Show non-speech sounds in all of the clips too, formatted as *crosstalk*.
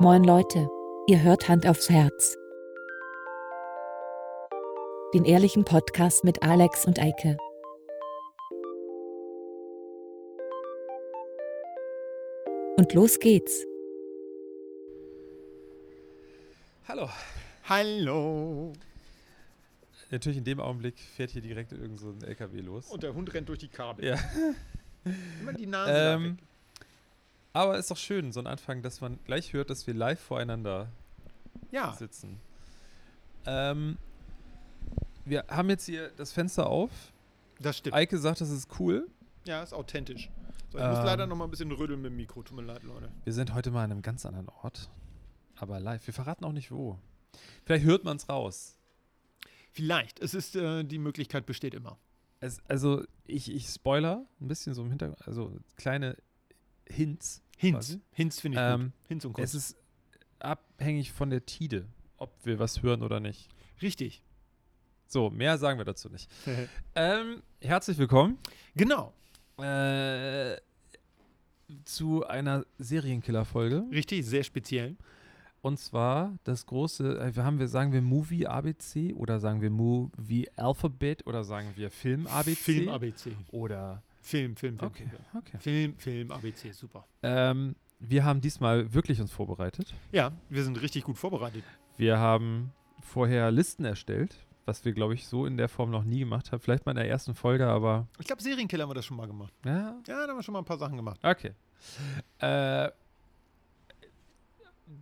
Moin Leute, ihr hört Hand aufs Herz. Den ehrlichen Podcast mit Alex und Eike. Und los geht's. Hallo. Hallo. Natürlich in dem Augenblick fährt hier direkt irgend so ein LKW los. Und der Hund rennt durch die Kabel. ja. Immer die Nase da Ähm, weg. Aber ist doch schön, so ein Anfang, dass man gleich hört, dass wir live voreinander Ja, sitzen. Ähm, wir haben jetzt hier das Fenster auf. das stimmt. Eike sagt, das ist cool. Ja, ist authentisch. So, ich muss Ähm. leider noch mal ein bisschen rödeln mit dem Mikro. Tut mir leid, Leute. Wir sind heute mal an einem ganz anderen Ort. Aber live. Wir verraten auch nicht wo. Vielleicht hört man es raus. Vielleicht. Es ist, äh, die Möglichkeit besteht immer. Es, also, ich, ich spoiler ein bisschen so im Hintergrund. Also, kleine Hinz. Quasi. Hinz finde ich Ähm, gut. Hinz und Es Kunst. ist abhängig von der Tide, ob wir was hören oder nicht. Richtig. So, mehr sagen wir dazu nicht. *laughs* Ähm, herzlich willkommen genau. äh, zu einer Serienkiller-Folge. Richtig, sehr speziell. Und zwar das große, äh, wir haben wir, sagen wir Movie ABC oder sagen wir Movie Alphabet oder sagen wir Film ABC? Film ABC. Oder, Film, Film, Film. okay, Film. okay. Film, Film ABC, super. Ähm, wir haben diesmal wirklich uns vorbereitet. Ja, wir sind richtig gut vorbereitet. Wir haben vorher Listen erstellt, was wir, glaube ich, so in der Form noch nie gemacht haben. Vielleicht mal in der ersten Folge, aber Ich glaube, Serienkiller haben wir das schon mal gemacht. ja, Ja, da haben wir schon mal ein paar Sachen gemacht. okay. Äh,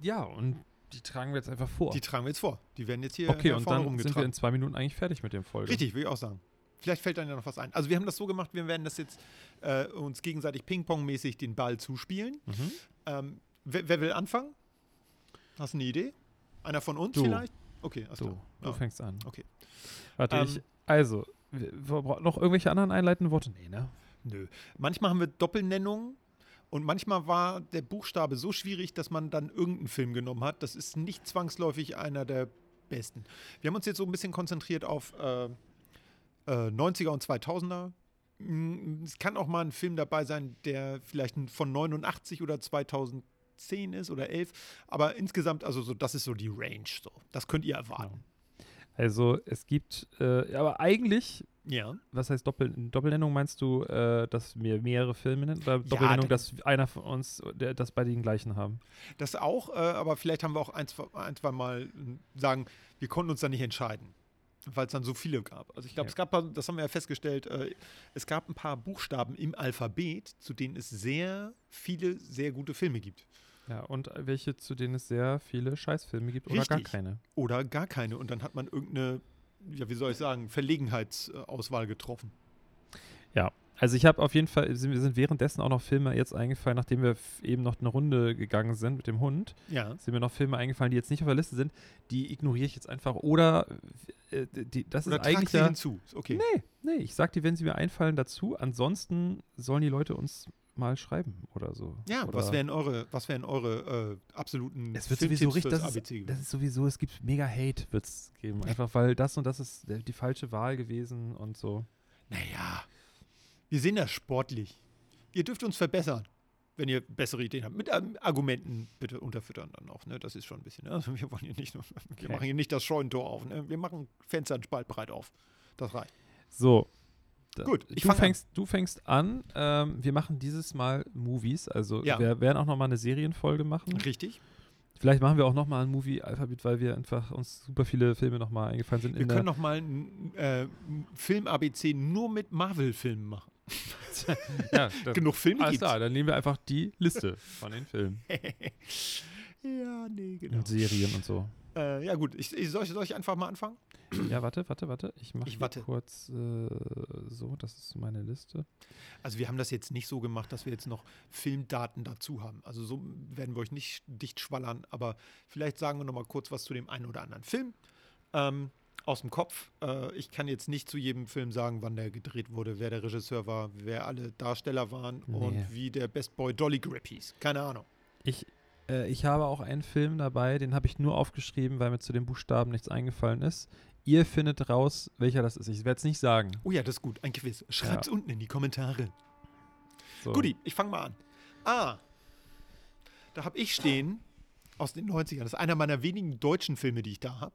ja, und die tragen wir jetzt einfach vor. Die tragen wir jetzt vor. Die werden jetzt hier okay, und vorne dann sind wir in zwei Minuten eigentlich fertig mit dem Folge. Richtig, würde ich auch sagen. Vielleicht fällt dann ja noch was ein. Also wir haben das so gemacht, wir werden das jetzt äh, uns gegenseitig Ping-Pong-mäßig den Ball zuspielen. Mhm. Ähm, wer, wer will anfangen? Hast du eine Idee? Einer von uns Du. vielleicht? Okay, alles Du, du Ja. fängst an. Okay. Warte, Ähm, ich, also, wir, wir brauchen noch irgendwelche anderen einleitenden Worte? Nee, ne? Nö. Manchmal haben wir Doppelnennungen und manchmal war der Buchstabe so schwierig, dass man dann irgendeinen Film genommen hat. Das ist nicht zwangsläufig einer der besten. Wir haben uns jetzt so ein bisschen konzentriert auf äh, äh, 90er und 2000er. Mm, Es kann auch mal ein Film dabei sein, der vielleicht von 89 oder 2010 ist oder 11. Aber insgesamt, also so, das ist so die Range. So. Das könnt ihr erwarten. Also, es gibt, äh, aber eigentlich, Ja. was heißt Doppel, Doppelnennung? Meinst du, äh, dass wir mehrere Filme nennen? Oder Doppelnennung, dann- dass einer von uns der, das bei den gleichen haben? Das auch, äh, aber vielleicht haben wir auch ein, zwei, ein, zwei Mal äh, sagen, wir konnten uns da nicht entscheiden, weil es dann so viele gab. Also ich glaube, Ja. es gab, das haben wir ja festgestellt, äh, es gab ein paar Buchstaben im Alphabet, zu denen es sehr viele sehr gute Filme gibt. Ja, und welche, zu denen es sehr viele Scheißfilme gibt oder gar Richtig. keine. Oder gar keine. Und dann hat man irgendeine, ja, wie soll ich sagen, Verlegenheitsauswahl getroffen. Also ich habe auf jeden Fall, sind, wir sind währenddessen auch noch Filme jetzt eingefallen, nachdem wir eben noch eine Runde gegangen sind mit dem Hund, Ja. sind mir noch Filme eingefallen, die jetzt nicht auf der Liste sind, die ignoriere ich jetzt einfach. Oder äh, die, das Oder ist eigentlich sie ja, hinzu. Okay. Nee, nee, ich sag die, wenn sie mir einfallen, dazu. Ansonsten sollen die Leute uns mal schreiben oder so. Ja, oder was wären eure, was wären eure äh, absoluten es wird Filmtipps sowieso richtig, das ist, ABC das ist sowieso, es gibt mega Hate, wird es geben. Einfach weil das und das ist der- die falsche Wahl gewesen und so. Naja, wir sehen das sportlich. Ihr dürft uns verbessern, wenn ihr bessere Ideen habt. Mit ähm, Argumenten bitte unterfüttern dann auch. Ne? Das ist schon ein bisschen. Ne? Also wir wollen hier nicht nur, wir Okay. machen hier nicht das Scheunentor auf. Ne? Wir machen Fenster einen Spalt breit auf. Das reicht. So. Da- Gut, ich du fang an. fängst, du fängst an. Ähm, wir machen dieses Mal Movies. Also Ja. wir werden auch noch mal eine Serienfolge machen. Richtig. Vielleicht machen wir auch noch mal ein Movie-Alphabet, weil wir einfach uns super viele Filme noch mal eingefallen sind. Wir können der, noch mal einen äh, Film-ABC nur mit Marvel-Filmen machen. *laughs* ja, dann, Genug Filme alles gibt's. klar, dann nehmen wir einfach die Liste von den Filmen *laughs* ja, nee, genau. und Serien und so. Äh, ja, gut. Ich, ich, soll, ich, soll ich einfach mal anfangen? *clears throat* Ja, warte, warte, warte. Ich mache kurz äh, so, das ist meine Liste. Also wir haben das jetzt nicht so gemacht, dass wir jetzt noch Filmdaten dazu haben. Also so werden wir euch nicht dicht schwallern, aber vielleicht sagen wir noch mal kurz was zu dem einen oder anderen Film. Ähm, aus dem Kopf. Äh, ich kann jetzt nicht zu jedem Film sagen, wann der gedreht wurde, wer der Regisseur war, wer alle Darsteller waren Nee. und wie der Best Boy Dolly Grip hieß. Keine Ahnung. Ich, äh, ich habe auch einen Film dabei, den habe ich nur aufgeschrieben, weil mir zu den Buchstaben nichts eingefallen ist. Ihr findet raus, welcher das ist. Ich werde es nicht sagen. Oh ja, das ist gut. Ein Quiz. Schreibt's unten in die Kommentare. So. Guti, ich fange mal an. Ah, da habe ich stehen aus den 90ern. Das ist einer meiner wenigen deutschen Filme, die ich da habe.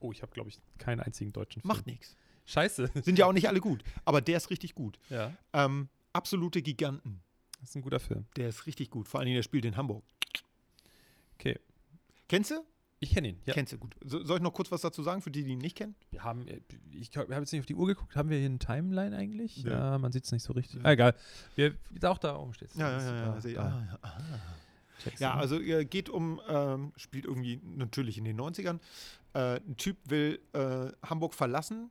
Oh, ich habe, glaube ich, keinen einzigen deutschen Film. Macht nichts. Scheiße. *laughs* Sind ja auch nicht alle gut, aber der ist richtig gut. Ja, Ähm, absolute Giganten. das ist ein guter Film. Der ist richtig gut. Vor allen Dingen, der spielt in Hamburg. Okay. Kennst du? Ich kenne ihn, ja. Kennst du, gut. So, soll ich noch kurz was dazu sagen, für die, die ihn nicht kennen? Wir haben, äh, ich habe jetzt nicht auf die Uhr geguckt. Haben wir hier eine Timeline eigentlich? Ja. Ja, man sieht es nicht so richtig. Ja. Ah, egal. Wir, auch da oben steht es. Ja, ja, ja. Ja, Da, ja, ja. Ah. Ja, also äh, geht um, ähm, spielt irgendwie natürlich in den 90ern. Äh, ein Typ will äh, Hamburg verlassen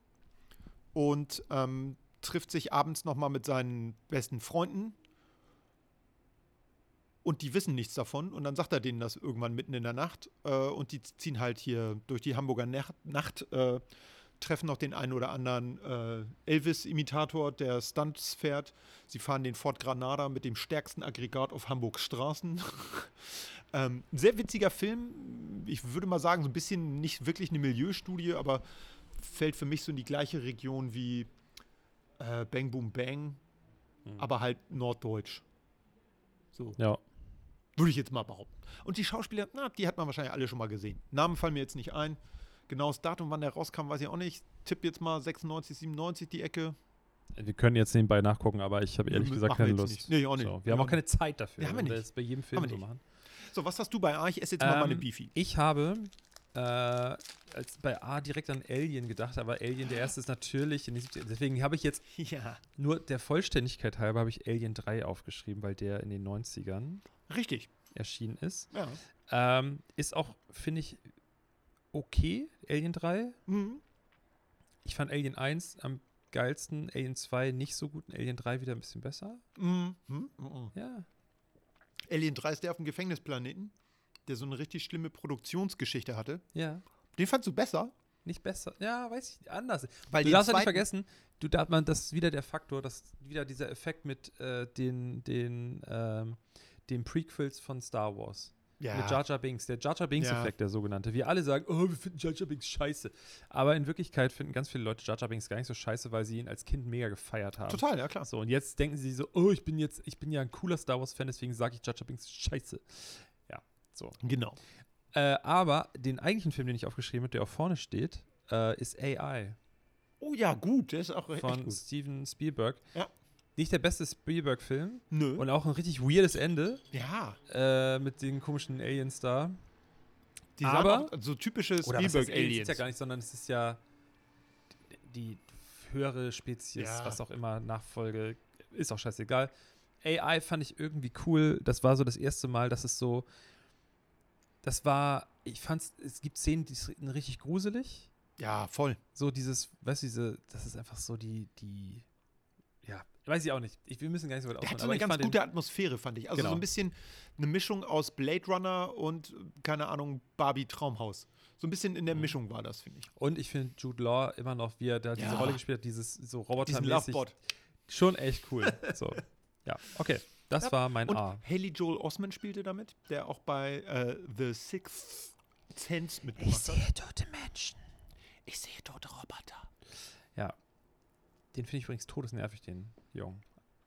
und ähm, trifft sich abends nochmal mit seinen besten Freunden. Und die wissen nichts davon. Und dann sagt er denen das irgendwann mitten in der Nacht. Äh, und die ziehen halt hier durch die Hamburger Nacht, Nacht äh, treffen noch den einen oder anderen äh, Elvis-Imitator, der Stunts fährt. Sie fahren den Ford Granada mit dem stärksten Aggregat auf Hamburgs Straßen. *laughs* ähm, ein sehr witziger Film. Ich würde mal sagen, so ein bisschen nicht wirklich eine Milieustudie, aber fällt für mich so in die gleiche Region wie äh, Bang Boom Bang, Mhm. aber halt norddeutsch. So. Ja. Würde ich jetzt mal behaupten. Und die Schauspieler, na, die hat man wahrscheinlich alle schon mal gesehen. Namen fallen mir jetzt nicht ein. Genaues Datum, wann der rauskam, weiß ich auch nicht. Tipp jetzt mal 96, 97 die Ecke. Wir können jetzt nebenbei nachgucken, aber ich habe ehrlich gesagt wir keine Lust. nicht. Nee, auch nicht. So, wir Ja, haben auch keine Zeit dafür. Ja, haben wir nicht. das bei jedem Film wir so nicht. machen. So, was hast du bei A? Ich esse jetzt mal meine Ähm, Beefy. Ich habe äh, als bei A direkt an Alien gedacht, aber Alien, der erste ist natürlich in den 70ern. Deswegen habe ich jetzt *laughs* Ja. nur der Vollständigkeit halber habe ich Alien 3 aufgeschrieben, weil der in den 90ern Richtig. erschienen ist. Ja. Ähm, ist auch, finde ich, okay, Alien 3. Mhm. Ich fand Alien 1 am geilsten, Alien 2 nicht so gut und Alien 3 wieder ein bisschen besser. Mhm. Mhm. Mhm. Ja. Alien 3 ist der auf dem Gefängnisplaneten, der so eine richtig schlimme Produktionsgeschichte hatte. Ja. Den fandst du besser? Nicht besser. Ja, weiß ich, anders. Weil du darfst ja nicht zweiten- vergessen, du darf man, das ist wieder der Faktor, dass wieder dieser Effekt mit äh, den, den, ähm, den Prequels von Star Wars. Ja. Mit Jar Jar Binks, der Jar Jar Binks-Effekt, Ja. der sogenannte. Wir alle sagen, oh, wir finden Jar Jar Binks scheiße. Aber in Wirklichkeit finden ganz viele Leute Jar Jar Binks gar nicht so scheiße, weil sie ihn als Kind mega gefeiert haben. Total, ja klar. So, und jetzt denken sie so, oh, ich bin jetzt, ich bin ja ein cooler Star Wars-Fan, deswegen sage ich Jar Jar Binks scheiße. Ja, so. Genau. Äh, aber den eigentlichen Film, den ich aufgeschrieben habe, der auch vorne steht, äh, ist AI Oh ja, gut. Der ist auch echt von gut. Steven Spielberg. Ja. Nicht der beste Spielberg-Film Nö. und auch ein richtig weirdes Ende ja. äh, mit den komischen Aliens da. Die Aber- so typische Oder was heißt Aliens? ist Spielberg-Aliens. ja gar nicht, sondern es ist ja die, höhere Spezies, Ja. was auch immer, Nachfolge, ist auch scheißegal. AI fand ich irgendwie cool. Das war so das erste Mal, dass es so. Das war, ich fand's, es gibt Szenen, die sind richtig gruselig. Ja, voll. So dieses, weißt du, diese, das ist einfach so die, die, weiß ich auch nicht. Ich, wir müssen gar nicht so weit Der hat so eine ich ganz gute Atmosphäre, fand ich. Also Genau. so ein bisschen eine Mischung aus Blade Runner und, keine Ahnung, Barbie Traumhaus. So ein bisschen in der Mhm. Mischung war das, finde ich. und ich finde Jude Law immer noch, wie er da diese Ja. Rolle gespielt hat, dieses so robotermäßig, schon echt cool. so, *laughs* ja, okay, das Ja, war mein Und A. Haley Joel Osment spielte damit, der auch bei äh, The Sixth Sense mitgemacht hat. tote Menschen. Ich sehe tote Roboter. Ja, den finde ich übrigens todesnervig, den Jungen.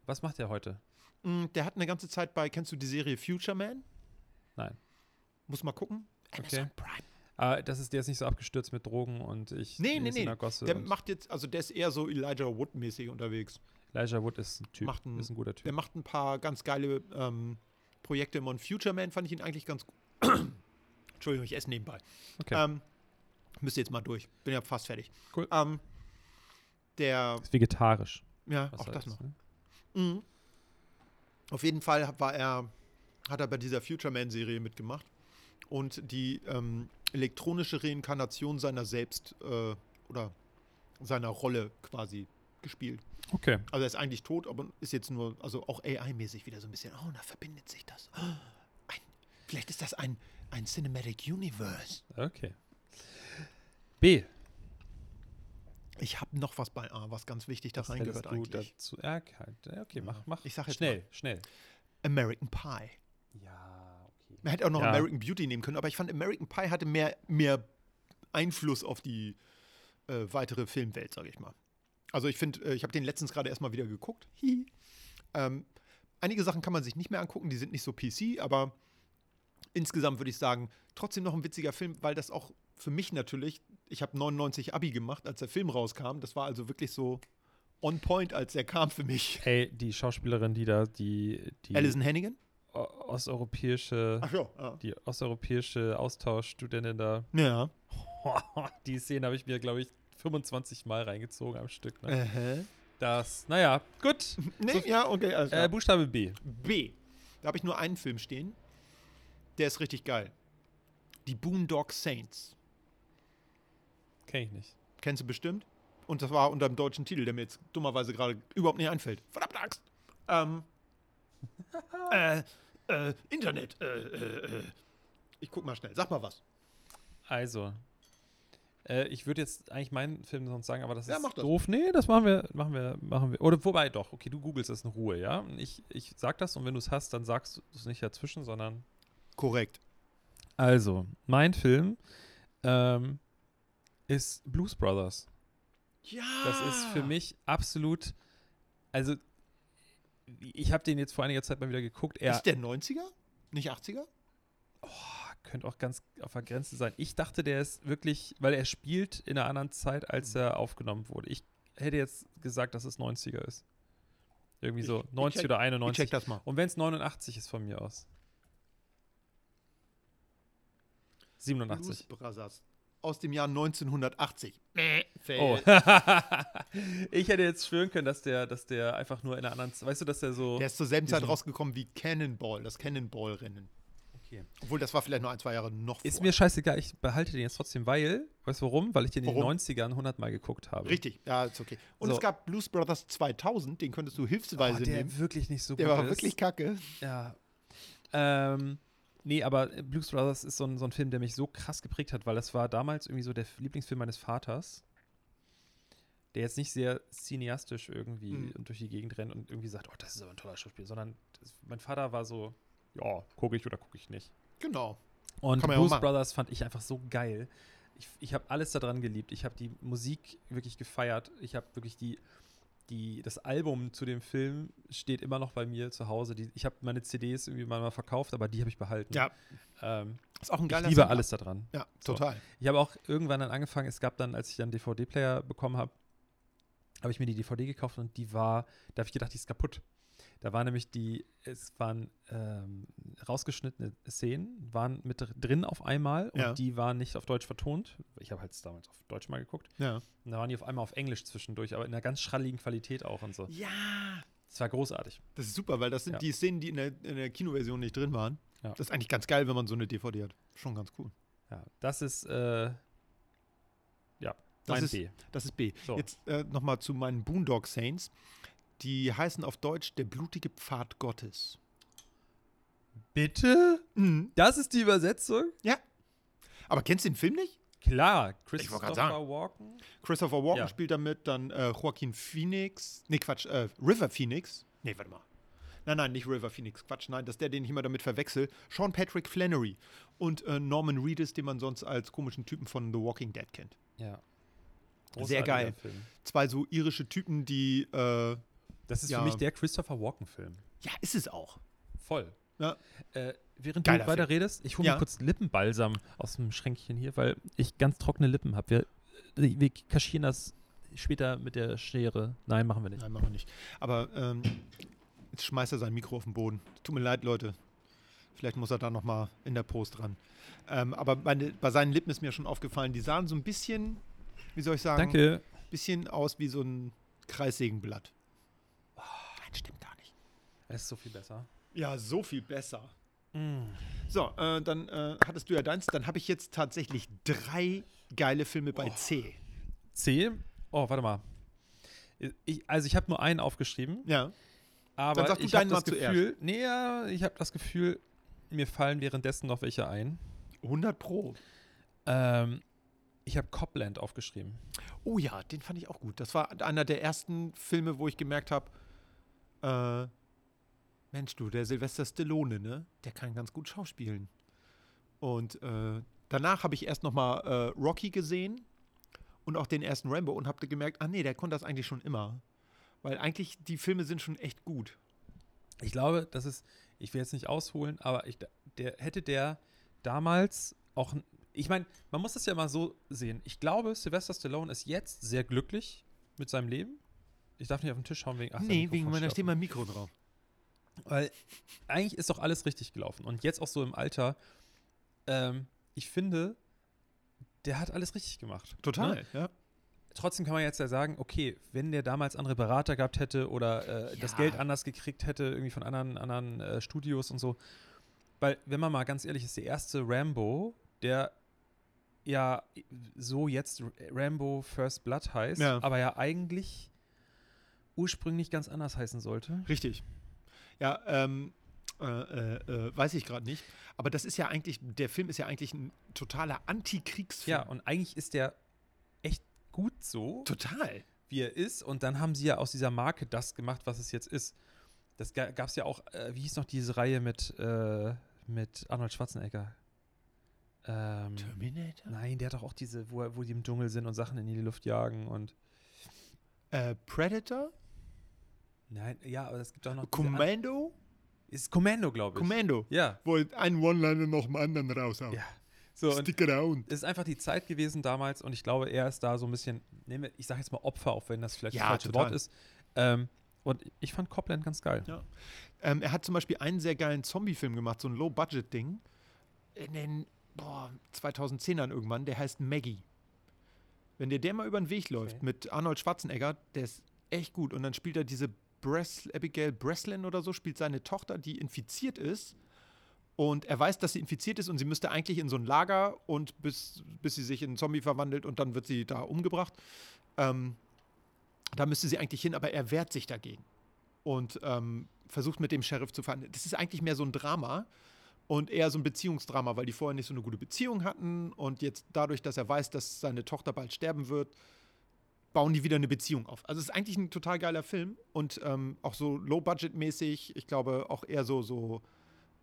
Was macht der heute? Mm, der hat eine ganze Zeit bei, kennst du die Serie Future Man? Nein. Muss mal gucken. Okay. Prime. Ah, das ist, der ist nicht so abgestürzt mit Drogen und ich Nee, nee, nee. der Gosse Der und macht jetzt, also der ist eher so Elijah Wood-mäßig unterwegs. Elijah Wood ist ein Typ, macht ein- ist ein guter Typ. Der macht ein paar ganz geile ähm, Projekte im On Future Man, fand ich ihn eigentlich ganz gut. *clears throat* Entschuldigung, ich esse nebenbei. Okay. Ähm, müsste jetzt mal durch. Bin ja fast fertig. Cool. Ähm, der, ist vegetarisch. ja, auch das noch. ne? Mhm. Auf jeden Fall war er, hat er bei dieser Future Man-Serie mitgemacht und die ähm, elektronische Reinkarnation seiner selbst äh, oder seiner Rolle quasi gespielt. Okay. Also er ist eigentlich tot, aber ist jetzt nur, also auch AI-mäßig wieder so ein bisschen, oh, da verbindet sich das. Oh, ein, vielleicht ist das ein, ein Cinematic Universe. Okay. B. Ich habe noch was bei A, was ganz wichtig da Was reingehört du eigentlich. dazu? Ja, okay, mach, mach. Ich sag jetzt schnell, schnell. American Pie. Ja, okay. Man hätte auch noch Ja. American Beauty nehmen können, aber ich fand American Pie hatte mehr, mehr Einfluss auf die äh, weitere Filmwelt, sage ich mal. Also ich finde, äh, ich habe den letztens gerade erstmal wieder geguckt. Ähm, einige Sachen kann man sich nicht mehr angucken, die sind nicht so PC, aber insgesamt würde ich sagen, trotzdem noch ein witziger Film, weil das auch für mich natürlich, ich habe 99 Abi gemacht, als der Film rauskam. Das war also wirklich so on point, als er kam für mich. Ey, die Schauspielerin, die da, die, die Alison Hannigan? o- osteuropäische, ja. ja. die osteuropäische Austauschstudentin da, Ja. *laughs* die Szene habe ich mir, glaube ich, 25 Mal reingezogen am Stück. Ne? Äh. Das, naja, gut. *laughs* Nee, So- ja, okay, alles klar. Äh, Buchstabe B. B. Da habe ich nur einen Film stehen. Der ist richtig geil. Die Boondock Saints. Kenn ich nicht. Kennst du bestimmt? Und das war unter dem deutschen Titel, der mir jetzt dummerweise gerade überhaupt nicht einfällt. Verdammte Axt. Ähm. *laughs* äh, äh, Internet. Äh, äh, äh. Ich guck mal schnell. Sag mal was. Also, äh, ich würde jetzt eigentlich meinen Film sonst sagen, aber das Ja, ist das. doof. Nee, das machen wir, machen wir, machen wir. Oder wobei doch, okay, du googelst das in Ruhe, ja? Ich, ich sag das und wenn du es hast, dann sagst du es nicht dazwischen, sondern. Korrekt. Also, mein Film ähm, ist Blues Brothers. Ja. Das ist für mich absolut. Also, ich habe den jetzt vor einiger Zeit mal wieder geguckt. Er Ist der 90er? Nicht 80er? könnte auch ganz auf der Grenze sein. Ich dachte, der ist wirklich, weil er spielt in einer anderen Zeit, als er aufgenommen wurde. Ich hätte jetzt gesagt, dass es 90er ist. Irgendwie Ich- so ich 90 check- oder Ich 91. check das mal. Und wenn es 89 ist von mir aus. 87. Blues Brothers. Aus dem Jahr 1980. Oh. *laughs* Ich hätte jetzt schwören können, dass der, dass der einfach nur in einer anderen Zeit, weißt du, dass der so. Der ist zur selben Zeit rausgekommen wie Cannonball, das Cannonball-Rennen. okay. Obwohl, das war vielleicht noch ein, zwei Jahre noch Ist vor. mir scheißegal, ich behalte den jetzt trotzdem, weil, weißt du warum? Weil ich den in Warum? den 90ern 100 Mal geguckt habe. Richtig, ja, ist okay. Und So. es gab Blues Brothers 2000, den könntest du Oh, hilfsweise der nehmen. wirklich nicht so Der gut war ist. wirklich kacke. Ja. Ähm, nee, aber Blues Brothers ist so ein, so ein Film, der mich so krass geprägt hat, weil das war damals irgendwie so der Lieblingsfilm meines Vaters, der jetzt nicht sehr cineastisch irgendwie Mhm. durch die Gegend rennt und irgendwie sagt, oh, das ist aber ein toller Schauspiel, sondern das, mein Vater war so, ja, gucke ich oder gucke ich nicht. Genau. Und ja Blues. Brothers fand ich einfach so geil. Ich, ich habe alles daran geliebt. Ich habe die Musik wirklich gefeiert. Ich habe wirklich die, die, das Album zu dem Film steht immer noch bei mir zu Hause. Die, ich habe meine CDs irgendwie mal, verkauft, aber die habe ich behalten. Ja, Ähm, ist auch ein ich geiler liebe Sammler. alles daran. Ja, So. total. Ich habe auch irgendwann dann angefangen, es gab dann, als ich dann DVD-Player bekommen habe, habe ich mir die DVD gekauft und die war, da habe ich gedacht, die ist kaputt. Da war nämlich die, es waren ähm, rausgeschnittene Szenen, waren mit dr- drin auf einmal und Ja. die waren nicht auf Deutsch vertont. Ich habe halt damals auf Deutsch mal geguckt. Ja. Und da waren die auf einmal auf Englisch zwischendurch, aber in einer ganz schralligen Qualität auch und so. Ja. Das war großartig. Das ist super, weil das sind Ja. die Szenen, die in der, in der Kinoversion nicht drin waren. Ja. Das ist eigentlich ganz geil, wenn man so eine DVD hat. Schon ganz cool. Ja, das ist, äh, ja, Das mein ist- B. Das ist B. So. Jetzt äh, nochmal zu meinen Boondock Saints. Die heißen auf Deutsch der blutige Pfad Gottes. Bitte? Mhm. Das ist die Übersetzung? Ja. Aber kennst du den Film nicht? Klar, wollte Christopher. Walken. Christopher Walken Ja. spielt damit, dann äh, Joaquin Phoenix. Nee, Quatsch, äh, River Phoenix. Nee, warte mal. Nein, nein, nicht River Phoenix. Quatsch, nein, das ist der, den ich immer damit verwechsel. Sean Patrick Flannery und äh, Norman Reedus, den man sonst als komischen Typen von The Walking Dead kennt. Ja. Sehr Großartiger geil. Film. Zwei so irische Typen, die. Äh, Das ist Ja. für mich der Christopher Walken-Film. ja, ist es auch. Voll. Ja. Äh, während Geiler du weiter redest, ich hole Ja. mir kurz Lippenbalsam aus dem Schränkchen hier, weil ich ganz trockene Lippen habe. Wir, wir kaschieren das später mit der Schere. Nein, machen wir nicht. Nein, machen wir nicht. Aber ähm, jetzt schmeißt er sein Mikro auf den Boden. Tut mir leid, Leute. Vielleicht muss er da noch mal in der Post dran. Ähm, aber meine, bei seinen Lippen ist mir schon aufgefallen, die sahen so ein bisschen, wie soll ich sagen, Danke. bisschen aus wie so ein Kreissägenblatt. Nein, stimmt gar nicht. Es ist so viel besser. Ja, so viel besser. Mm. So, äh, dann äh, hattest du ja deins. Dann habe ich jetzt tatsächlich drei geile Filme bei C. C. Oh, warte mal. Ich, also ich habe nur einen aufgeschrieben, Ja. aber Dann sag du ich habe das zuerst. Gefühl, nee, ja, ich habe das Gefühl, mir fallen währenddessen noch welche ein. 100 Pro. Ähm, ich habe Copland aufgeschrieben. Oh ja, den fand ich auch gut. Das war einer der ersten Filme, wo ich gemerkt habe, äh, Mensch du, der Sylvester Stallone, ne? Der kann ganz gut schauspielen. Und äh, danach habe ich erst noch mal äh, Rocky gesehen und auch den ersten Rambo und habe gemerkt, ah nee, der konnte das eigentlich schon immer. Weil eigentlich die Filme sind schon echt gut. Ich glaube, das ist, ich will jetzt nicht ausholen, aber ich, der hätte der damals auch, ich meine, man muss das ja mal so sehen. Ich glaube, Sylvester Stallone ist jetzt sehr glücklich mit seinem Leben. Ich darf nicht auf den Tisch hauen wegen. Ach, nee, wegen meiner steht mein Mikro drauf. weil eigentlich ist doch alles richtig gelaufen. Und jetzt auch so im Alter, ähm, ich finde, der hat alles richtig gemacht. Ne? ja. Trotzdem kann man jetzt ja sagen, okay, wenn der damals andere Berater gehabt hätte oder äh, das Ja. Geld anders gekriegt hätte, irgendwie von anderen, anderen äh, Studios und so. Weil, wenn man mal ganz ehrlich ist, der erste Rambo, der ja so jetzt Rambo First Blood heißt, Ja. aber ja eigentlich ursprünglich ganz anders heißen sollte. Richtig. Ja, ähm, äh, äh, äh, weiß ich gerade nicht. Aber das ist ja eigentlich, der Film ist ja eigentlich ein totaler Antikriegsfilm. Ja, und eigentlich ist der echt gut so, total. wie er ist. Und dann haben sie ja aus dieser Marke das gemacht, was es jetzt ist. Das gab es ja auch, äh, wie hieß noch diese Reihe mit, äh, mit Arnold Schwarzenegger? Ähm, Terminator? nein, der hat doch auch diese, wo, wo die im Dschungel sind und Sachen in die Luft jagen und. Äh, Predator? Nein, ja, aber es gibt auch noch. Commando? Ist Commando, glaube ich. Commando. Ja, Wo ein One-Liner noch dem anderen raushaut. ja. So, und Stick around. es ist einfach die Zeit gewesen damals und ich glaube, er ist da so ein bisschen, nehmen wir- ich sage jetzt mal Opfer, auch wenn das vielleicht Ja, das falsche total. Wort ist. Ähm, und ich fand Copland ganz geil. Ja. Ähm, er hat zum Beispiel einen sehr geilen Zombie-Film gemacht, so ein Low-Budget-Ding. In den boah, 2010ern irgendwann, der heißt Maggie. Wenn dir der mal über den Weg läuft Okay. mit Arnold Schwarzenegger, der ist echt gut. Und dann spielt er diese Bres Abigail Breslin oder so, spielt seine Tochter, die infiziert ist. Und er weiß, dass sie infiziert ist und sie müsste eigentlich in so ein Lager und bis, bis sie sich in einen Zombie verwandelt und dann wird sie da umgebracht. Ähm, da müsste sie eigentlich hin, aber er wehrt sich dagegen und ähm, versucht mit dem Sheriff zu verhandeln. Das ist eigentlich mehr so ein Drama und eher so ein Beziehungsdrama, weil die vorher nicht so eine gute Beziehung hatten und jetzt dadurch, dass er weiß, dass seine Tochter bald sterben wird, bauen die wieder eine Beziehung auf. Also es ist eigentlich ein total geiler Film und ähm, auch so low-budget-mäßig, ich glaube auch eher so, so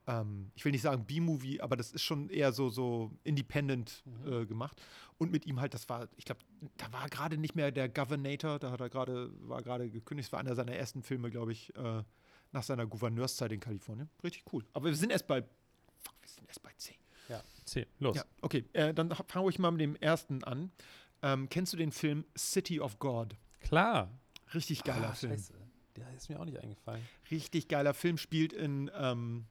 ähm, ich will nicht sagen B-Movie, aber das ist schon eher so, so independent äh, gemacht. Und mit ihm halt, das war, ich glaube, da war gerade nicht mehr der Governator, da hat er gerade, war gerade gekündigt, das war einer seiner ersten Filme, glaube ich, äh, nach seiner Gouverneurszeit in Kalifornien. Richtig cool. Aber wir sind erst bei, fuck, wir sind erst bei 10. Ja. C, los. Ja, okay, äh, dann fange ich mal mit dem ersten an. Ähm, kennst du den Film City of God? Klar. Richtig geiler Ah, Film. Scheiße. Der ist mir auch nicht eingefallen. Richtig geiler Film, spielt in ähm,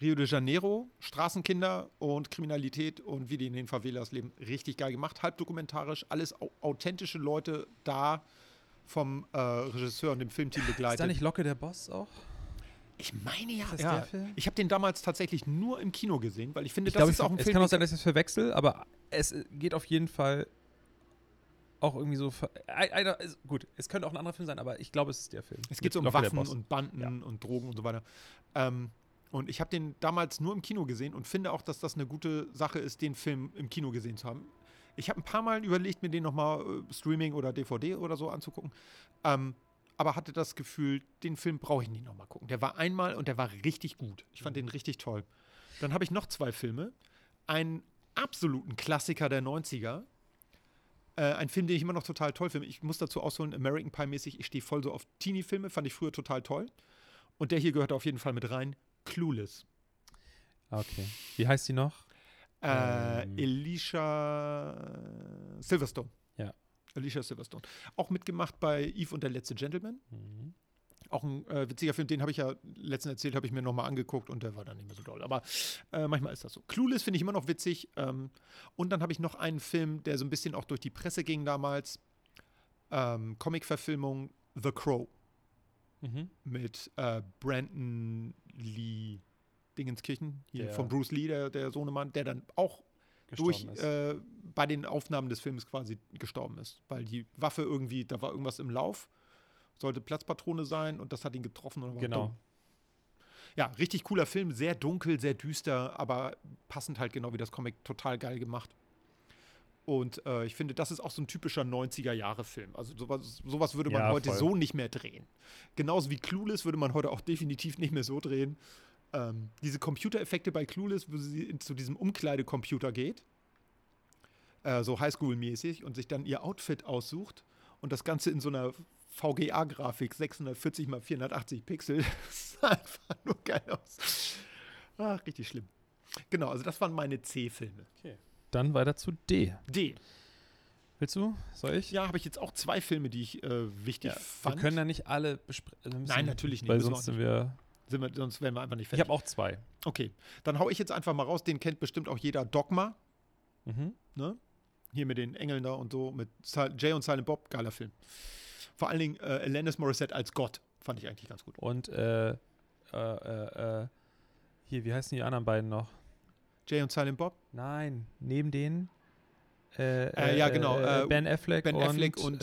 Rio de Janeiro, Straßenkinder und Kriminalität und wie die in den Favelas leben. Richtig geil gemacht, halb dokumentarisch, alles au authentische Leute da vom äh, Regisseur und dem Filmteam Ist da begleitet. nicht Locke der Boss auch? ich meine ja, Ist das ja. der Film? ich habe den damals tatsächlich nur im Kino gesehen, weil ich finde, Ich das glaube, ist auch ein es Film. kann auch sein, dass ich es verwechsel, aber es geht auf jeden Fall auch irgendwie so. Einer, gut, es könnte auch ein anderer Film sein, aber ich glaube, es ist der Film. Es geht so um Locke der Waffen und Banden und Drogen und so weiter. Ähm, und ich habe den damals nur im Kino gesehen und finde auch, dass das eine gute Sache ist, den Film im Kino gesehen zu haben. Ich habe ein paar Mal überlegt, mir den nochmal äh, Streaming oder DVD oder so anzugucken. Ähm, aber hatte das Gefühl, den Film brauche ich nicht nochmal gucken. Der war einmal und der war richtig gut. Ich fand den richtig toll. Dann habe ich noch zwei Filme. Einen absoluten Klassiker der 90er. Äh, ein Film, den ich immer noch total toll finde. Ich muss dazu ausholen, American Pie-mäßig, ich stehe voll so auf Teenie-Filme, fand ich früher total toll. Und der hier gehört auf jeden Fall mit rein. Clueless. Okay. Wie heißt die noch? Äh, Ähm. Elisha Silverstone. Ja. Alicia Silverstone. Auch mitgemacht bei Eve und der letzte Gentleman. Mhm. Auch ein äh, witziger Film, den habe ich ja letztens erzählt, habe ich mir nochmal angeguckt und der war dann nicht mehr so doll. Aber äh, manchmal ist das so. Clueless finde ich immer noch witzig. Ähm, und dann habe ich noch einen Film, der so ein bisschen auch durch die Presse ging damals. Ähm, Comic-Verfilmung The Crow Mhm. mit äh, Brandon Lee Dingenskirchen, hier Der- von Bruce Lee, der, der Sohnemann, der dann auch durch äh, bei den Aufnahmen des Films quasi gestorben ist. Weil die Waffe irgendwie, da war irgendwas im Lauf, sollte Platzpatrone sein und das hat ihn getroffen. Und Genau. dumm. Ja, richtig cooler Film, sehr dunkel, sehr düster, aber passend halt genau wie das Comic, total geil gemacht. Und äh, ich finde, das ist auch so ein typischer 90er-Jahre-Film. Also sowas, sowas würde man Ja, heute voll. so nicht mehr drehen. Genauso wie Clueless würde man heute auch definitiv nicht mehr so drehen. Ähm, diese Computereffekte bei Clueless, wo sie zu diesem Umkleidecomputer geht, äh, so Highschool-mäßig, und sich dann ihr Outfit aussucht und das Ganze in so einer VGA-Grafik, 640 mal 480 Pixel. *laughs* Das sah einfach nur geil aus. Ach, richtig schlimm. Genau, also das waren meine C-Filme. Dann weiter zu D. D. Willst du? Soll ich? Ja, habe ich jetzt auch zwei Filme, die ich äh, wichtig Ja, fand. wir können da nicht alle besprechen. Nein, natürlich nicht, Weil sonst sind wir. Sind wir, sonst wären wir einfach nicht Ich fertig. habe auch zwei. Okay, dann hau ich jetzt einfach mal raus. Den kennt bestimmt auch jeder. Dogma, Mhm. ne? Hier mit den Engeln da und so, mit Jay und Silent Bob, geiler Film. Vor allen Dingen äh, Alanis Morissette als Gott, fand ich eigentlich ganz gut. Und äh, äh, äh, äh, hier, wie heißen die anderen beiden noch? Jay und Silent Bob, Nein, neben denen. Äh, Äh, ja, genau, ben Affleck Ben und, Affleck und-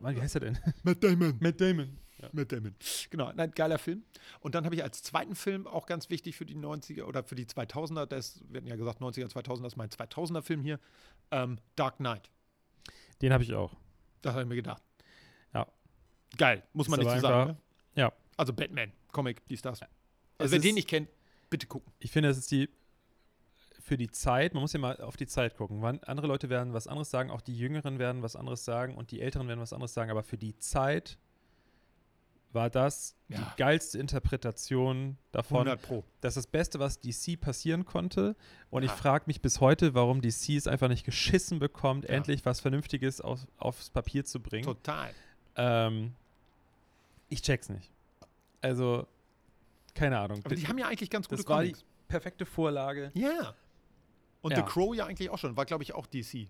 Mann, wie heißt er denn? *laughs* Matt Damon. Matt Damon. Matt Damon. Genau, ein geiler Film. Und dann habe ich als zweiten Film, auch ganz wichtig für die 90er oder für die 2000er, das, hatten ja gesagt 90er, 2000er ist mein 2000er Film hier, ähm, Dark Knight. Den habe ich auch. Das habe ich mir gedacht. Ja. Geil, muss man Ist nicht so sagen. Ne? ja. Also Batman, Comic, dies, das. Also wer den nicht kennt, bitte gucken. Ich finde, es ist die für die Zeit, man muss ja mal auf die Zeit gucken. Wann, andere Leute werden was anderes sagen, auch die Jüngeren werden was anderes sagen und die Älteren werden was anderes sagen, aber für die Zeit war das Ja. die geilste Interpretation davon. 100 Pro. Das ist das Beste, was DC passieren konnte. Und ich Ja. frage mich bis heute, warum DC es einfach nicht geschissen bekommt, Ja. endlich was Vernünftiges auf, aufs Papier zu bringen. Total. Ähm, ich check's nicht. Also, keine Ahnung. Aber die haben ja eigentlich ganz gute das war die Comics. perfekte Vorlage. Ja. Und Ja. The Crow ja eigentlich auch schon. War, glaube ich, auch DC.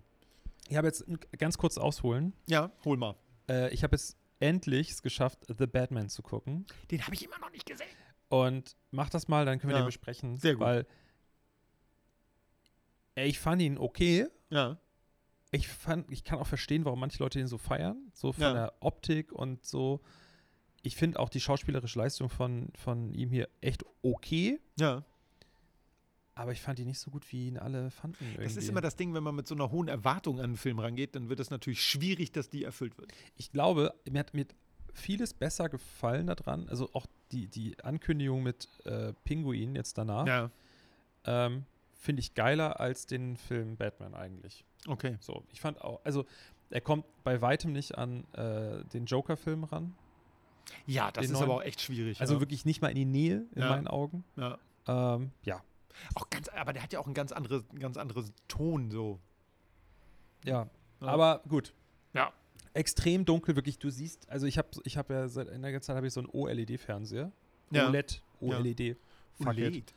Ich habe jetzt ganz kurz ausholen. Ja, hol mal. Äh, ich habe es endlich es geschafft, The Batman zu gucken. Den habe ich immer noch nicht gesehen. Und mach das mal, dann können wir Ja. den besprechen. Sehr gut. Weil ey, ich fand ihn okay. Ja. Ich, fand, ich kann auch verstehen, warum manche Leute den so feiern. So von Ja. der Optik und so. Ich finde auch die schauspielerische Leistung von, von ihm hier echt okay. Ja. Aber ich fand die nicht so gut, wie ihn alle fanden. Irgendwie. Das ist immer das Ding, wenn man mit so einer hohen Erwartung an einen Film rangeht, dann wird es natürlich schwierig, dass die erfüllt wird. ich glaube, mir hat mir vieles besser gefallen daran. Also auch die, die Ankündigung mit äh, Pinguin jetzt danach. Ja. Ähm, Finde ich geiler als den Film Batman eigentlich. Okay. So, ich fand auch, also er kommt bei weitem nicht an äh, den Joker-Film ran. Ja, das Den ist neuen- aber auch echt schwierig. Also ja. wirklich nicht mal in die Nähe, in Ja. meinen Augen. Ja. Ähm, ja. Auch ganz, aber der hat ja auch einen ganz anderes, ganz anderes Ton so. Ja. Ja. Aber gut. Ja. Extrem dunkel, wirklich. Du siehst, also ich habe ich hab ja seit einiger Zeit habe ich so einen OLED-Fernseher. Ja. OLED, Ja. OLED. Uled.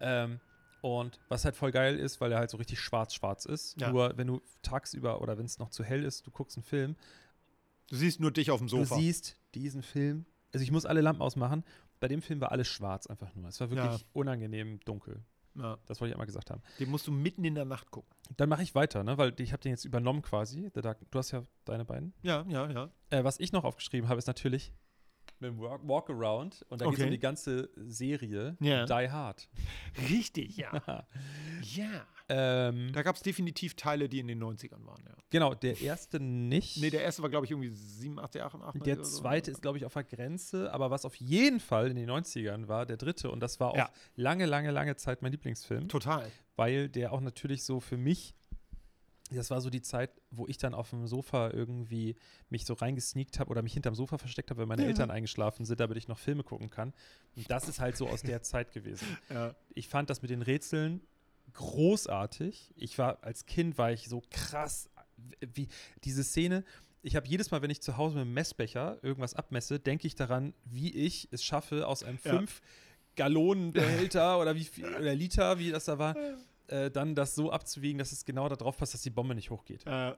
Ähm, und was halt voll geil ist, weil er halt so richtig schwarz-schwarz ist. Ja. Nur wenn du tagsüber oder wenn es noch zu hell ist, du guckst einen Film, Du siehst nur dich auf dem Sofa. du siehst diesen Film. Also ich muss alle Lampen ausmachen. Bei dem Film war alles schwarz einfach nur. Es war wirklich Ja. unangenehm dunkel. ja. Das wollte ich einmal gesagt haben. Den musst du mitten in der Nacht gucken. Dann mache ich weiter, ne? weil ich habe den jetzt übernommen quasi. Du hast ja deine beiden. Ja, ja, ja. Äh, was ich noch aufgeschrieben habe, ist natürlich mit dem Walk Walkaround. Und da geht es Okay. um die ganze Serie Ja. Die Hard. Richtig, ja. *laughs* ja. ähm, Da gab es definitiv Teile, die in den 90ern waren, ja. genau, der erste nicht. Nee, der erste war, glaube ich, irgendwie 87, 88. Der oder so. zweite ist, glaube ich, auf der Grenze, aber was auf jeden Fall in den 90ern war, der dritte, und das war auch Ja. lange, lange, lange Zeit mein Lieblingsfilm, Total. weil der auch natürlich so für mich, das war so die Zeit, wo ich dann auf dem Sofa irgendwie mich so reingesneakt habe oder mich hinterm Sofa versteckt habe, weil meine Ja. Eltern eingeschlafen sind, damit ich noch Filme gucken kann. Und das ist halt so aus der Zeit gewesen. *laughs* Ja. Ich fand das mit den Rätseln großartig. Ich war, als Kind war ich so krass, wie diese Szene, ich habe jedes Mal, wenn ich zu Hause mit einem Messbecher irgendwas abmesse, denke ich daran, wie ich es schaffe, aus einem Ja. 5 Gallonenbehälter oder wie viel, oder Liter, wie das da war, äh, dann das so abzuwiegen, dass es genau da drauf passt, dass die Bombe nicht hochgeht. Äh,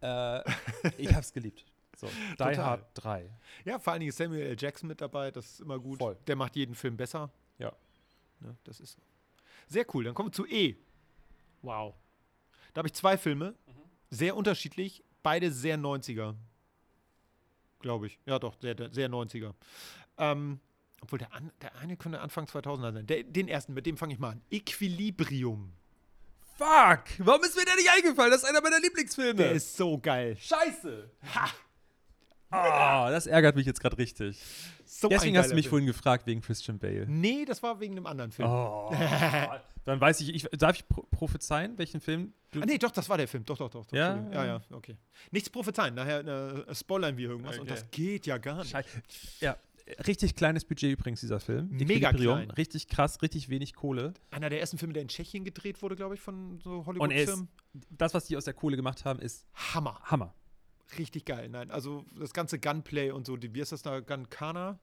Äh, ich habe es geliebt. So, *laughs* Die Total. Hard 3. ja, vor allen Dingen ist Samuel L. Jackson mit dabei, das ist immer gut. Voll. Der macht jeden Film besser. Ja. Ne, das ist so. Sehr cool. Dann kommen wir zu E. Wow. Da habe ich zwei Filme, sehr unterschiedlich, beide sehr 90er. Glaube ich. Ja, doch, sehr, sehr 90er. Ähm, obwohl der, an, der eine könnte Anfang 2000er sein. Der, den ersten, mit dem fange ich mal an. Equilibrium. Fuck! Warum ist mir der nicht eingefallen? Das ist einer meiner Lieblingsfilme. Der ist so geil. scheiße. Ah, das ärgert mich jetzt gerade richtig. So Deswegen hast du mich Film. vorhin gefragt wegen Christian Bale. Nee, das war wegen einem anderen Film. Oh. *laughs* Dann weiß ich, ich darf ich pro prophezeien, welchen Film du. Ah, nee, doch, das war der Film. Doch, doch, doch. doch Ja? Ja, ja, okay. Nichts prophezeien, nachher äh, spoilern wir irgendwas und Okay. das geht ja gar nicht. Schei- Ja, richtig kleines Budget übrigens, dieser Film. Mega klein. Richtig krass, richtig wenig Kohle. Einer der ersten Filme, der in Tschechien gedreht wurde, glaube ich, von so Und ist, Hollywood-Filmen. das, was die aus der Kohle gemacht haben, ist Hammer. Hammer. Richtig geil. Nein, also das ganze Gunplay und so, die, wie heißt das da? Gunkana?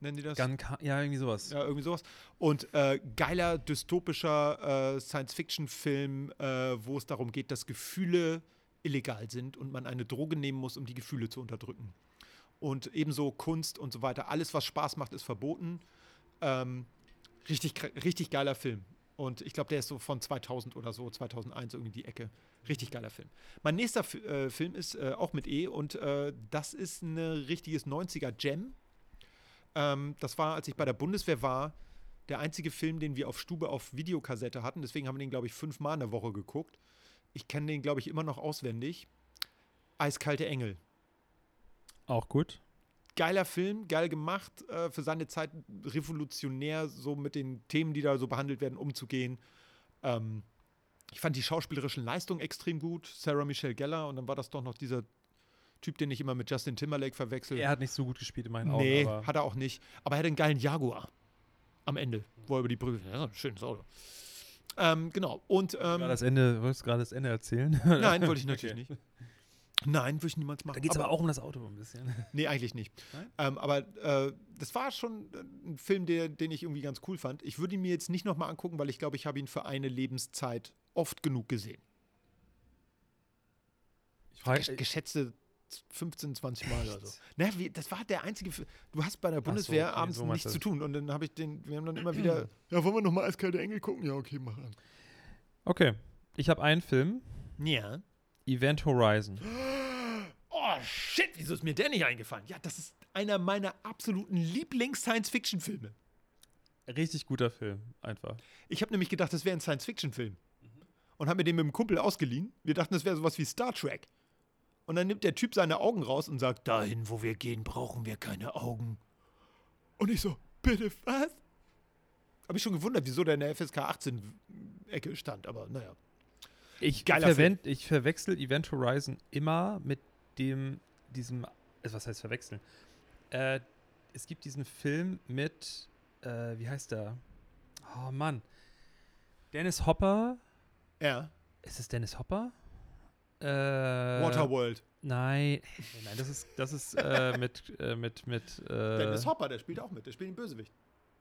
Nennen die das? Gun ja, irgendwie sowas. Ja, irgendwie sowas. Und äh, geiler, dystopischer äh, Science-Fiction-Film, äh, wo es darum geht, dass Gefühle illegal sind und man eine Droge nehmen muss, um die Gefühle zu unterdrücken. Und ebenso Kunst und so weiter. Alles, was Spaß macht, ist verboten. Ähm, richtig, richtig geiler Film. Und ich glaube, der ist so von 2000 oder so, 2001 irgendwie die Ecke. Richtig geiler Film. Mein nächster F äh, Film ist äh, auch mit E und äh, das ist ein richtiges 90er-Gem. Ähm, das war, als ich bei der Bundeswehr war, der einzige Film, den wir auf Stube auf Videokassette hatten. Deswegen haben wir den, glaube ich, fünfmal in der Woche geguckt. Ich kenne den, glaube ich, immer noch auswendig. Eiskalte Engel. Auch gut. Geiler Film, geil gemacht, äh, für seine Zeit revolutionär, so mit den Themen, die da so behandelt werden, umzugehen. Ähm, ich fand die schauspielerischen Leistungen extrem gut. Sarah Michelle Gellar und dann war das doch noch dieser Typ, den ich immer mit Justin Timberlake verwechsel. Er hat nicht so gut gespielt in meinen Augen. Nee, hat er auch nicht. Aber er hatte einen geilen Jaguar am Ende, wo er über die Brücke. Ja, schönes Auto. Ähm, genau. Und ähm, das Ende, wolltest du gerade das Ende erzählen? nein, wollte ich *laughs* natürlich Okay. nicht. Nein, würde ich niemals machen. Da geht es aber, auch um das Auto ein bisschen. *laughs* Nee, eigentlich nicht. Ähm, aber äh, das war schon äh, ein Film, der, den ich irgendwie ganz cool fand. Ich würde ihn mir jetzt nicht nochmal angucken, weil ich glaube, ich habe ihn für eine Lebenszeit oft genug gesehen. Gesch geschätzte 15, 20 Mal oder so. Na, wie, das war der einzige Film. Du hast bei der Bundeswehr okay, abends so nichts zu tun. Und dann habe ich den, wir haben dann immer wieder, *clears throat* ja, wollen wir nochmal Eiskalte Engel gucken? Ja, okay, mach an. okay, ich habe einen Film, Ja. Event Horizon. Oh, shit, wieso ist mir der nicht eingefallen? Ja, das ist einer meiner absoluten Lieblings-Science-Fiction-Filme. Richtig guter Film, einfach. Ich habe nämlich gedacht, das wäre ein Science-Fiction-Film. Und habe mir den mit dem Kumpel ausgeliehen. Wir dachten, das wäre sowas wie Star Trek. Und dann nimmt der Typ seine Augen raus und sagt, dahin, wo wir gehen, brauchen wir keine Augen. Und ich so, bitte was? Habe ich schon gewundert, wieso der in der FSK 18-Ecke stand, aber naja. Ich, verwend, ich verwechsel Event Horizon immer mit dem, diesem, also was heißt verwechseln? Äh, es gibt diesen Film mit, äh, wie heißt der? Oh Mann. Dennis Hopper. Ja, Ist es Dennis Hopper? Äh, Waterworld. Nein, *laughs* nein, das ist, das ist äh, mit, äh, mit, mit, äh, Dennis Hopper, der spielt auch mit. Der spielt den Bösewicht.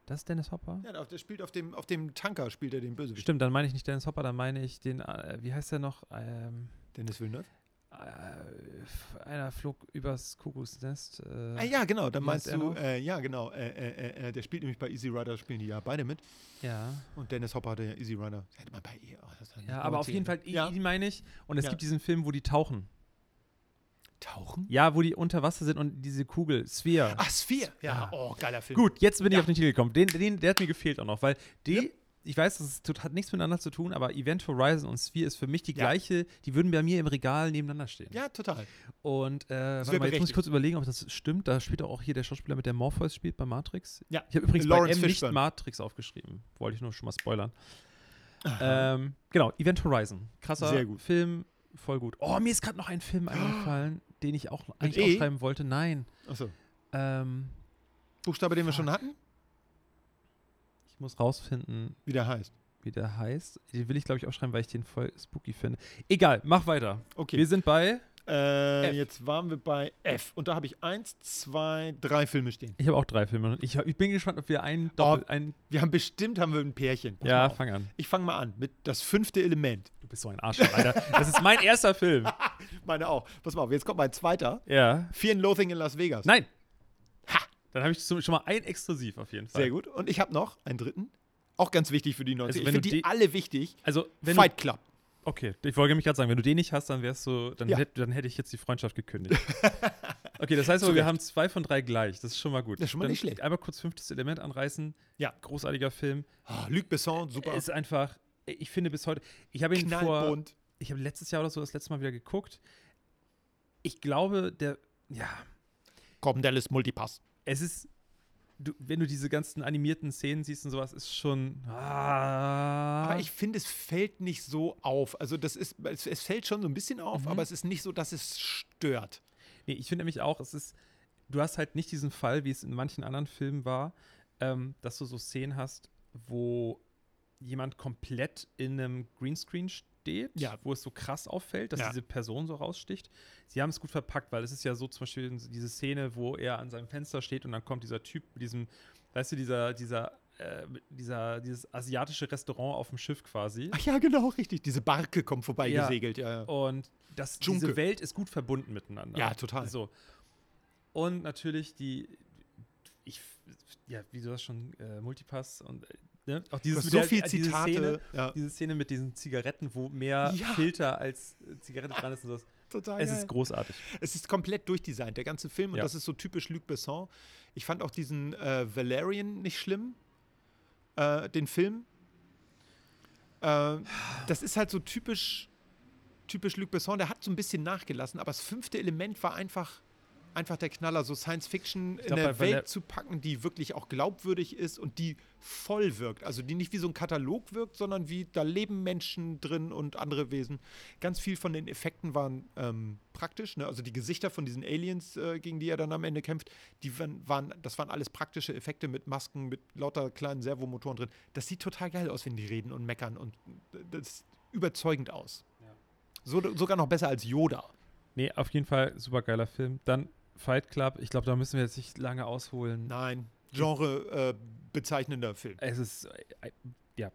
Das ist Dennis Hopper? Ja, der spielt auf dem, auf dem Tanker, spielt er den Bösewicht. Stimmt, dann meine ich nicht Dennis Hopper, dann meine ich den, äh, wie heißt der noch? Ähm, Dennis Villeneuve? äh, einer flog übers Kuckucksnest. Äh, Ah, ja, genau, dann meinst du, äh, ja, genau, äh, äh, der spielt nämlich bei Easy Rider, spielen die ja beide mit. ja. Und Dennis Hopper ja Easy Rider. Hätte man bei ihr. Oh, das hat Ja, aber auf jeden Fall, Ja. die meine ich. Und es Ja. gibt diesen Film, wo die tauchen. Tauchen? Ja, wo die unter Wasser sind und diese Kugel, Sphere. Ach, Sphere. Ja, Ja. oh, geiler Film. Gut, jetzt bin ich Ja. auf den Titel gekommen. Den, den, der hat mir gefehlt auch noch, weil die, Ja. ich weiß, das ist, hat nichts miteinander zu tun, aber Event Horizon und Sphere ist für mich die gleiche, die würden bei mir im Regal nebeneinander stehen. Ja, total. Und äh, warte mal, jetzt muss ich kurz überlegen, ob das stimmt. Da spielt auch hier der Schauspieler mit der Morpheus spielt bei Matrix. Ja. Ich habe übrigens Lawrence bei M nicht. Matrix aufgeschrieben. Wollte ich nur schon mal spoilern. Ähm, genau, Event Horizon. Krasser Sehr gut. Film, voll gut. Oh, mir ist gerade noch ein Film *gasps* eingefallen, den ich auch eigentlich E? aufschreiben wollte. Nein. Achso. Ähm, Buchstabe, den wir schon hatten? ich muss rausfinden, Wie der heißt. wie der heißt. Den will ich, glaube ich, aufschreiben, weil ich den voll spooky finde. Egal, mach weiter. Okay. Wir sind bei. äh, jetzt waren wir bei F. Und da habe ich eins, zwei, drei Filme stehen. Ich habe auch drei Filme. Ich, ich bin gespannt, ob wir einen Doppel. Ein, Wir haben bestimmt haben wir ein Pärchen. Pass ja, fang an. Ich fange mal an mit das fünfte Element. Du bist so ein Arsch, Alter. Das ist mein erster Film. *laughs* Meine auch. Pass mal auf, jetzt kommt mein zweiter. Ja. Fear and Loathing in Las Vegas. Nein. Ha! Dann habe ich schon mal ein exklusiv auf jeden Fall. Sehr gut. Und ich habe noch einen dritten. Auch ganz wichtig für die 90. Also ich wenn finde die die- alle wichtig. Also, wenn Fight Club. Okay, ich wollte mich gerade sagen, wenn du den nicht hast, dann wärst du, dann, Ja. hätt, dann hätte ich jetzt die Freundschaft gekündigt. *laughs* okay, das heißt aber, wir haben zwei von drei gleich. Das ist schon mal gut. Das ist schon mal dann nicht schlecht. Einmal kurz fünftes Element anreißen. Ja. Großartiger Film. Ah, Luc Besson, super. Ist einfach, ich finde bis heute, ich habe ihn vor. Ich habe letztes Jahr oder so das letzte Mal wieder geguckt. Ich glaube, der, ja, Corbin Dallas Multipass. es ist, du, wenn du diese ganzen animierten Szenen siehst und sowas, ist schon. Ah, Aber ich finde, es fällt nicht so auf. Also das ist, es, es fällt schon so ein bisschen auf, Mhm. aber es ist nicht so, dass es stört. Nee, ich finde nämlich auch, es ist, du hast halt nicht diesen Fall, wie es in manchen anderen Filmen war, ähm, dass du so Szenen hast, wo jemand komplett in einem Greenscreen steht, Ja. wo es so krass auffällt, dass Ja. diese Person so raussticht. Sie haben es gut verpackt, weil es ist ja so zum Beispiel diese Szene, wo er an seinem Fenster steht und dann kommt dieser Typ mit diesem, weißt du, dieser, dieser, äh, dieser, dieses asiatische Restaurant auf dem Schiff quasi. Ach ja, genau, richtig. Diese Barke kommt vorbei Ja. gesegelt. Ja, ja. Und das, Dschunke. diese Welt ist gut verbunden miteinander. Ja, total. So. Und natürlich die, ich, ja, wie du das schon, äh, Multipass und äh, ne? auch dieses so der- viel äh, diese Zitate. Szene, ja, diese Szene mit diesen Zigaretten, wo mehr Ja. Filter als äh, Zigarette dran ist und sowas. total Es geil. ist großartig. Es ist komplett durchdesignt, der ganze Film. Und Ja. das ist so typisch Luc Besson. Ich fand auch diesen äh, Valerian nicht schlimm, äh, den Film. Äh, das ist halt so typisch, typisch Luc Besson. Der hat so ein bisschen nachgelassen, aber das fünfte Element war einfach, einfach der Knaller. So Science Fiction in glaub, bei Valer- Welt zu packen, die wirklich auch glaubwürdig ist und die voll wirkt. Also die nicht wie so ein Katalog wirkt, sondern wie da leben Menschen drin und andere Wesen. Ganz viel von den Effekten waren ähm, praktisch. Ne? Also die Gesichter von diesen Aliens, äh, gegen die er dann am Ende kämpft, die waren, waren, das waren alles praktische Effekte mit Masken, mit lauter kleinen Servomotoren drin. Das sieht total geil aus, wenn die reden und meckern und das sieht überzeugend aus. So, sogar noch besser als Yoda. Nee, auf jeden Fall super geiler Film. Dann Fight Club. Ich glaube, da müssen wir jetzt nicht lange ausholen. Nein, Genre äh, bezeichnender Film. Es ist, äh, ja,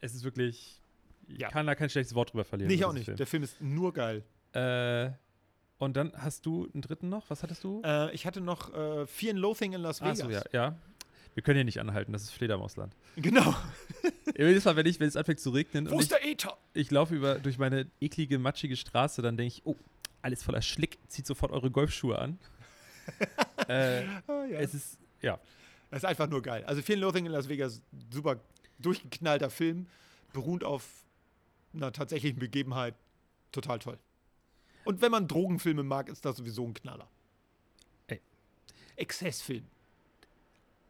es ist wirklich, ich Ja. kann da kein schlechtes Wort drüber verlieren. Ich über auch nicht. Der Film ist nur geil. Film. Äh, und dann hast du einen dritten noch? Was hattest du? Äh, ich hatte noch äh, Fear and Loathing in Las Vegas. Achso, ja, ja. Wir können hier nicht anhalten, das ist Fledermausland. *laughs* Genau. Jedes Mal, wenn, ich, wenn es anfängt zu regnen Wo ist ich, der Ether? ich laufe über, durch meine eklige, matschige Straße, dann denke ich, oh, alles voller Schlick, zieht sofort eure Golfschuhe an. Äh, *laughs* Ah, ja. es ist, ja, Das ist einfach nur geil. Also Fear Loathing in Las Vegas, super durchgeknallter Film, beruht auf einer tatsächlichen Begebenheit. Total toll. Und wenn man Drogenfilme mag, ist das sowieso ein Knaller. Ey. Exzessfilm.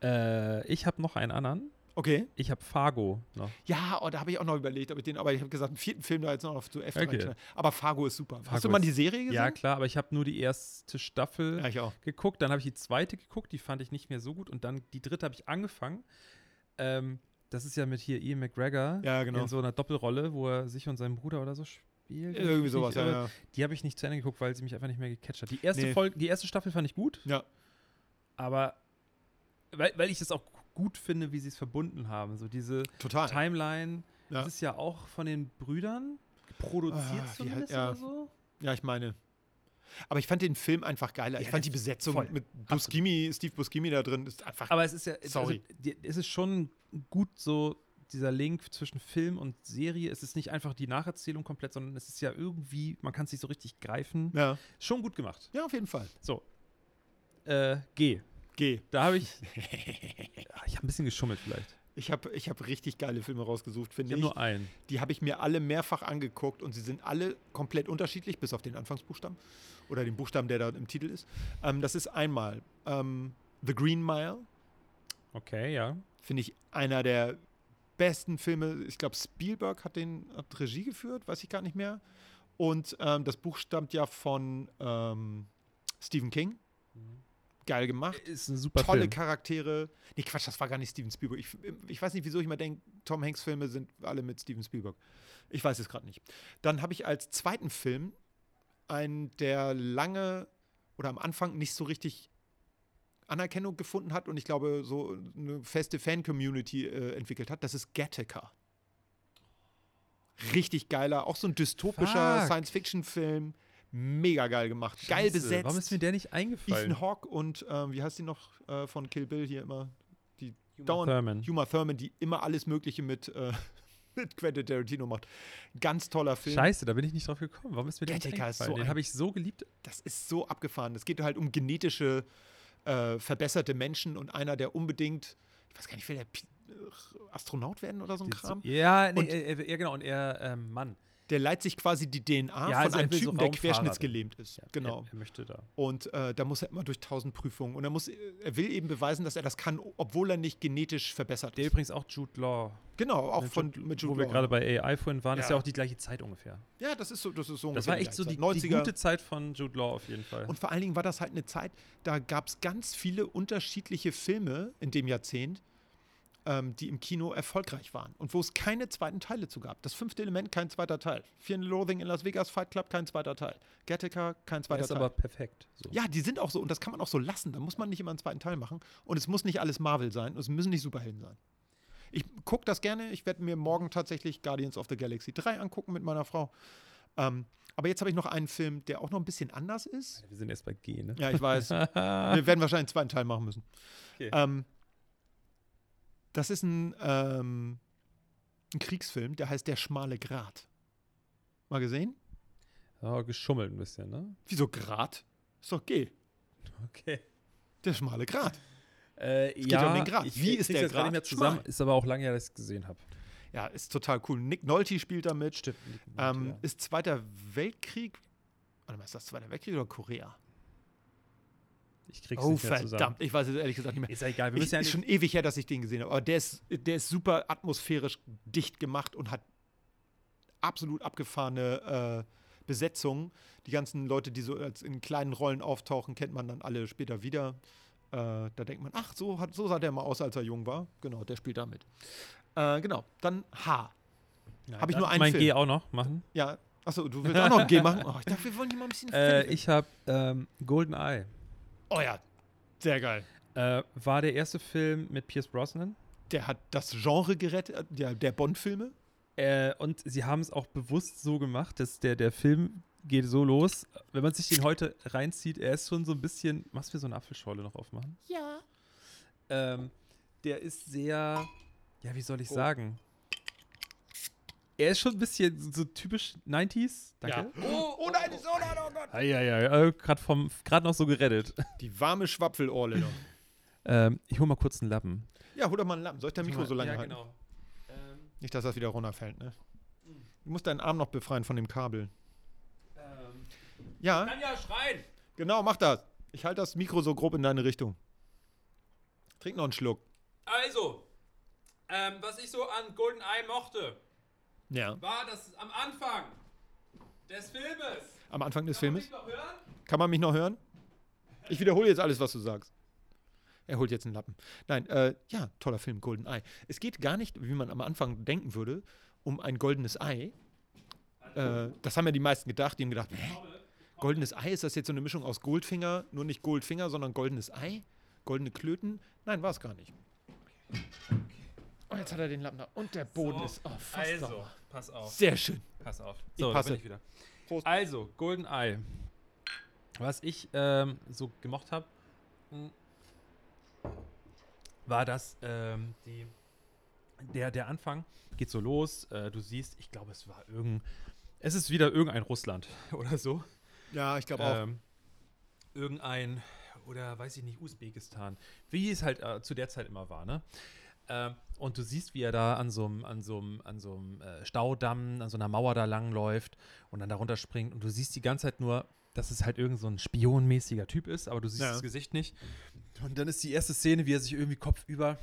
äh, ich habe noch einen anderen. Okay. Ich habe Fargo noch. Ja, oh, da habe ich auch noch überlegt, ob ich den, aber ich habe gesagt, einen vierten Film da jetzt noch auf zu F Okay. Aber Fargo ist super. Fargo Hast du mal die Serie gesehen? Ja, klar, aber ich habe nur die erste Staffel Ja, ich auch. geguckt. Dann habe ich die zweite geguckt, die fand ich nicht mehr so gut. Und dann die dritte habe ich angefangen. Ähm, das ist ja mit hier Ian McGregor Ja, genau. in so einer Doppelrolle, wo er sich und seinen Bruder oder so spielt. Irgendwie sowas, nicht ja, ja. Die habe ich nicht zu Ende geguckt, weil sie mich einfach nicht mehr gecatcht hat. Die erste Nee. Folge, die erste Staffel fand ich gut, Ja, aber weil, weil ich es auch gut finde, wie sie es verbunden haben. So diese total. Timeline, Ja. das ist ja auch von den Brüdern produziert Ah, zumindest ja. oder so. Ja, ich meine. Aber ich fand den Film einfach geiler. Ich Ja, fand die Besetzung voll. mit Buscemi, Steve Buscemi da drin, ist einfach. Aber es ist ja, Sorry. Also, es ist schon gut so dieser Link zwischen Film und Serie. Es ist nicht einfach die Nacherzählung komplett, sondern es ist ja irgendwie, man kann es nicht so richtig greifen. ja. Schon gut gemacht. ja, auf jeden Fall. So. Äh, G. Geh. Da habe ich. *laughs* Ich habe ein bisschen geschummelt vielleicht. Ich habe ich hab richtig geile Filme rausgesucht, Ich finde habe ich. nur einen. Die habe ich mir alle mehrfach angeguckt und sie sind alle komplett unterschiedlich, bis auf den Anfangsbuchstaben oder den Buchstaben, der da im Titel ist. Ähm, das ist einmal ähm, The Green Mile, Okay, ja. finde ich einer der besten Filme. Ich glaube, Spielberg hat den hat Regie geführt, weiß ich gar nicht mehr. Und ähm, das Buch stammt ja von ähm, Stephen King. Geil gemacht. Ist ein super Tolle Film. Charaktere. Nee, Quatsch, das war gar nicht Steven Spielberg. Ich, ich weiß nicht, wieso ich immer denke, Tom Hanks Filme sind alle mit Steven Spielberg. Ich weiß es gerade nicht. Dann habe ich als zweiten Film einen, der lange oder am Anfang nicht so richtig Anerkennung gefunden hat und ich glaube, so eine feste Fan-Community äh, entwickelt hat. Das ist Gattaca. Richtig geiler, auch so ein dystopischer. Science-Fiction-Film. Mega geil gemacht. Geil Scheiße, besetzt. Warum ist mir der nicht eingefallen? Ethan Hawke und ähm, wie heißt die noch äh, von Kill Bill hier immer? Die Uma dauernd Thurman. Uma Thurman, die immer alles Mögliche mit, äh, *laughs* mit Quentin Tarantino macht. Ganz toller Film. Scheiße, da bin ich nicht drauf gekommen. Warum ist mir der nicht eingefallen? so Den habe ich so geliebt. Das ist so abgefahren. Es geht halt um genetische äh, verbesserte Menschen und einer, der unbedingt, ich weiß gar nicht, will der äh, Astronaut werden oder so ein Kram? Ja, nee, Und- äh, äh, ja, genau. Und er, ähm, Mann. Der leiht sich quasi die DNA Ja, von also einem will so Typen, der querschnittsgelähmt ist. Ja, genau. Er, er möchte da. Und äh, da muss er immer durch tausend Prüfungen. Und er, muss, er will eben beweisen, dass er das kann, obwohl er nicht genetisch verbessert Der ist. übrigens auch Jude Law. Genau, auch Mit von Jude- mit Wo Jude wir Law. gerade bei AI vorhin waren, ist Ja. ja auch die gleiche Zeit ungefähr. Ja, das ist so, das ist so Das war echt so die, die 90er. gute Zeit von Jude Law auf jeden Fall. Und vor allen Dingen war das halt eine Zeit, da gab es ganz viele unterschiedliche Filme in dem Jahrzehnt, ähm, die im Kino erfolgreich waren und wo es keine zweiten Teile zu gab. Das fünfte Element, kein zweiter Teil. Fear and Loathing in Las Vegas, Fight Club, kein zweiter Teil. Gattaca, kein zweiter ist Teil. aber perfekt. So. ja, die sind auch so und das kann man auch so lassen. Da muss man nicht immer einen zweiten Teil machen. Und es muss nicht alles Marvel sein und es müssen nicht Superhelden sein. Ich gucke das gerne. Ich werde mir morgen tatsächlich Guardians of the Galaxy 3 angucken mit meiner Frau. Ähm, aber jetzt habe ich noch einen Film, der auch noch ein bisschen anders ist. Wir sind erst bei G, ne? Ja, ich weiß. *laughs* Wir werden wahrscheinlich einen zweiten Teil machen müssen. Okay. Ähm, das ist ein, ähm, ein Kriegsfilm, der heißt Der schmale Grat. Mal gesehen? Ja, geschummelt ein bisschen, ne? Wieso Grat? Ist doch G. Okay. Der schmale Grat. Äh, geht ja um den Grad. Ich Wie ist der Grad? nicht mehr zusammen? Schmal. Ist aber auch lange her, dass ich es gesehen habe. Ja, ist total cool. Nick Nolte spielt da mit. Stimmt. Ähm, Ist Zweiter Weltkrieg. Warte mal, ist das Zweiter Weltkrieg oder Korea? Ich krieg's Oh, nicht mehr zusammen. verdammt. Ich weiß es ehrlich gesagt nicht mehr. Ist ja egal. Wir Ich, ja ist schon ewig her, dass ich den gesehen habe. Aber der ist, der ist super atmosphärisch dicht gemacht und hat absolut abgefahrene äh, Besetzung. Die ganzen Leute, die so als in kleinen Rollen auftauchen, kennt man dann alle später wieder. Äh, da denkt man, ach, so, hat, so sah der mal aus, als er jung war. Genau, der spielt da mit. Äh, genau, dann H. Habe ich nur einen mein Film. G auch noch machen. Ja, achso, du willst auch noch ein G machen? Oh, ich dachte, wir wollen hier mal ein bisschen. Äh, ich habe ähm, Golden Eye. Oh ja, sehr geil. Äh, war der erste Film mit Pierce Brosnan. Der hat das Genre gerettet, äh, der, der Bond-Filme. Äh, und sie haben es auch bewusst so gemacht, dass der, der Film geht so los. Wenn man sich den heute reinzieht, er ist schon so ein bisschen. Machst du mir so eine Apfelschorle noch aufmachen? Ja. Ähm, der ist sehr. Ja, wie soll ich Oh. sagen? Er ist schon ein bisschen so, so typisch 90s. Danke. Oh, oh nein, so, nein, oh Gott. Ja. Äh, Gerade vom gerade noch so gerettet. Die warme Schwapfelohrle noch. *laughs* Ähm, ich hol mal kurz einen Lappen. Ja, hol doch mal einen Lappen. Soll ich dein Mikro so lange ja, halten? genau. Ähm, Nicht, dass das wieder runterfällt, ne? Du musst deinen Arm noch befreien von dem Kabel. ähm, Ja, kann ja schreien. genau, mach das. Ich halte das Mikro so grob in deine Richtung. Trink noch einen Schluck. Also, ähm, was ich so an Golden Eye mochte, Ja. war, dass am Anfang des Filmes. Am Anfang des Kann man Filmes. mich noch hören? Kann man mich noch hören? Ich wiederhole jetzt alles, was du sagst. Er holt jetzt einen Lappen. Nein, äh, ja, toller Film, Golden Eye. Es geht gar nicht, wie man am Anfang denken würde, um ein goldenes Ei. Äh, das haben ja die meisten gedacht. Die haben gedacht, hä? Goldenes Ei, ist das jetzt so eine Mischung aus Goldfinger? Nur nicht Goldfinger, sondern goldenes Ei? Goldene Klöten? Nein, war es gar nicht. Oh, jetzt hat er den Lappen da. Und der Boden So, ist. Oh, fast Also, sauber. Pass auf. Sehr schön. Pass auf. Ich So, da passe. bin ich wieder. Prost. Also, Golden Eye. Was ich ähm, so gemocht habe, war das ähm, die, der, der Anfang geht so los. Äh, du siehst, ich glaube, es war irgendein, es ist wieder irgendein Russland *laughs* oder so. Ja, ich glaube auch. Ähm, irgendein, oder weiß ich nicht, Usbekistan. Wie es halt äh, zu der Zeit immer war, ne? Ähm, und du siehst, wie er da an so einem an so einem- an so einem, äh, Staudamm, an so einer Mauer da langläuft und dann darunter springt. Und du siehst die ganze Zeit nur, dass es halt irgend so ein spionmäßiger Typ ist, aber du siehst Ja. das Gesicht nicht. Und dann ist die erste Szene, wie er sich irgendwie kopfüber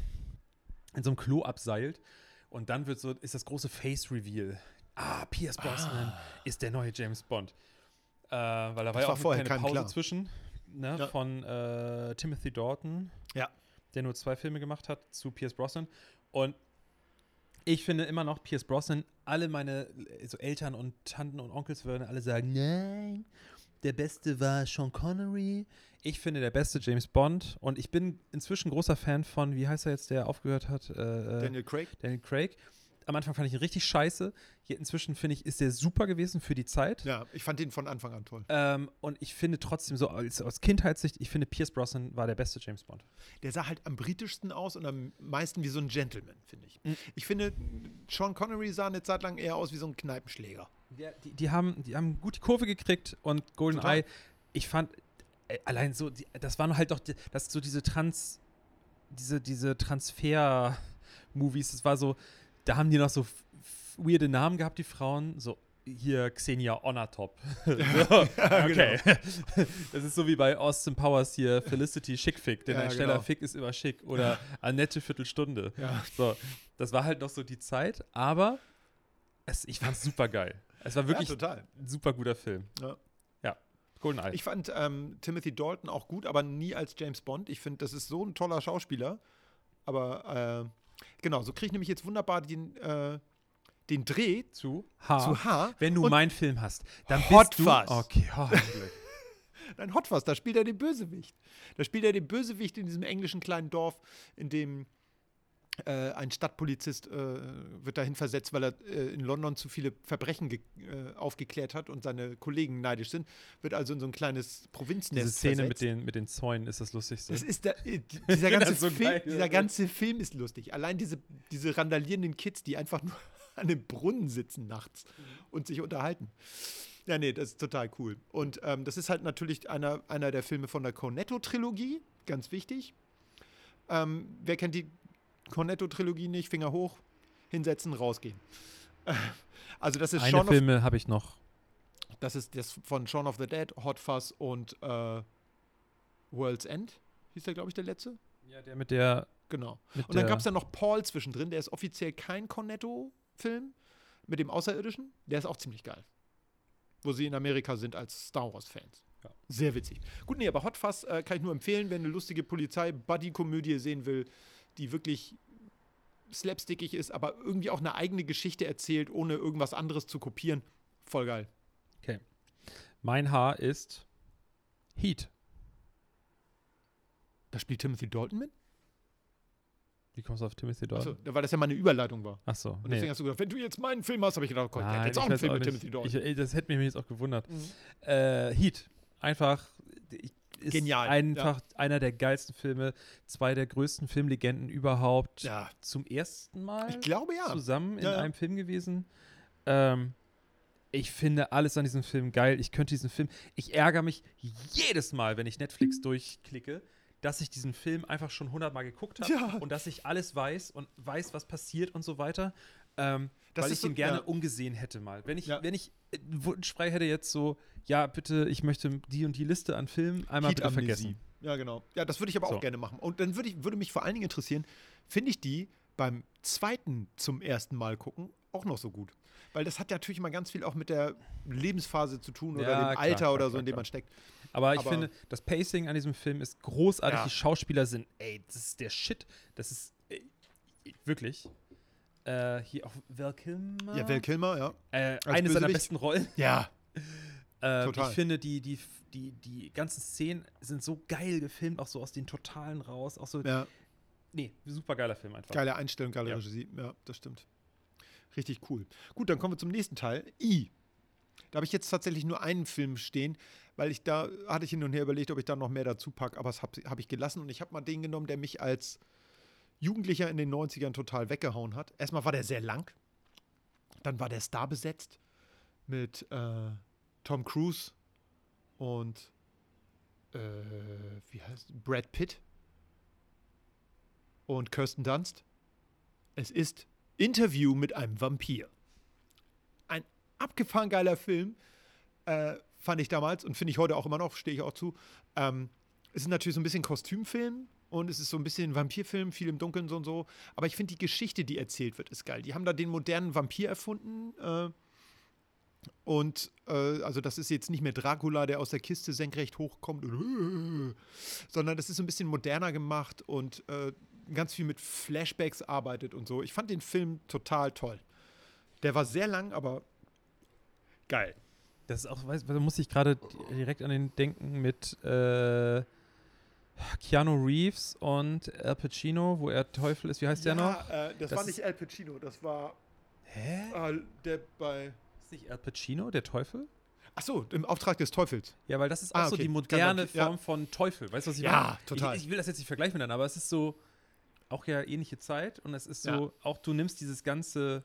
in so einem Klo abseilt. Und dann wird so, ist das große Face-Reveal. Ah, Pierce Brosnan ist der neue James Bond. Äh, weil da war ja auch vorher eine keinem Pause klar. zwischen ne, Ja. von äh, Timothy Dalton, Ja. Der nur zwei Filme gemacht hat, zu Pierce Brosnan. Und ich finde immer noch Pierce Brosnan, alle meine so Eltern und Tanten und Onkels würden alle sagen, nein, der Beste war Sean Connery. Ich finde der beste James Bond und ich bin inzwischen großer Fan von, wie heißt er jetzt, der aufgehört hat? Äh, äh, Daniel Craig. Daniel Craig. Am Anfang fand ich ihn richtig scheiße. Hier inzwischen finde ich, ist der super gewesen für die Zeit. Ja, ich fand den von Anfang an toll. Ähm, und ich finde trotzdem so als, aus Kindheitssicht, ich finde Pierce Brosnan war der beste James Bond. Der sah halt am britischsten aus und am meisten wie so ein Gentleman, finde ich. Mhm. Ich finde, Sean Connery sah eine Zeit lang eher aus wie so ein Kneipenschläger. Die, die, haben, die haben gut die Kurve gekriegt und Golden Total. Eye, ich fand äh, allein so, die, das waren halt doch, die, das so diese Trans, diese, diese Transfer-Movies, das war so, da haben die noch so weirde Namen gehabt, die Frauen, so hier Xenia Onatop. *laughs* so, *laughs* okay. Das ist so wie bei Austin Powers hier Felicity Schickfick, denn Ja, ein schneller genau. Fick ist immer schick. Oder *laughs* Annette Viertelstunde. Ja. So, das war halt noch so die Zeit, aber es, ich fand es super geil. Es war wirklich ja, total. ein super guter Film. Ja. Ja, GoldenEye. Ich fand ähm, Timothy Dalton auch gut, aber nie als James Bond. Ich finde, das ist so ein toller Schauspieler. Aber äh, genau, so kriege ich nämlich jetzt wunderbar den, äh, den Dreh zu H. zu H. Wenn du meinen Film hast, dann Hot bist du. Fuzz. Okay, oh. *laughs* Nein, Hot Fuzz, da spielt er den Bösewicht. Da spielt er den Bösewicht in diesem englischen kleinen Dorf, in dem äh, ein Stadtpolizist äh, wird dahin versetzt, weil er äh, in London zu viele Verbrechen ge äh, aufgeklärt hat und seine Kollegen neidisch sind. Wird also in so ein kleines Provinznest Diese Szene mit versetzt. den, mit den Zäunen ist das Lustigste. *laughs* Das ist der, äh, dieser, ganze das so Film, geil. dieser ganze Film ist lustig. Allein diese, diese randalierenden Kids, die einfach nur *laughs* an dem Brunnen sitzen nachts und sich unterhalten. Ja, nee, das ist total cool. Und ähm, das ist halt natürlich einer, einer der Filme von der Cornetto-Trilogie, ganz wichtig. Ähm, wer kennt die Cornetto-Trilogie nicht? Finger hoch, hinsetzen, rausgehen. *laughs* Also das ist Eine Shaun Filme habe ich noch. das ist das von Shaun of the Dead, Hot Fuzz und äh, World's End. Hieß der, glaube ich, der letzte? Ja, der mit der. Genau. Mit Und dann gab es da noch Paul zwischendrin, der ist offiziell kein Cornetto-Film mit dem Außerirdischen. Der ist auch ziemlich geil. Wo sie in Amerika sind als Star Wars-Fans. Ja. Sehr witzig. Gut, nee, aber Hot Fuzz äh, kann ich nur empfehlen, wenn eine lustige Polizei-Buddy-Komödie sehen will, die wirklich slapstickig ist, aber irgendwie auch eine eigene Geschichte erzählt, ohne irgendwas anderes zu kopieren. Voll geil. Mein Haar ist Heat. Da spielt Timothy Dalton mit? Wie kommst du auf Timothy Achso, Dalton? weil das ja meine Überleitung war. Achso, Und nee. deswegen hast du gesagt, wenn du jetzt meinen Film hast, habe ich gedacht, Gott, der hat Nein, jetzt auch einen Film auch mit. Timothy Dalton. Ich, das hätte mich jetzt auch gewundert. Mhm. Äh, Heat. Einfach. ich- Ist Genial, Einfach einer der geilsten Filme. Zwei der größten Filmlegenden überhaupt. Ja, Zum ersten Mal ich glaube ja. zusammen in Ja, ja. einem Film gewesen. Ähm, ich finde alles an diesem Film geil. Ich könnte diesen Film. Ich ärgere mich jedes Mal, wenn ich Netflix *laughs* durchklicke, dass ich diesen Film einfach schon hundertmal geguckt habe Ja. und dass ich alles weiß und weiß, was passiert und so weiter. Ähm, weil ich so- ihn gerne ja. umgesehen hätte mal. Wenn ich, Ja. wenn ich äh, wunschfrei hätte jetzt so, ja, bitte, ich möchte die und die Liste an Filmen einmal bitte vergessen. Ja, genau. Ja, das würde ich aber So. auch gerne machen. Und dann würde, ich, würde mich vor allen Dingen interessieren, finde ich die beim zweiten zum ersten Mal gucken auch noch so gut? Weil das hat ja natürlich immer ganz viel auch mit der Lebensphase zu tun oder Ja, dem klar, Alter klar, oder so, klar, in dem man steckt. Aber ich Aber- finde, das Pacing an diesem Film ist großartig. Ja. Die Schauspieler sind, ey, das ist der Shit. Das ist ey, wirklich. Äh, hier auch Val Kilmer. Ja, Val Kilmer, ja. äh, eine seiner besten Rollen. Ja. *laughs* Äh, Total. Ich finde, die, die, die, die ganzen Szenen sind so geil gefilmt, auch so aus den Totalen raus. Auch so, ja. nee, super geiler Film einfach. Geile Einstellung, geile Ja. Regie. Ja, das stimmt. Richtig cool. Gut, dann kommen wir zum nächsten Teil. I. Da habe ich jetzt tatsächlich nur einen Film stehen, weil ich da hatte ich hin und her überlegt, ob ich da noch mehr dazu packe, aber das habe hab ich gelassen und ich habe mal den genommen, der mich als Jugendlicher in den 90ern total weggehauen hat. Erstmal war der sehr lang, dann war der Star besetzt mit äh, Tom Cruise und äh, wie heißt Brad Pitt und Kirsten Dunst. Es ist Interview mit einem Vampir. Ein abgefahren geiler Film, äh, fand ich damals und finde ich heute auch immer noch, stehe ich auch zu. Ähm, es ist natürlich so ein bisschen Kostümfilm und es ist so ein bisschen Vampirfilm, viel im Dunkeln so und so. Aber ich finde die Geschichte, die erzählt wird, ist geil. Die haben da den modernen Vampir erfunden. Äh, und äh, also das ist jetzt nicht mehr Dracula, der aus der Kiste senkrecht hochkommt, und, *laughs* sondern das ist so ein bisschen moderner gemacht und äh, ganz viel mit Flashbacks arbeitet und so. Ich fand den Film total toll. Der war sehr lang, aber geil. Das ist auch, weißt, da muss ich gerade direkt an den denken mit äh, Keanu Reeves und Al Pacino, wo er Teufel ist. Wie heißt der noch? Äh, das, Das war nicht Al Pacino, das war Hä? äh, der bei. Ist nicht Al Pacino, der Teufel? Achso, im Auftrag des Teufels. Ja, weil das ist auch Ah, so okay. die Kann moderne ja. Form von Teufel. Weißt du, was ich Ja, meine? total. Ich, ich will das jetzt nicht vergleichen miteinander, aber es ist so auch ja ähnliche Zeit und es ist so, Ja. auch du nimmst dieses ganze,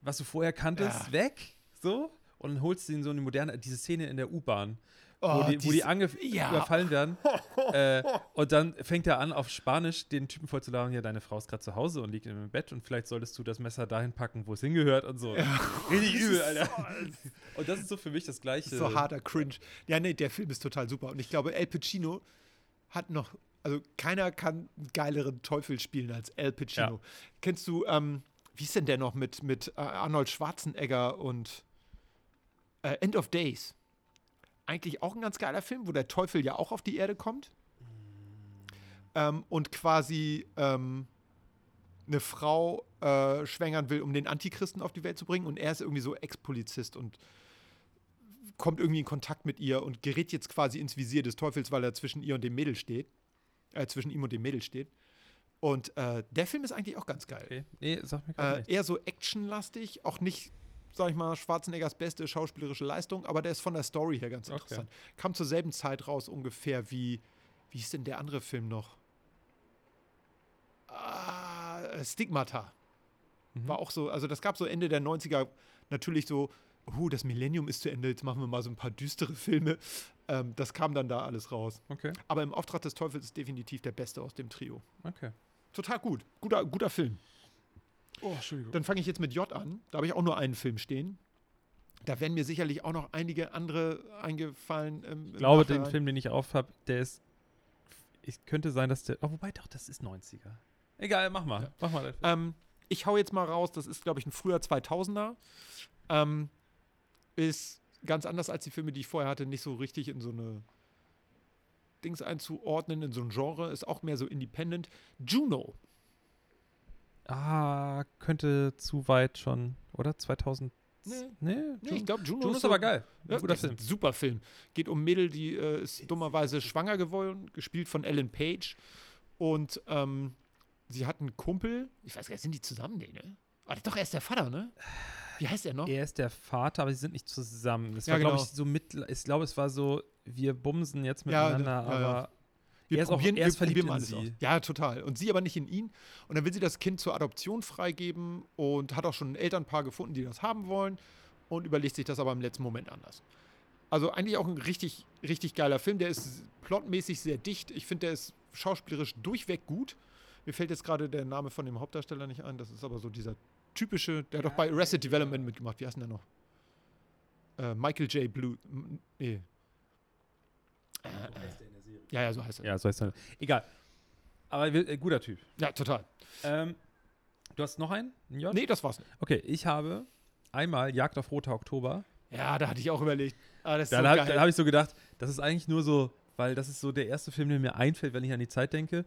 was du vorher kanntest, Ja. weg, so und holst ihn so in die moderne, diese Szene in der U-Bahn, Oh, wo die, wo die dies- ange Ja. überfallen werden. *laughs* äh, und dann fängt er an, auf Spanisch den Typen vorzulabern, ja, deine Frau ist gerade zu Hause und liegt im Bett und vielleicht solltest du das Messer dahin packen, wo es hingehört und so. *laughs* Richtig übel, Alter. Und das ist so für mich das Gleiche. So harter Cringe. Ja, nee, der Film ist total super. Und ich glaube, El Pacino hat noch, also keiner kann einen geileren Teufel spielen als El Pacino. Ja. Kennst du, ähm, wie ist denn der noch mit, mit äh, Arnold Schwarzenegger und äh, End of Days? Eigentlich auch ein ganz geiler Film, wo der Teufel ja auch auf die Erde kommt. Ähm, und quasi ähm, eine Frau äh, schwängern will, um den Antichristen auf die Welt zu bringen. Und er ist irgendwie so Ex-Polizist und kommt irgendwie in Kontakt mit ihr und gerät jetzt quasi ins Visier des Teufels, weil er zwischen ihr und dem Mädel steht. Äh, zwischen ihm und dem Mädel steht. Und äh, der Film ist eigentlich auch ganz geil. Okay. Nee, sag mir gerade Äh, eher so actionlastig, auch nicht, sag ich mal, Schwarzeneggers beste schauspielerische Leistung, aber der ist von der Story her ganz Okay. interessant. Kam zur selben Zeit raus ungefähr wie, wie ist denn der andere Film noch? Ah, Stigmata. Mhm. War auch so, also das gab so Ende der 90er natürlich so, uh, das Millennium ist zu Ende, jetzt machen wir mal so ein paar düstere Filme. Ähm, das kam dann da alles raus. Okay, Aber im Auftrag des Teufels ist definitiv der beste aus dem Trio. okay. Total gut. Guter, guter Film. Oh, Entschuldigung. Dann fange ich jetzt mit J an. Da habe ich auch nur einen Film stehen. Da werden mir sicherlich auch noch einige andere eingefallen. Ähm, Ich glaube, den Film, den ich auf habe, der ist. Ich könnte sein, dass der. Oh, wobei doch, das ist 90er. Egal, mach mal. Ja. Mach mal. Ähm, ich hau jetzt mal raus, das ist, glaube ich, ein früher 2000er. Ähm, ist ganz anders als die Filme, die ich vorher hatte, nicht so richtig in so eine Dings einzuordnen, in so ein Genre. Ist auch mehr so independent. Juno. Ah, könnte zu weit schon, oder? 2000. Nee. Nee, Nee, ich glaube, Juno, Juno ist aber geil. Ja, guter Film. Super Film. Geht um Mädel, die äh, ist dummerweise schwanger geworden, gespielt von Ellen Page. Und ähm, sie hat einen Kumpel. Ich weiß gar nicht, sind die zusammen? Nee, ne? Ah, doch, er ist der Vater, ne? Wie heißt er noch? Er ist der Vater, aber sie sind nicht zusammen. Das Ja, war, glaube genau. ich, so mit. Ich glaube, es war so, wir bumsen jetzt miteinander, ja, ja. aber. Wir er ist auch- probieren, er ist wir verliebt probieren in sie. aus. Ja, total. Und sie aber nicht in ihn. Und dann will sie das Kind zur Adoption freigeben und hat auch schon ein Elternpaar gefunden, die das haben wollen und überlegt sich das aber im letzten Moment anders. Also eigentlich auch ein richtig, richtig geiler Film. Der ist plotmäßig sehr dicht. Ich finde, der ist schauspielerisch durchweg gut. Mir fällt jetzt gerade der Name von dem Hauptdarsteller nicht ein. Das ist aber so dieser typische, der hat doch bei Arrested Development mitgemacht. Wie heißt denn der noch? Äh, Michael J. Blue. Nee. Äh, ja, ja, so heißt er. Ja, so heißt er. Egal. Aber äh, guter Typ. Ja, total. Ähm, du hast noch einen? Ein J? Nee, das war's nicht. Okay, ich habe einmal Jagd auf Roter Oktober. Ja, da hatte ich auch überlegt. Ah, das ist Dann so habe hab ich so gedacht, das ist eigentlich nur so, weil das ist so der erste Film, der mir einfällt, wenn ich an die Zeit denke.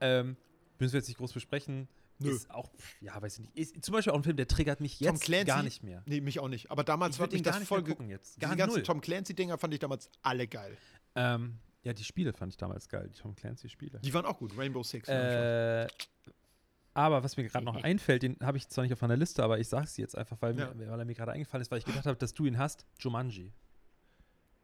Ähm, müssen wir jetzt nicht groß besprechen. Nö. Ist auch, ja, weiß ich nicht. Ist zum Beispiel auch ein Film, der triggert mich jetzt Clancy? gar nicht mehr. nee, mich auch nicht. Aber damals Ich hat würde mich das nicht voll gucken jetzt. Die Gar ganzen null. Tom Clancy-Dinger fand ich damals alle geil. Ähm, ja, die Spiele fand ich damals geil, die Tom Clancy-Spiele. Die waren auch gut. Rainbow Six. Äh, aber was mir gerade noch *laughs* einfällt, den habe ich zwar nicht auf meiner Liste, aber ich sage es jetzt einfach, weil, Ja. mir, weil er mir gerade eingefallen ist, weil ich gedacht habe, dass du ihn hast. Jumanji.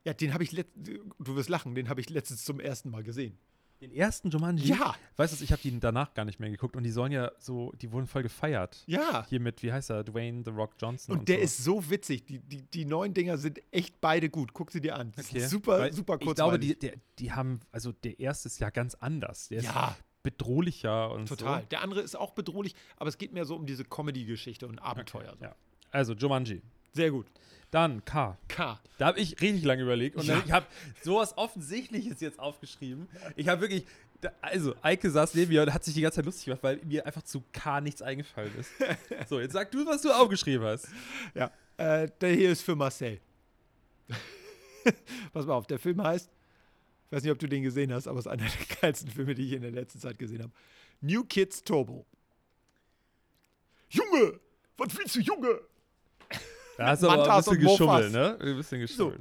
ja, den habe ich du wirst lachen, den habe ich letztens zum ersten Mal gesehen. Den ersten Jumanji? Ja, Weißt du, ich habe die danach gar nicht mehr geguckt und die sollen ja so, die wurden voll gefeiert. ja. Hier mit, wie heißt er, Dwayne The Rock Johnson. Und der so. ist so witzig. Die, die, die neuen Dinger sind echt beide gut. Guck sie dir an. Okay. ist super, Weil super Ich kurzweilig. glaube, die, der, die haben, also der erste ist ja ganz anders. Der ist ja, bedrohlicher und total. so. Der andere ist auch bedrohlich, aber es geht mehr so um diese Comedy-Geschichte und Abenteuer. so. Ja. Also Jumanji. Sehr gut. Dann K. K. Da habe ich richtig lange überlegt und Ja. ich habe sowas Offensichtliches jetzt aufgeschrieben. Ich habe wirklich, da, also Eike saß neben mir und hat sich die ganze Zeit lustig gemacht, weil mir einfach zu K nichts eingefallen ist. *laughs* so, jetzt sag du, was du aufgeschrieben hast. Ja, äh, der hier ist für Marcel. *laughs* Pass mal auf, der Film heißt, ich weiß nicht, ob du den gesehen hast, aber es ist einer der geilsten Filme, die ich in der letzten Zeit gesehen habe. New Kids Turbo. Junge! Was willst du, Junge? Da hast du aber ein Mantas bisschen und Mofas. geschummelt, ne? Ein bisschen geschummelt.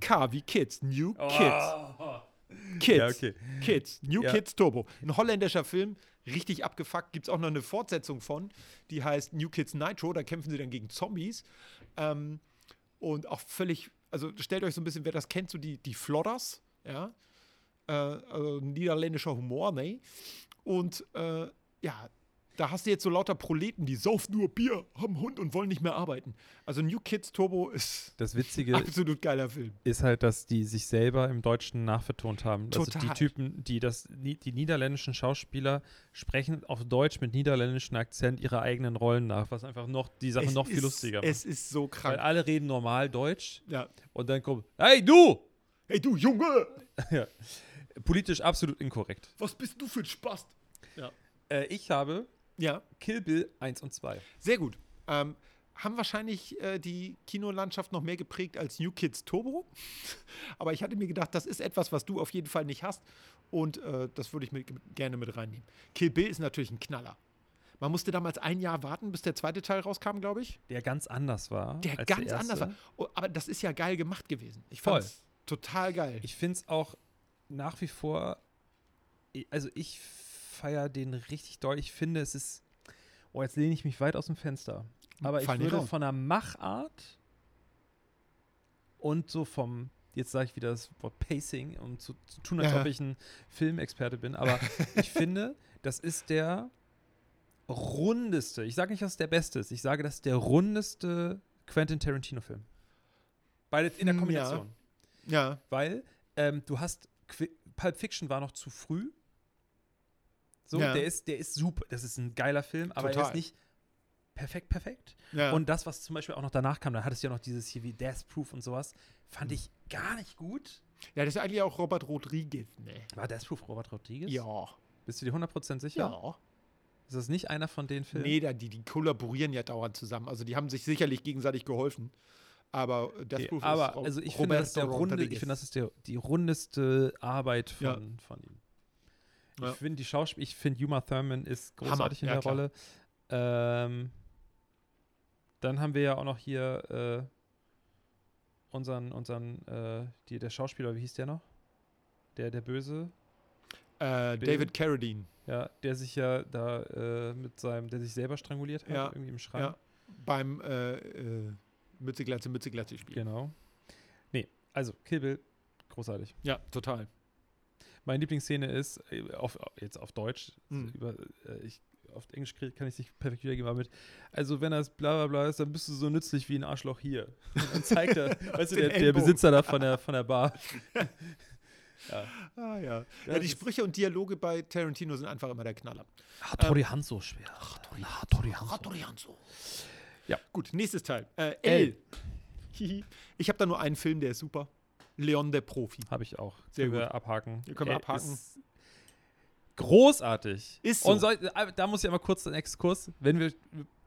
K wie Kids, New Oh. Kids. Kids. Ja, okay. Kids, New Ja. Kids Turbo. Ein holländischer Film, richtig abgefuckt. Gibt es auch noch eine Fortsetzung von, die heißt New Kids Nitro. Da kämpfen sie dann gegen Zombies. Ähm, und auch völlig, also stellt euch so ein bisschen, wer das kennt, so die, die Flodders, ja. Äh, also niederländischer Humor, ne? Und äh, ja, da hast du jetzt so lauter Proleten, die saufen nur Bier, haben Hund und wollen nicht mehr arbeiten. Also New Kids Turbo ist Das Witzige *laughs* absolut geiler Film. ist halt, dass die sich selber im Deutschen nachvertont haben. Also die Total. Typen, die das, die niederländischen Schauspieler sprechen auf Deutsch mit niederländischem Akzent ihre eigenen Rollen nach, was einfach noch die Sache Es noch viel ist, lustiger macht. Es ist so Weil krank. alle reden normal Deutsch Ja. und dann kommt, hey du! Hey du Junge, *laughs* Politisch absolut inkorrekt. was bist du für ein Spast? Äh, ich habe Ja, Kill Bill 1 und 2. sehr gut. Ähm, haben wahrscheinlich äh, die Kinolandschaft noch mehr geprägt als New Kids Turbo. *laughs* Aber ich hatte mir gedacht, das ist etwas, was du auf jeden Fall nicht hast. Und äh, das würde ich mit, gerne mit reinnehmen. Kill Bill ist natürlich ein Knaller. Man musste damals ein Jahr warten, bis der zweite Teil rauskam, glaube ich. Der ganz anders war. Der ganz der anders war. Oh, aber das ist ja geil gemacht gewesen. Ich Voll. fand's total geil. Ich finde es auch nach wie vor, also ich feiere den richtig doll. Ich finde, es ist, oh, jetzt lehne ich mich weit aus dem Fenster. Aber ich Fall nicht würde raus. von der Machart und so vom, jetzt sage ich wieder das Wort Pacing, um zu, zu tun, als Ja. ob ich ein Filmexperte bin, aber *laughs* ich finde, das ist der rundeste, ich sage nicht, dass es der beste ist, ich sage, das ist der rundeste Quentin Tarantino-Film. Beide in der Hm, ja. Kombination. ja, Weil ähm, du hast Qui Pulp Fiction war noch zu früh. So, Ja. der ist, der ist super. Das ist ein geiler Film, aber er Total. ist nicht perfekt, perfekt. ja. Und das, was zum Beispiel auch noch danach kam, da hattest du ja noch dieses hier wie Death Proof und sowas, fand ich gar nicht gut. ja, das ist eigentlich auch Robert Rodriguez, ne? War Death Proof Robert Rodriguez? Ja. Bist du dir 100% sicher? Ja. Ist das nicht einer von den Filmen? Nee, da, die, die kollaborieren ja dauernd zusammen. Also die haben sich sicherlich gegenseitig geholfen. Aber Death Okay, Proof aber ist also ich finde, das ist der runde, ich finde, das ist der, die rundeste Arbeit von, Ja. von ihm. Ja. Ich finde die Schauspiel, ich finde Uma Thurman ist großartig Hammer, in ja, der klar. Rolle. Ähm, dann haben wir ja auch noch hier äh, unseren, unseren, äh, die, der Schauspieler, wie hieß der noch? Der, der Böse, äh. David Carradine. ja, der sich ja da äh, mit seinem, der sich selber stranguliert hat, Ja, irgendwie im Schrank. Ja. Beim äh, äh, Mütze, Glatze, Mütze, Glatze Spiel. Genau. Nee, also Kill Bill, großartig. Ja, total. Meine Lieblingsszene ist, äh, auf, jetzt auf Deutsch, Hm. über, äh, ich, auf Englisch kann ich es nicht perfekt wiedergeben, aber mit, also wenn das bla bla bla ist, dann bist du so nützlich wie ein Arschloch hier. Und dann zeigt er, *laughs* weißt du, der, der. Besitzer da von der, von der Bar. *laughs* ja. Ah ja. Ja, die Sprüche und Dialoge bei Tarantino sind einfach immer der Knaller. Hattori Hanzo schwer. Hattori Hanzo. Ja. Gut, nächstes Teil. Äh, L. L. *laughs* Ich habe da nur einen Film, der ist super. Leon der Profi. Habe ich auch. Sehr Können wir gut. abhaken. Hier können wir abhaken. Ist großartig. Ist so. Und soll, äh, da muss ich aber kurz einen Exkurs, wenn wir,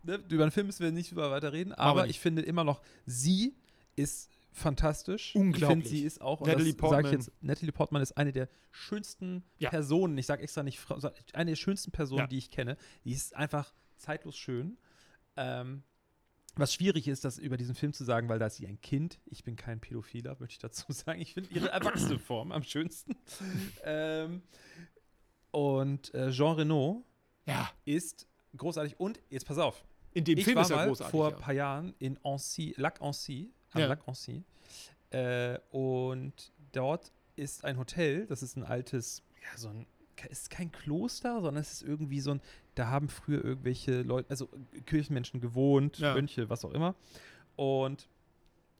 ne, über den Film müssen wir nicht über weiter reden, aber nicht. ich finde immer noch, sie ist fantastisch. Ich Unglaublich. finde, sie ist auch, Natalie Portman. ich jetzt, Natalie Portman ist eine der schönsten Ja. Personen, ich sage extra nicht Frau, eine der schönsten Personen, Ja. die ich kenne. Die ist einfach zeitlos schön. Ähm, was schwierig ist, das über diesen Film zu sagen, weil da ist sie ein Kind. Ich bin kein Pädophiler, möchte ich dazu *laughs* sagen. Ich finde ihre erwachsene Form am schönsten. *laughs* ähm, und äh, Jean Reno Ja, ist großartig. Und jetzt pass auf. in dem ich Film war ist er mal großartig. vor ein ja. paar Jahren in Ancy, Lac Ancy, am Ja. Lac Ancy. Äh, und dort ist ein Hotel, das ist ein altes, ja, so ein, ist kein Kloster, sondern es ist irgendwie so ein, da haben früher irgendwelche Leute, also Kirchenmenschen gewohnt, Ja. Mönche, was auch immer. Und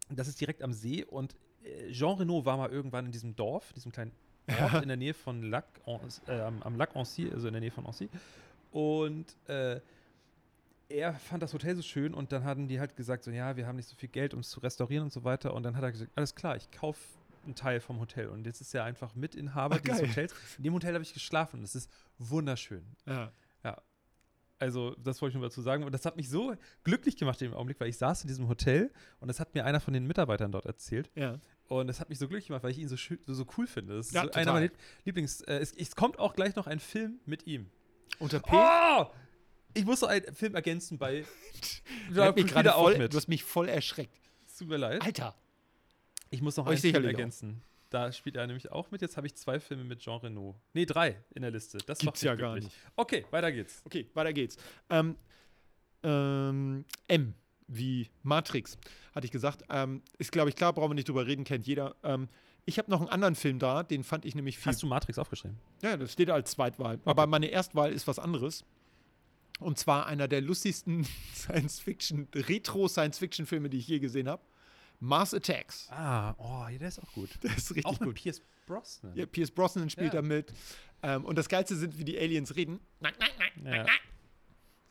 das ist direkt am See und äh, Jean Reno war mal irgendwann in diesem Dorf, diesem kleinen Ort in der Nähe von Lac, äh, am, am Lac Ancy, also in der Nähe von Ancy. Und äh, er fand das Hotel so schön und dann hatten die halt gesagt, so ja, wir haben nicht so viel Geld, um es zu restaurieren und so weiter. Und dann hat er gesagt, alles klar, ich kaufe einen Teil vom Hotel. Und jetzt ist er einfach Mitinhaber Ach, dieses geil. Hotels. In dem Hotel habe ich geschlafen und es ist wunderschön. Ja. Also, das wollte ich nur dazu sagen. Und das hat mich so glücklich gemacht dem Augenblick, weil ich saß in diesem Hotel und das hat mir einer von den Mitarbeitern dort erzählt. ja. Und das hat mich so glücklich gemacht, weil ich ihn so, so, so cool finde. Das ist Ja, so einer meiner Lieb- Lieblings. Äh, es, es kommt auch gleich noch ein Film mit ihm. Unter P. Oh! Ich muss noch einen Film ergänzen bei. *laughs* Du hast mich voll, mit. du hast mich voll erschreckt. Es tut mir leid. Alter. Ich muss noch Euch einen Film sicherlich auch. ergänzen. Da spielt er nämlich auch mit. Jetzt habe ich zwei Filme mit Jean Reno. Nee, drei in der Liste. Das Gibt's ja gar nicht. Okay, weiter geht's. Okay, weiter geht's. Ähm, ähm, M, wie Matrix, hatte ich gesagt. Ähm, ist, glaube ich, klar, brauchen wir nicht drüber reden, kennt jeder. Ähm, ich habe noch einen anderen Film da, den fand ich nämlich viel. Hast du Matrix aufgeschrieben? Ja, das steht als Zweitwahl. Aber meine Erstwahl ist was anderes. Und zwar einer der lustigsten *laughs* Science-Fiction, Retro-Science-Fiction-Filme, die ich je gesehen habe. Mars Attacks. Ah, oh, der ist auch gut. *laughs* Der ist richtig auch gut. Pierce Brosnan. Ja, Pierce Brosnan spielt Ja. da mit. Ähm, und das Geilste sind, wie die Aliens reden. Nein, nein, nein. Ja.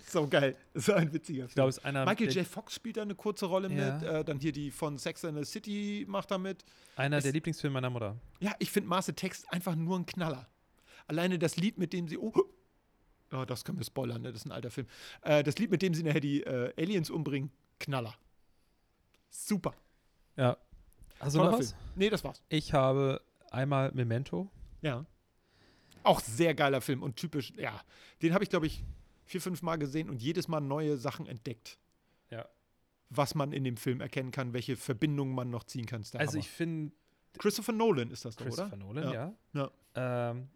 So geil. So ein witziger Ich glaube, es ist einer, Michael J. Fox spielt da eine kurze Rolle Ja. mit. Äh, dann hier die von Sex and the City macht da mit. einer es- der Lieblingsfilme meiner Mutter. Ja, ich finde Mars Attacks einfach nur ein Knaller. Alleine das Lied, mit dem sie. Oh, oh das können wir spoilern, ne? das ist ein alter Film. Äh, das Lied, mit dem sie nachher die äh, Aliens umbringen, Knaller. Super. Ja. Hast du noch was? Film. Nee, das war's. Ich habe einmal Memento. Ja. Auch sehr geiler Film und typisch, ja. Den habe ich, glaube ich, vier, fünf Mal gesehen und jedes Mal neue Sachen entdeckt. Ja. Was man in dem Film erkennen kann, welche Verbindungen man noch ziehen kann. Also Hammer. ich finde Christopher Nolan ist das doch, Christopher oder? Nolan, ja. Ja. Ähm,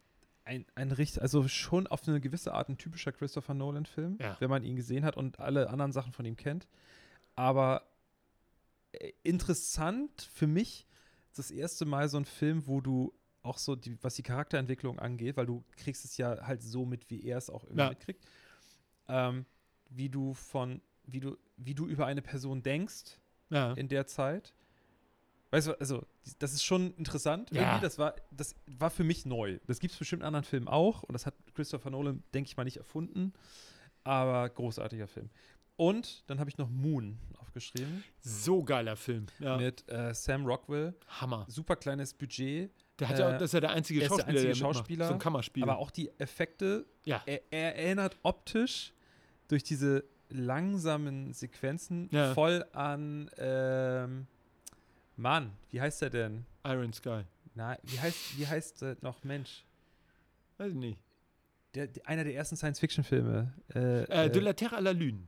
ein, ein richtig, also schon auf eine gewisse Art ein typischer Christopher Nolan-Film, Ja. wenn man ihn gesehen hat und alle anderen Sachen von ihm kennt. Aber interessant für mich das erste Mal so ein Film, wo du auch so, die, was die Charakterentwicklung angeht, weil du kriegst es ja halt so mit, wie er es auch irgendwie Ja. mitkriegt, ähm, wie du von, wie du, wie du über eine Person denkst, Ja. in der Zeit. Weißt du, also, das ist schon interessant. Ja. Das war, das war für mich neu. Das gibt es bestimmt in anderen Filmen auch. Und das hat Christopher Nolan, denke ich mal, nicht erfunden. Aber großartiger Film. Und dann habe ich noch Moon aufgeschrieben. So geiler Film. Ja. Mit äh, Sam Rockwell. Hammer. Super kleines Budget. Der hat ja, Äh, das ist ja der einzige er ist der Schauspieler, einzige mitmacht. Schauspieler, So ein Kammerspiel. Aber auch die Effekte. Ja. Er, er erinnert optisch durch diese langsamen Sequenzen Ja. voll an. Ähm, Mann, wie heißt er denn? Iron Sky. Na, wie heißt, wie heißt äh, noch Mensch? Weiß ich nicht. Der, der, einer der ersten Science-Fiction-Filme. Äh, Äh, äh, De la Terre à la Lune.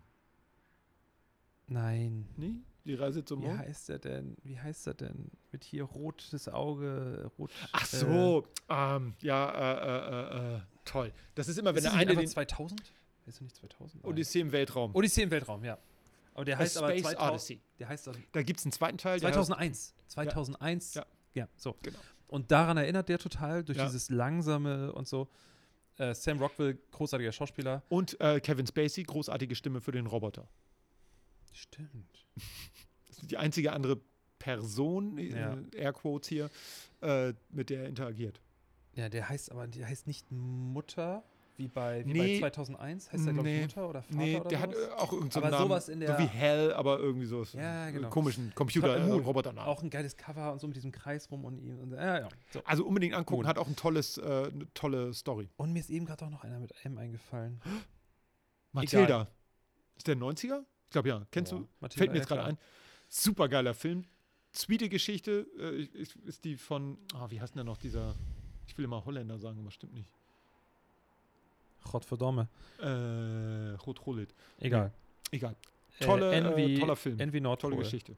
Nein. Nee? Die Reise zum Wie Mond? heißt er denn? Wie heißt er denn? Mit hier rotes Auge, rot. Ach äh, so. ähm, ja, äh, äh, äh, äh, toll. Das ist immer, wenn ist der nicht eine einfach den 2000? Ist er nicht 2000? Nein. Odyssee im Weltraum. Odyssee im Weltraum, ja. Aber der heißt aber Space 2000, Odyssey. Der heißt dann Da gibt es einen zweiten Teil. der 2001. 2001. Ja. ja, so. Genau. Und daran erinnert der total durch Ja. dieses langsame und so. Äh, Sam Rockwell, großartiger Schauspieler. Und äh, Kevin Spacey, großartige Stimme für den Roboter. Stimmt. *laughs* Das ist die einzige andere Person, Ja. äh, Airquotes hier, äh, mit der er interagiert. Ja, der heißt aber, der heißt nicht Mutter, wie bei, wie Nee. bei 2001. Heißt der, glaube ich, Nee. Mutter oder Vater Nee, oder der hat sowas? äh, auch irgendeinen so Namen. sowas in so der- wie Hell, aber irgendwie so Ja, genau. komischen Computer, Moon. äh, Roboternamen. Auch ein geiles Cover und so mit diesem Kreis rum und ihm. Und, ja, ja. So. Also unbedingt angucken, Moon. hat auch ein tolles, äh, eine tolle Story. Und mir ist eben gerade auch noch einer mit M eingefallen. Matilda. Ist der 90er? Ich glaube ja. Kennst Ja, du? Matilda, Fällt mir ja, jetzt gerade ein. Super geiler Film. Sweete Geschichte. Äh, ist, ist die von, ah, wie heißt denn der noch, dieser, ich will immer Holländer sagen, aber stimmt nicht. Gottverdomme. Äh, Rot Rolit. Egal. Egal. Äh, Tolle, äh, Envy, toller Film. Envy Nordpol. Tolle Geschichte.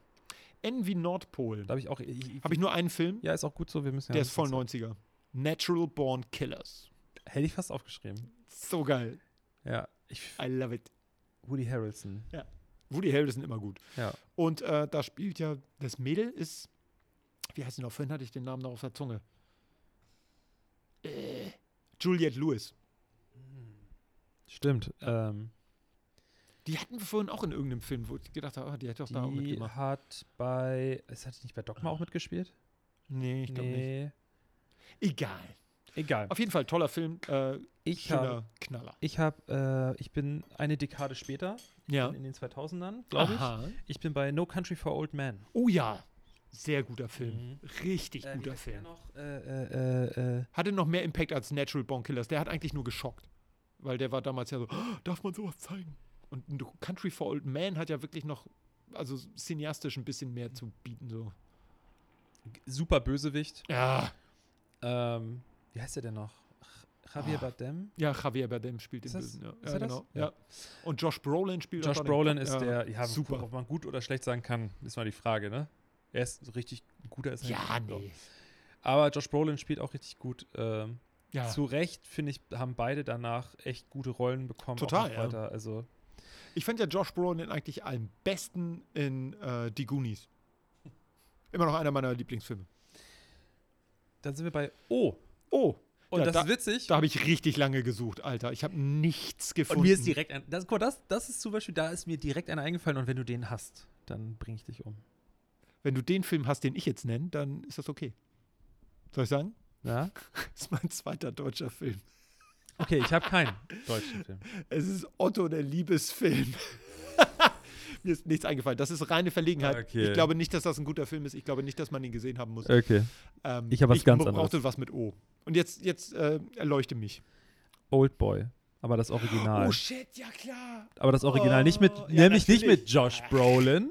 Envy Nordpol. Da habe ich auch. Habe ich nur einen Film, ja, ist auch gut so. Wir müssen ja der ist voll so- 90er. Natural Born Killers. Hätte ich fast aufgeschrieben. So geil. Ja. Ich, I love it. Woody Harrelson. Woody Harrelson immer gut. Ja. Und äh, da spielt ja, das Mädel ist, wie heißt sie noch? Vorhin hatte ich den Namen noch auf der Zunge. Äh, Juliette Lewis. Stimmt. Ähm, Die hatten wir vorhin auch in irgendeinem Film, wo ich gedacht habe, ah, die hat doch da auch die mitgemacht. hat bei. Es hat die nicht bei Dogma auch mitgespielt? Nee, ich glaube nicht. nee. Egal. Egal. Auf jeden Fall toller Film. Äh, Ich schöner habe. Knaller. Ich habe. Äh, ich bin eine Dekade später. Ja. In den 2000ern, glaube ich. Aha. Ich bin bei No Country for Old Men. Oh ja. Sehr guter Film. Mhm. Richtig Äh, guter Film. noch? Äh, äh, äh, äh, Hatte noch mehr Impact als Natural Born Killers. Der hat eigentlich nur geschockt. Weil der war damals ja so, "Oh, darf man sowas zeigen? Und No Country for Old Man hat ja wirklich noch, also cineastisch ein bisschen mehr zu bieten. So. super Bösewicht. Ja. Ähm, wie heißt der denn noch? Javier Ah. Bardem? Ja, Javier Bardem spielt den Ist das- Bösen. Ja, ist ja er genau. Ja. Ja. Und Josh Brolin spielt Josh den Brolin Kopf. ist ja. der, ja, super. ob man gut oder schlecht sagen kann, ist mal die Frage, ne? Er ist so richtig guter ist er Ja, nee. Aber Josh Brolin spielt auch richtig gut. Ähm, Ja. Zu Recht, finde ich, haben beide danach echt gute Rollen bekommen. Total, ja. Weiter. Also, Ich fand ja Josh Brolin eigentlich am besten in äh, Die Goonies. Immer noch einer meiner Lieblingsfilme. dann sind wir bei Oh. Oh, Und Ja, das da- ist witzig. Da habe ich richtig lange gesucht, Alter. Ich habe nichts gefunden. und mir ist direkt ein. Das, guck das, das ist zum Beispiel, da ist mir direkt einer eingefallen. Und wenn du den hast, dann bringe ich dich um. Wenn du den Film hast, den ich jetzt nenne, dann ist das okay. Soll ich sagen? Ja? Das *laughs* ist mein zweiter deutscher Film. Okay, ich habe keinen deutschen Film. Es ist Otto der Liebesfilm. *laughs* Mir ist nichts eingefallen. Das ist reine Verlegenheit. Okay. Ich glaube nicht, dass das ein guter Film ist. Ich glaube nicht, dass man ihn gesehen haben muss. Okay. Ähm, ich habe was ganz brauchte anderes. was mit O. Und jetzt, jetzt äh, erleuchte mich. Old Boy. Aber das Original. Oh shit, ja klar. aber das Original nicht mit, Oh, ja, nämlich nicht natürlich. mit Josh Brolin.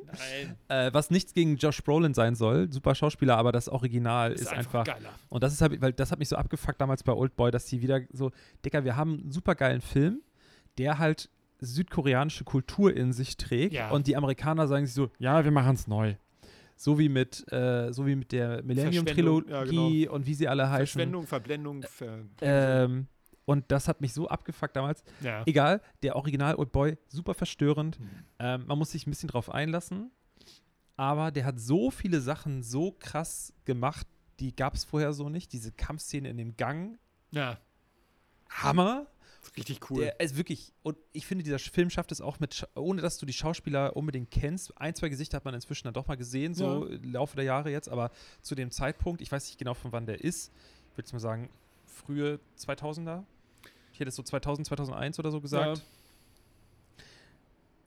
Äh, was nichts gegen Josh Brolin sein soll. Super Schauspieler, aber das Original ist, einfach. geiler. Und das ist halt, weil das hat mich so abgefuckt damals bei Old Boy, dass die wieder so, Dicker, wir haben einen super geilen Film, der halt südkoreanische Kultur in sich trägt Ja. und die Amerikaner sagen sich so, ja, wir machen es neu. So wie mit, äh, so wie mit der Millennium-Trilogie ja, und wie sie alle heißen. Verschwendung, Verblendung, Ver Ähm, und das hat mich so abgefuckt damals. ja. Egal, der Original Old Boy, super verstörend. Mhm. Ähm, man muss sich ein bisschen drauf einlassen. Aber der hat so viele Sachen so krass gemacht, die gab es vorher so nicht. Diese Kampfszene in dem Gang, ja, Hammer. Richtig cool. Der ist wirklich, und ich finde, dieser Film schafft es auch mit, ohne dass du die Schauspieler unbedingt kennst. Ein, zwei Gesichter hat man inzwischen dann doch mal gesehen, so im Laufe der Jahre jetzt, aber zu dem Zeitpunkt, ich weiß nicht genau von wann der ist, ich würde jetzt mal sagen, frühe 2000er. Ich hätte es so 2000, 2001 oder so gesagt. Ja.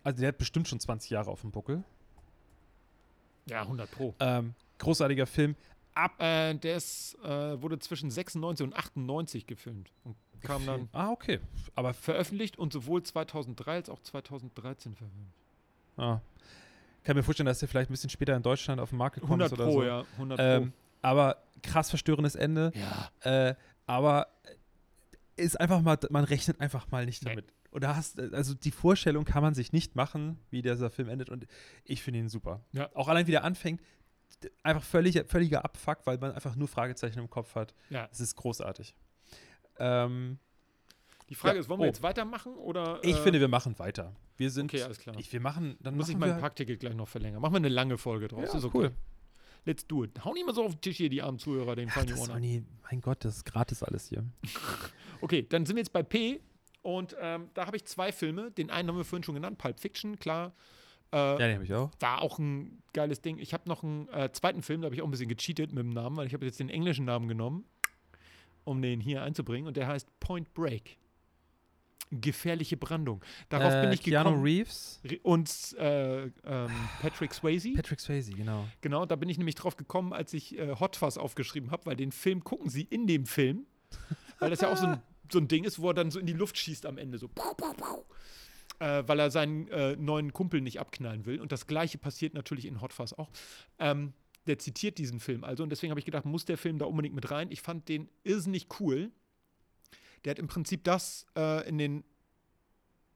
Also der hat bestimmt schon 20 Jahre auf dem Buckel. ja, 100 Pro. Ähm, großartiger Film. Ab. Äh, der ist, äh, wurde zwischen 96 und 98 gefilmt und kam dann Ah, okay. Aber veröffentlicht und sowohl 2003 als auch 2013 veröffentlicht. ah, kann mir vorstellen, dass der vielleicht ein bisschen später in Deutschland auf den Markt gekommen 100 ist oder Pro, so. ja. 100 Ähm, aber krass verstörendes Ende. Pro. Ja. Äh, aber ist einfach mal, man rechnet einfach mal nicht Nee. damit. Und da hast, also die Vorstellung kann man sich nicht machen, wie dieser Film endet. Und ich finde ihn super. Ja. Auch allein wie der anfängt, einfach völlig, völliger Abfuck, weil man einfach nur Fragezeichen im Kopf hat. Ja. Es ist großartig. Ähm, Die Frage Ja, ist, wollen wir oh. jetzt weitermachen oder? ich äh, finde, wir machen weiter. Wir sind. Okay, alles klar. Ich, wir machen, dann muss ich machen mein wir, Parkticket gleich noch verlängern. Machen wir eine lange Folge draus. Ja, ist okay. cool. Let's do it. Hau nicht mal so auf den Tisch hier, die armen Zuhörer, den fallen die Ohren nie, mein Gott, das ist gratis alles hier. *laughs* Okay, dann sind wir jetzt bei P. Und ähm, da habe ich zwei Filme. Den einen haben wir vorhin schon genannt, Pulp Fiction, klar. Äh, Ja, den habe ich auch. War auch ein geiles Ding. Ich habe noch einen äh, zweiten Film, da habe ich auch ein bisschen gecheatet mit dem Namen, weil ich habe jetzt den englischen Namen genommen, um den hier einzubringen. Und der heißt Point Break. Gefährliche Brandung. Darauf äh, bin ich Keanu gekommen. Reeves, Re- Und äh, ähm, Patrick Swayze. Patrick Swayze, genau. Genau, da bin ich nämlich drauf gekommen, als ich äh, Hot Fuzz aufgeschrieben habe, weil den Film gucken sie in dem Film. *laughs* Weil das ja auch so ein, so ein Ding ist, wo er dann so in die Luft schießt am Ende. So. Äh, weil er seinen äh, neuen Kumpel nicht abknallen will. Und das gleiche passiert natürlich in Hot Fuzz auch. Ähm, der zitiert diesen Film also. Und deswegen habe ich gedacht, muss der Film da unbedingt mit rein. Ich fand den irrsinnig cool. Der hat im Prinzip das äh, in den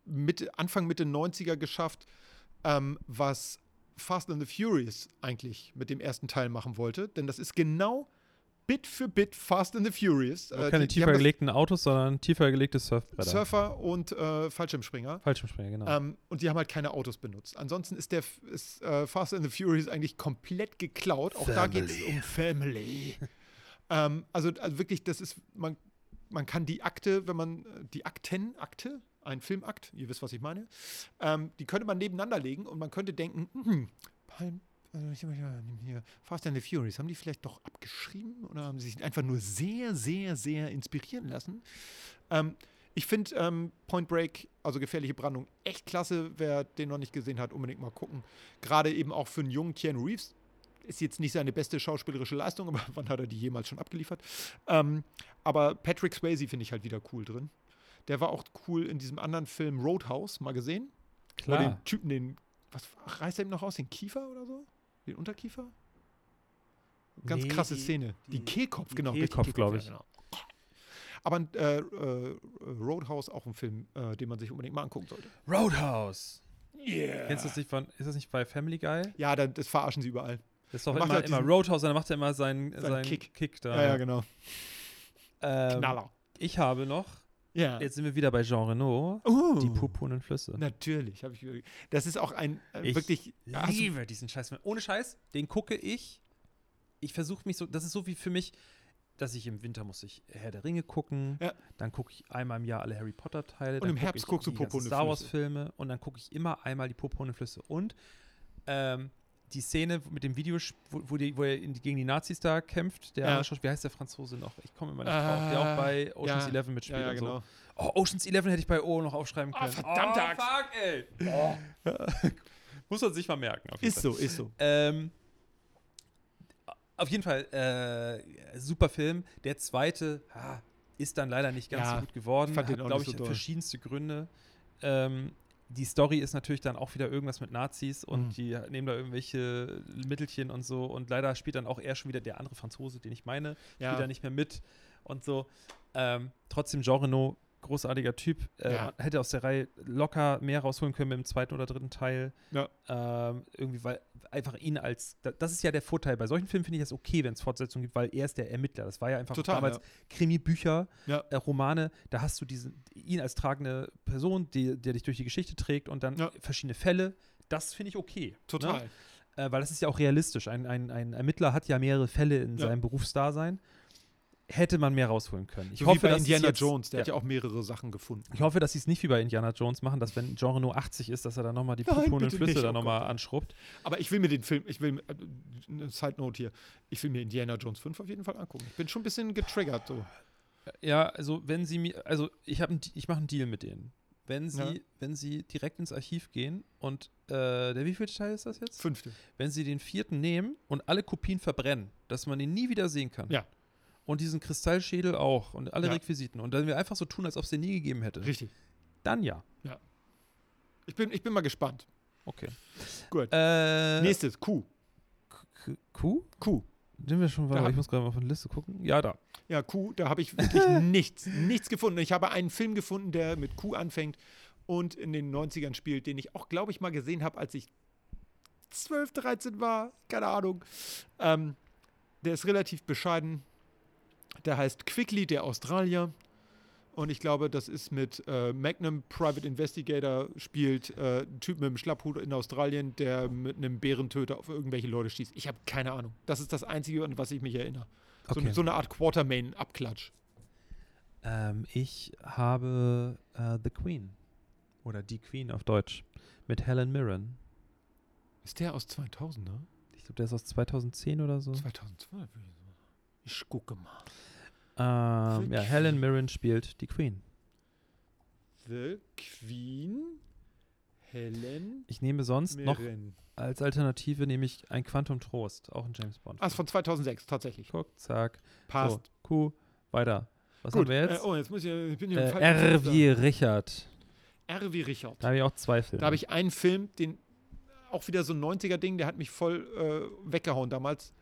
Mitte, Anfang, Mitte 90er geschafft, ähm, was Fast and the Furious eigentlich mit dem ersten Teil machen wollte. Denn das ist genau Bit für Bit Fast and the Furious. Äh, keine die- die tiefer das- gelegten Autos, sondern tiefer gelegte Surfbretter. Surfer und äh, Fallschirmspringer. Fallschirmspringer, genau. Ähm, und die haben halt keine Autos benutzt. Ansonsten ist der ist, äh, Fast and the Furious eigentlich komplett geklaut. Auch da geht es um Family. *laughs* ähm, also, also wirklich, das ist, man, man kann die Akte, wenn man, äh, die Akten, Akte, ein Filmakt, ihr wisst, was ich meine, ähm, die könnte man nebeneinander legen und man könnte denken, hm, Palm, äh, ich ja hier, Fast and the Furious, haben die vielleicht doch abgeschrieben oder haben sie sich einfach nur sehr, sehr, sehr inspirieren lassen? Ähm, ich finde ähm, Point Break, also gefährliche Brandung, echt klasse. Wer den noch nicht gesehen hat, unbedingt mal gucken. Gerade eben auch für einen jungen Keanu Reeves. Ist jetzt nicht seine beste schauspielerische Leistung, *laughs* aber wann hat er die jemals schon abgeliefert? Ähm, aber Patrick Swayze finde ich halt wieder cool drin. Der war auch cool in diesem anderen Film Roadhouse, mal gesehen. Wo den Typen, den, was reißt er ihm noch aus? Den Kiefer oder so? Den Unterkiefer? Ganz Nee, krasse die- Szene. Die, die- Kehlkopf, die genau. Kehlkopf, glaub ich. ja, genau. Aber äh, äh, Roadhouse auch ein Film, äh, den man sich unbedingt mal angucken sollte. Roadhouse. Yeah. Kennst du das nicht von, ist das nicht bei Family Guy? Ja, dann, das verarschen sie überall. Das ist doch Macht immer, halt immer Roadhouse, und dann macht er immer seinen, Seinen seinen Kick. Kick. da. Ja, ja, genau. Ähm, Knaller. Ich habe noch, Ja. jetzt sind wir wieder bei Jean Reno, Uh, die purpurnen Flüsse. Natürlich, habe ich Das ist auch ein äh, Ich wirklich. du- liebe diesen Scheiß. Ohne Scheiß, den gucke ich. Ich versuche mich so, das ist so wie für mich, dass ich im Winter muss ich Herr der Ringe gucken, Ja. dann gucke ich einmal im Jahr alle Harry Potter Teile, Und im Herbst ich guckst du Popo und Star Wars Flüsse. Filme und dann gucke ich immer einmal die und Flüsse und ähm, die Szene mit dem Video, wo, wo, die, wo er in gegen die Nazis da kämpft, der Ja. andere wie heißt der Franzose noch? Ich komme immer nicht drauf, der auch bei Ocean's ja. Eleven mitspielt Ja, ja, genau. so. Oh, Ocean's Eleven hätte ich bei O noch aufschreiben Oh, können. verdammte oh, fuck, ey. *laughs* Muss man sich mal merken. Auf jeden Ist Fall. so, ist so. Ähm, auf jeden Fall, äh, super Film. Der zweite ah, ist dann leider nicht ganz so gut geworden. Hat, glaube ich, so verschiedenste Gründe. Ähm, die Story ist natürlich dann auch wieder irgendwas mit Nazis und Mhm. die nehmen da irgendwelche Mittelchen und so. Und leider spielt dann auch er schon wieder der andere Franzose, den ich meine, Ja. spielt da nicht mehr mit und so. Ähm, trotzdem, Jean Reno, großartiger Typ. Äh, Ja. Hätte aus der Reihe locker mehr rausholen können mit dem zweiten oder dritten Teil. Ja. Ähm, irgendwie, weil einfach ihn als, da- das ist ja der Vorteil. Bei solchen Filmen finde ich das okay, wenn es Fortsetzungen gibt, weil er ist der Ermittler. Das war ja einfach Total, damals ja. Krimi-Bücher, Ja. äh, Romane, da hast du diesen, ihn als tragende Person, die, der dich durch die Geschichte trägt und dann verschiedene Fälle. Das finde ich okay. Total. Ne? Äh, weil das ist ja auch realistisch. Ein, ein, ein Ermittler hat ja mehrere Fälle in seinem Berufsdasein. Hätte man mehr rausholen können. Ich so hoffe, wie bei dass Indiana jetzt, Jones, der ja. hat ja auch mehrere Sachen gefunden. Ich hoffe, dass sie es nicht wie bei Indiana Jones machen, dass wenn Genre nur 80 ist, dass er dann nochmal die bitte Flüsse da oh nochmal anschrubbt. Aber ich will mir den Film, ich will, äh, eine Side Note hier, ich will mir Indiana Jones 5 auf jeden Fall angucken. Ich bin schon ein bisschen getriggert so. Ja, also wenn sie mir, also ich habe, ich mache einen Deal mit denen. Wenn sie, Ja. wenn sie direkt ins Archiv gehen und äh, der wievielte Teil ist das jetzt? Fünfte. Wenn sie den vierten nehmen und alle Kopien verbrennen, dass man ihn nie wieder sehen kann. Ja. Und diesen Kristallschädel auch und alle Ja. Requisiten. Und dann wir einfach so tun, als ob es den nie gegeben hätte. Richtig. Dann ja. Ich bin, ich bin mal gespannt. Okay. Gut. Äh, Nächstes, Q. Kuh? Q. Sind wir schon, hab- ich muss gerade mal auf die Liste gucken. Ja, da. Ja, Q, da habe ich wirklich *laughs* nichts, nichts gefunden. Ich habe einen Film gefunden, der mit Q anfängt und in den 90ern spielt, den ich auch, glaube ich, mal gesehen habe, als ich 12, 13 war. Keine Ahnung. Ähm, der ist relativ bescheiden. Der heißt Quickly, der Australier. Und ich glaube, das ist mit äh, Magnum Private Investigator spielt äh, ein Typ mit einem Schlapphut in Australien, der mit einem Bärentöter auf irgendwelche Leute schießt. Ich habe keine Ahnung. Das ist das Einzige, an was ich mich erinnere. So, Okay. so eine Art Quartermain-Abklatsch. Ähm, ich habe äh, The Queen. Oder Die Queen auf Deutsch. Mit Helen Mirren. Ist der aus 2000, ne? Ich glaube, der ist aus 2010 oder so. 2012 würde ich sagen. Ich gucke mal. Ähm, ja, Helen. Mirren spielt die Queen. The Queen Helen Ich nehme sonst noch Mirren. als Alternative nehme ich ein Quantum Trost, auch ein James Bond. Ah, ist von 2006, tatsächlich. Guck, zack. Passt. So, Q, weiter. Was Gut. haben wir jetzt? Äh, oh, jetzt muss ich, ich bin hier Äh, R wie Richard. R wie Richard. Da habe ich auch zwei Filme. Da habe ich einen Film, den auch wieder so ein 90er-Ding, der hat mich voll äh, weggehauen damals,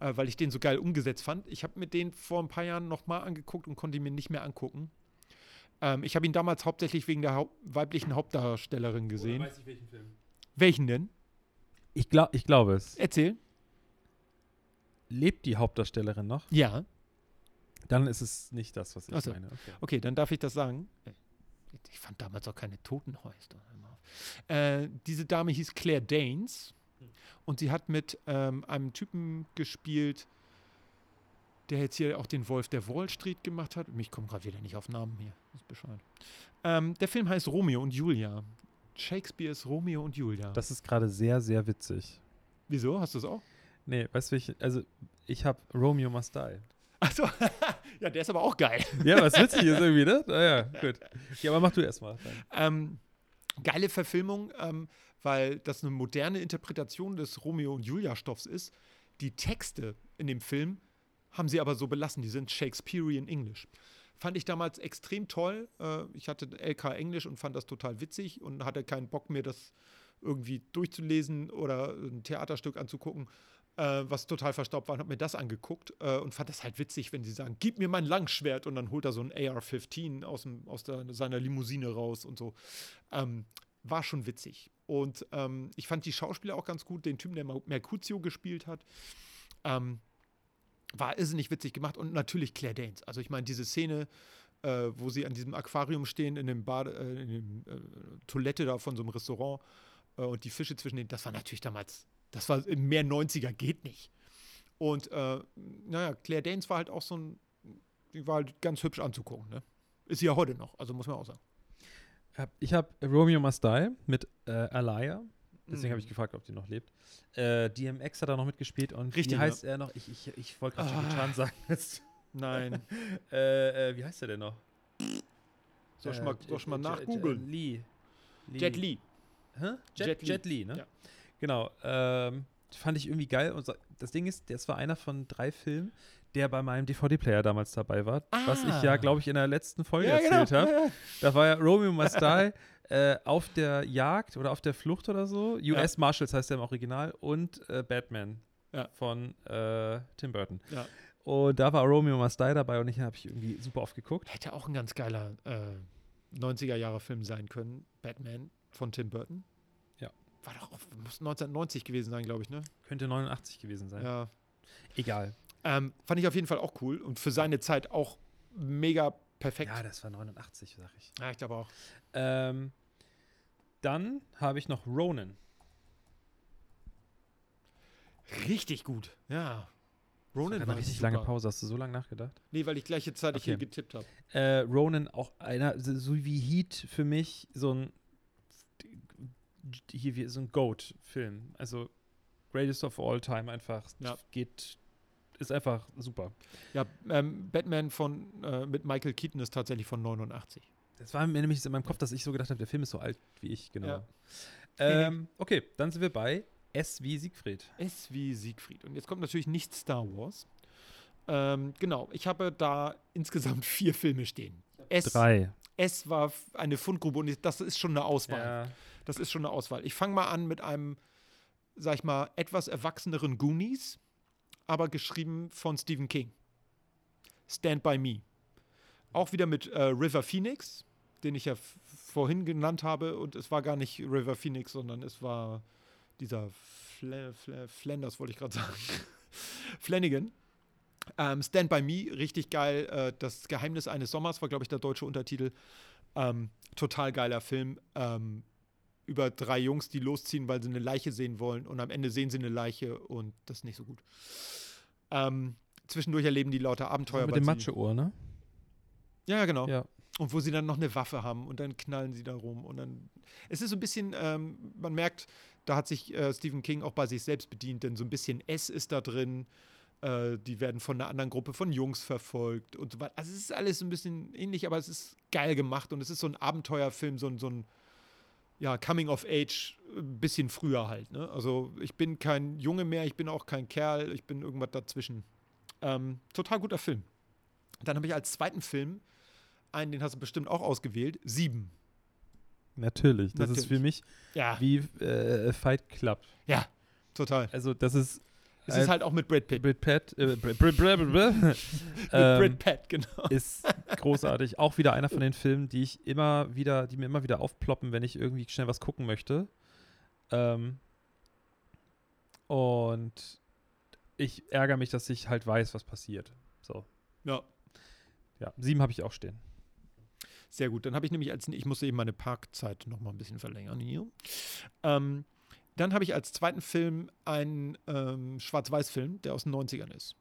äh, weil ich den so geil umgesetzt fand. Ich habe mir den vor ein paar Jahren nochmal angeguckt und konnte ihn mir nicht mehr angucken. Ähm, ich habe ihn damals hauptsächlich wegen der Haupt weiblichen Hauptdarstellerin gesehen. ich welchen Film. Welchen denn? Ich, glaub, ich glaube es. Erzähl. Lebt die Hauptdarstellerin noch? Ja. Dann ist es nicht das, was ich Ach so. meine. Okay. Okay, dann darf ich das sagen. Ich fand damals auch keine Totenhäuser. Äh, diese Dame hieß Claire Danes und sie hat mit ähm, einem Typen gespielt, der jetzt hier auch den Wolf der Wall Street gemacht hat. Mich kommt gerade wieder nicht auf Namen hier. Ist Bescheid. Ähm, der Film heißt Romeo und Julia. Shakespeares Romeo und Julia. Das ist gerade sehr, sehr witzig. Wieso? Hast du es auch? Nee, weißt du, welche- also ich habe Romeo Must Die. Achso, *laughs* ja, der ist aber auch geil. Ja, was witzig ist irgendwie, ne? Naja, *laughs* gut. Ja, aber mach du erstmal. Ähm, geile Verfilmung, ähm, weil das eine moderne Interpretation des Romeo und Julia-Stoffs ist. Die Texte in dem Film haben sie aber so belassen, die sind Shakespearean English. Fand ich damals extrem toll. Äh, ich hatte LK Englisch und fand das total witzig und hatte keinen Bock mehr, das irgendwie durchzulesen oder ein Theaterstück anzugucken, äh, was total verstaubt war. Und habe mir das angeguckt äh, und fand das halt witzig, wenn sie sagen, gib mir mein Langschwert und dann holt er so ein AR-15 aus, dem, aus der, seiner Limousine raus und so. Ähm, war schon witzig. Und ähm, ich fand die Schauspieler auch ganz gut, den Typen, der Mer- Mercutio gespielt hat. Ähm, war irrsinnig witzig gemacht und natürlich Claire Danes. Also ich meine, diese Szene, äh, wo sie an diesem Aquarium stehen, in dem Bade, äh, in dem äh, Toilette da von so einem Restaurant äh, und die Fische zwischen denen, das war natürlich damals, das war im mehr 90er, geht nicht. Und äh, naja, Claire Danes war halt auch so ein die war halt ganz hübsch anzugucken. Ne? Ist sie ja heute noch, also muss man auch sagen. Hab- Ich habe Romeo Must Die mit äh, Alaya. Deswegen habe ich Mhm. gefragt, ob die noch lebt. Äh, DMX hat da noch mitgespielt und Richtig, wie ja. heißt er noch? Ich, ich, ich wollte gerade Jackie Ah. Chan sagen. *laughs* Nein. *laughs* äh, äh, wie heißt er denn noch? Soll ich Äh, mal, soll ich mal nachgoogeln? Lee. Jet Li. Hä? Jet, Jet Jet, Li. Li, ne? Ja. Genau. Ähm, fand ich irgendwie geil. Und das Ding ist, das war einer von drei Filmen, der bei meinem DVD-Player damals dabei war. Was ich ja, Ah. glaube ich, in der letzten Folge Ja, genau. erzählt habe. Ja, ja. Da war ja Romeo Must Die *laughs* äh, auf der Jagd oder auf der Flucht oder so. US Marshals heißt der im Original und äh, Batman von äh, Tim Burton. Und da war Romeo Must Die dabei und ich habe ich irgendwie super oft geguckt. Hätte auch ein ganz geiler äh, 90er-Jahre-Film sein können. Batman von Tim Burton. Ja. War doch, muss 1990 gewesen sein, glaube ich, ne? Könnte 89 gewesen sein. Ja. Egal. Ähm, fand ich auf jeden Fall auch cool und für seine Zeit auch mega perfekt. Ja, das war 89, sag ich. Ja, ich glaube auch. Ähm, dann habe ich noch Ronan. Richtig gut. Ja. Ronan Eine war richtig super. lange Pause. Hast du so lange nachgedacht? Nee, weil ich gleiche Zeit Okay. hier getippt habe. Äh, Ronan auch einer, so so wie Heat für mich so ein hier wie so ein Goat-Film. Also Greatest of All Time einfach. Ja. Geht, ist einfach super. Ja, ähm, Batman von äh, mit Michael Keaton ist tatsächlich von 89. Das war mir nämlich in meinem Kopf, dass ich so gedacht habe, der Film ist so alt wie ich, genau. Ja. Ähm, okay, dann sind wir bei S wie Siegfried. S wie Siegfried. Und jetzt kommt natürlich nicht Star Wars. Ähm, genau, ich habe da insgesamt *laughs* vier Filme stehen. S, Drei. S war eine Fundgrube und das ist schon eine Auswahl. Ja. Das ist schon eine Auswahl. Ich fange mal an mit einem, sag ich mal, etwas erwachseneren Goonies, aber geschrieben von Stephen King. Stand by Me. Auch wieder mit äh, River Phoenix, den ich ja vorhin genannt habe. Und es war gar nicht River Phoenix, sondern es war dieser Fla Fla Flanders, wollte ich gerade sagen. *laughs* Flanagan. Ähm, Stand by Me, richtig geil. Äh, das Geheimnis eines Sommers war, glaube ich, der deutsche Untertitel. Ähm, total geiler Film. Ähm, über drei Jungs, die losziehen, weil sie eine Leiche sehen wollen. Und am Ende sehen sie eine Leiche und das ist nicht so gut. Ähm, zwischendurch erleben die lauter Abenteuer. Mit dem Matscheohr, ne? Ja, ja, genau. Ja. Und wo sie dann noch eine Waffe haben und dann knallen sie da rum. Und dann. Es ist so ein bisschen, ähm, man merkt, da hat sich äh, Stephen King auch bei sich selbst bedient, denn so ein bisschen S ist da drin. Äh, die werden von einer anderen Gruppe von Jungs verfolgt und so weiter. Also es ist alles ein bisschen ähnlich, aber es ist geil gemacht und es ist so ein Abenteuerfilm, so ein, so ein ja, Coming of Age, ein bisschen früher halt. Ne? Also ich bin kein Junge mehr, ich bin auch kein Kerl, ich bin irgendwas dazwischen. Ähm, total guter Film. Dann habe ich als zweiten Film einen, den hast du bestimmt auch ausgewählt, Sieben. Natürlich. Das ist Natürlich. für mich Ja, wie äh, Fight Club. ja, total. Also, das ist Es Äh, ist halt auch mit Brad Pitt. Brad Pitt, äh, *laughs* Brad, Brad, Brad, Brad, Brad, ähm, Pitt, genau. ist großartig. Auch wieder einer von den Filmen, die ich immer wieder, die mir immer wieder aufploppen, wenn ich irgendwie schnell was gucken möchte. Ähm, und ich ärgere mich, dass ich halt weiß, was passiert. So. Ja, Ja, sieben habe ich auch stehen. sehr gut. Dann habe ich nämlich als, ich musste eben meine Parkzeit noch mal ein bisschen verlängern hier. Ähm, dann habe ich als zweiten Film einen ähm, Schwarz-Weiß-Film, der aus den 90ern ist.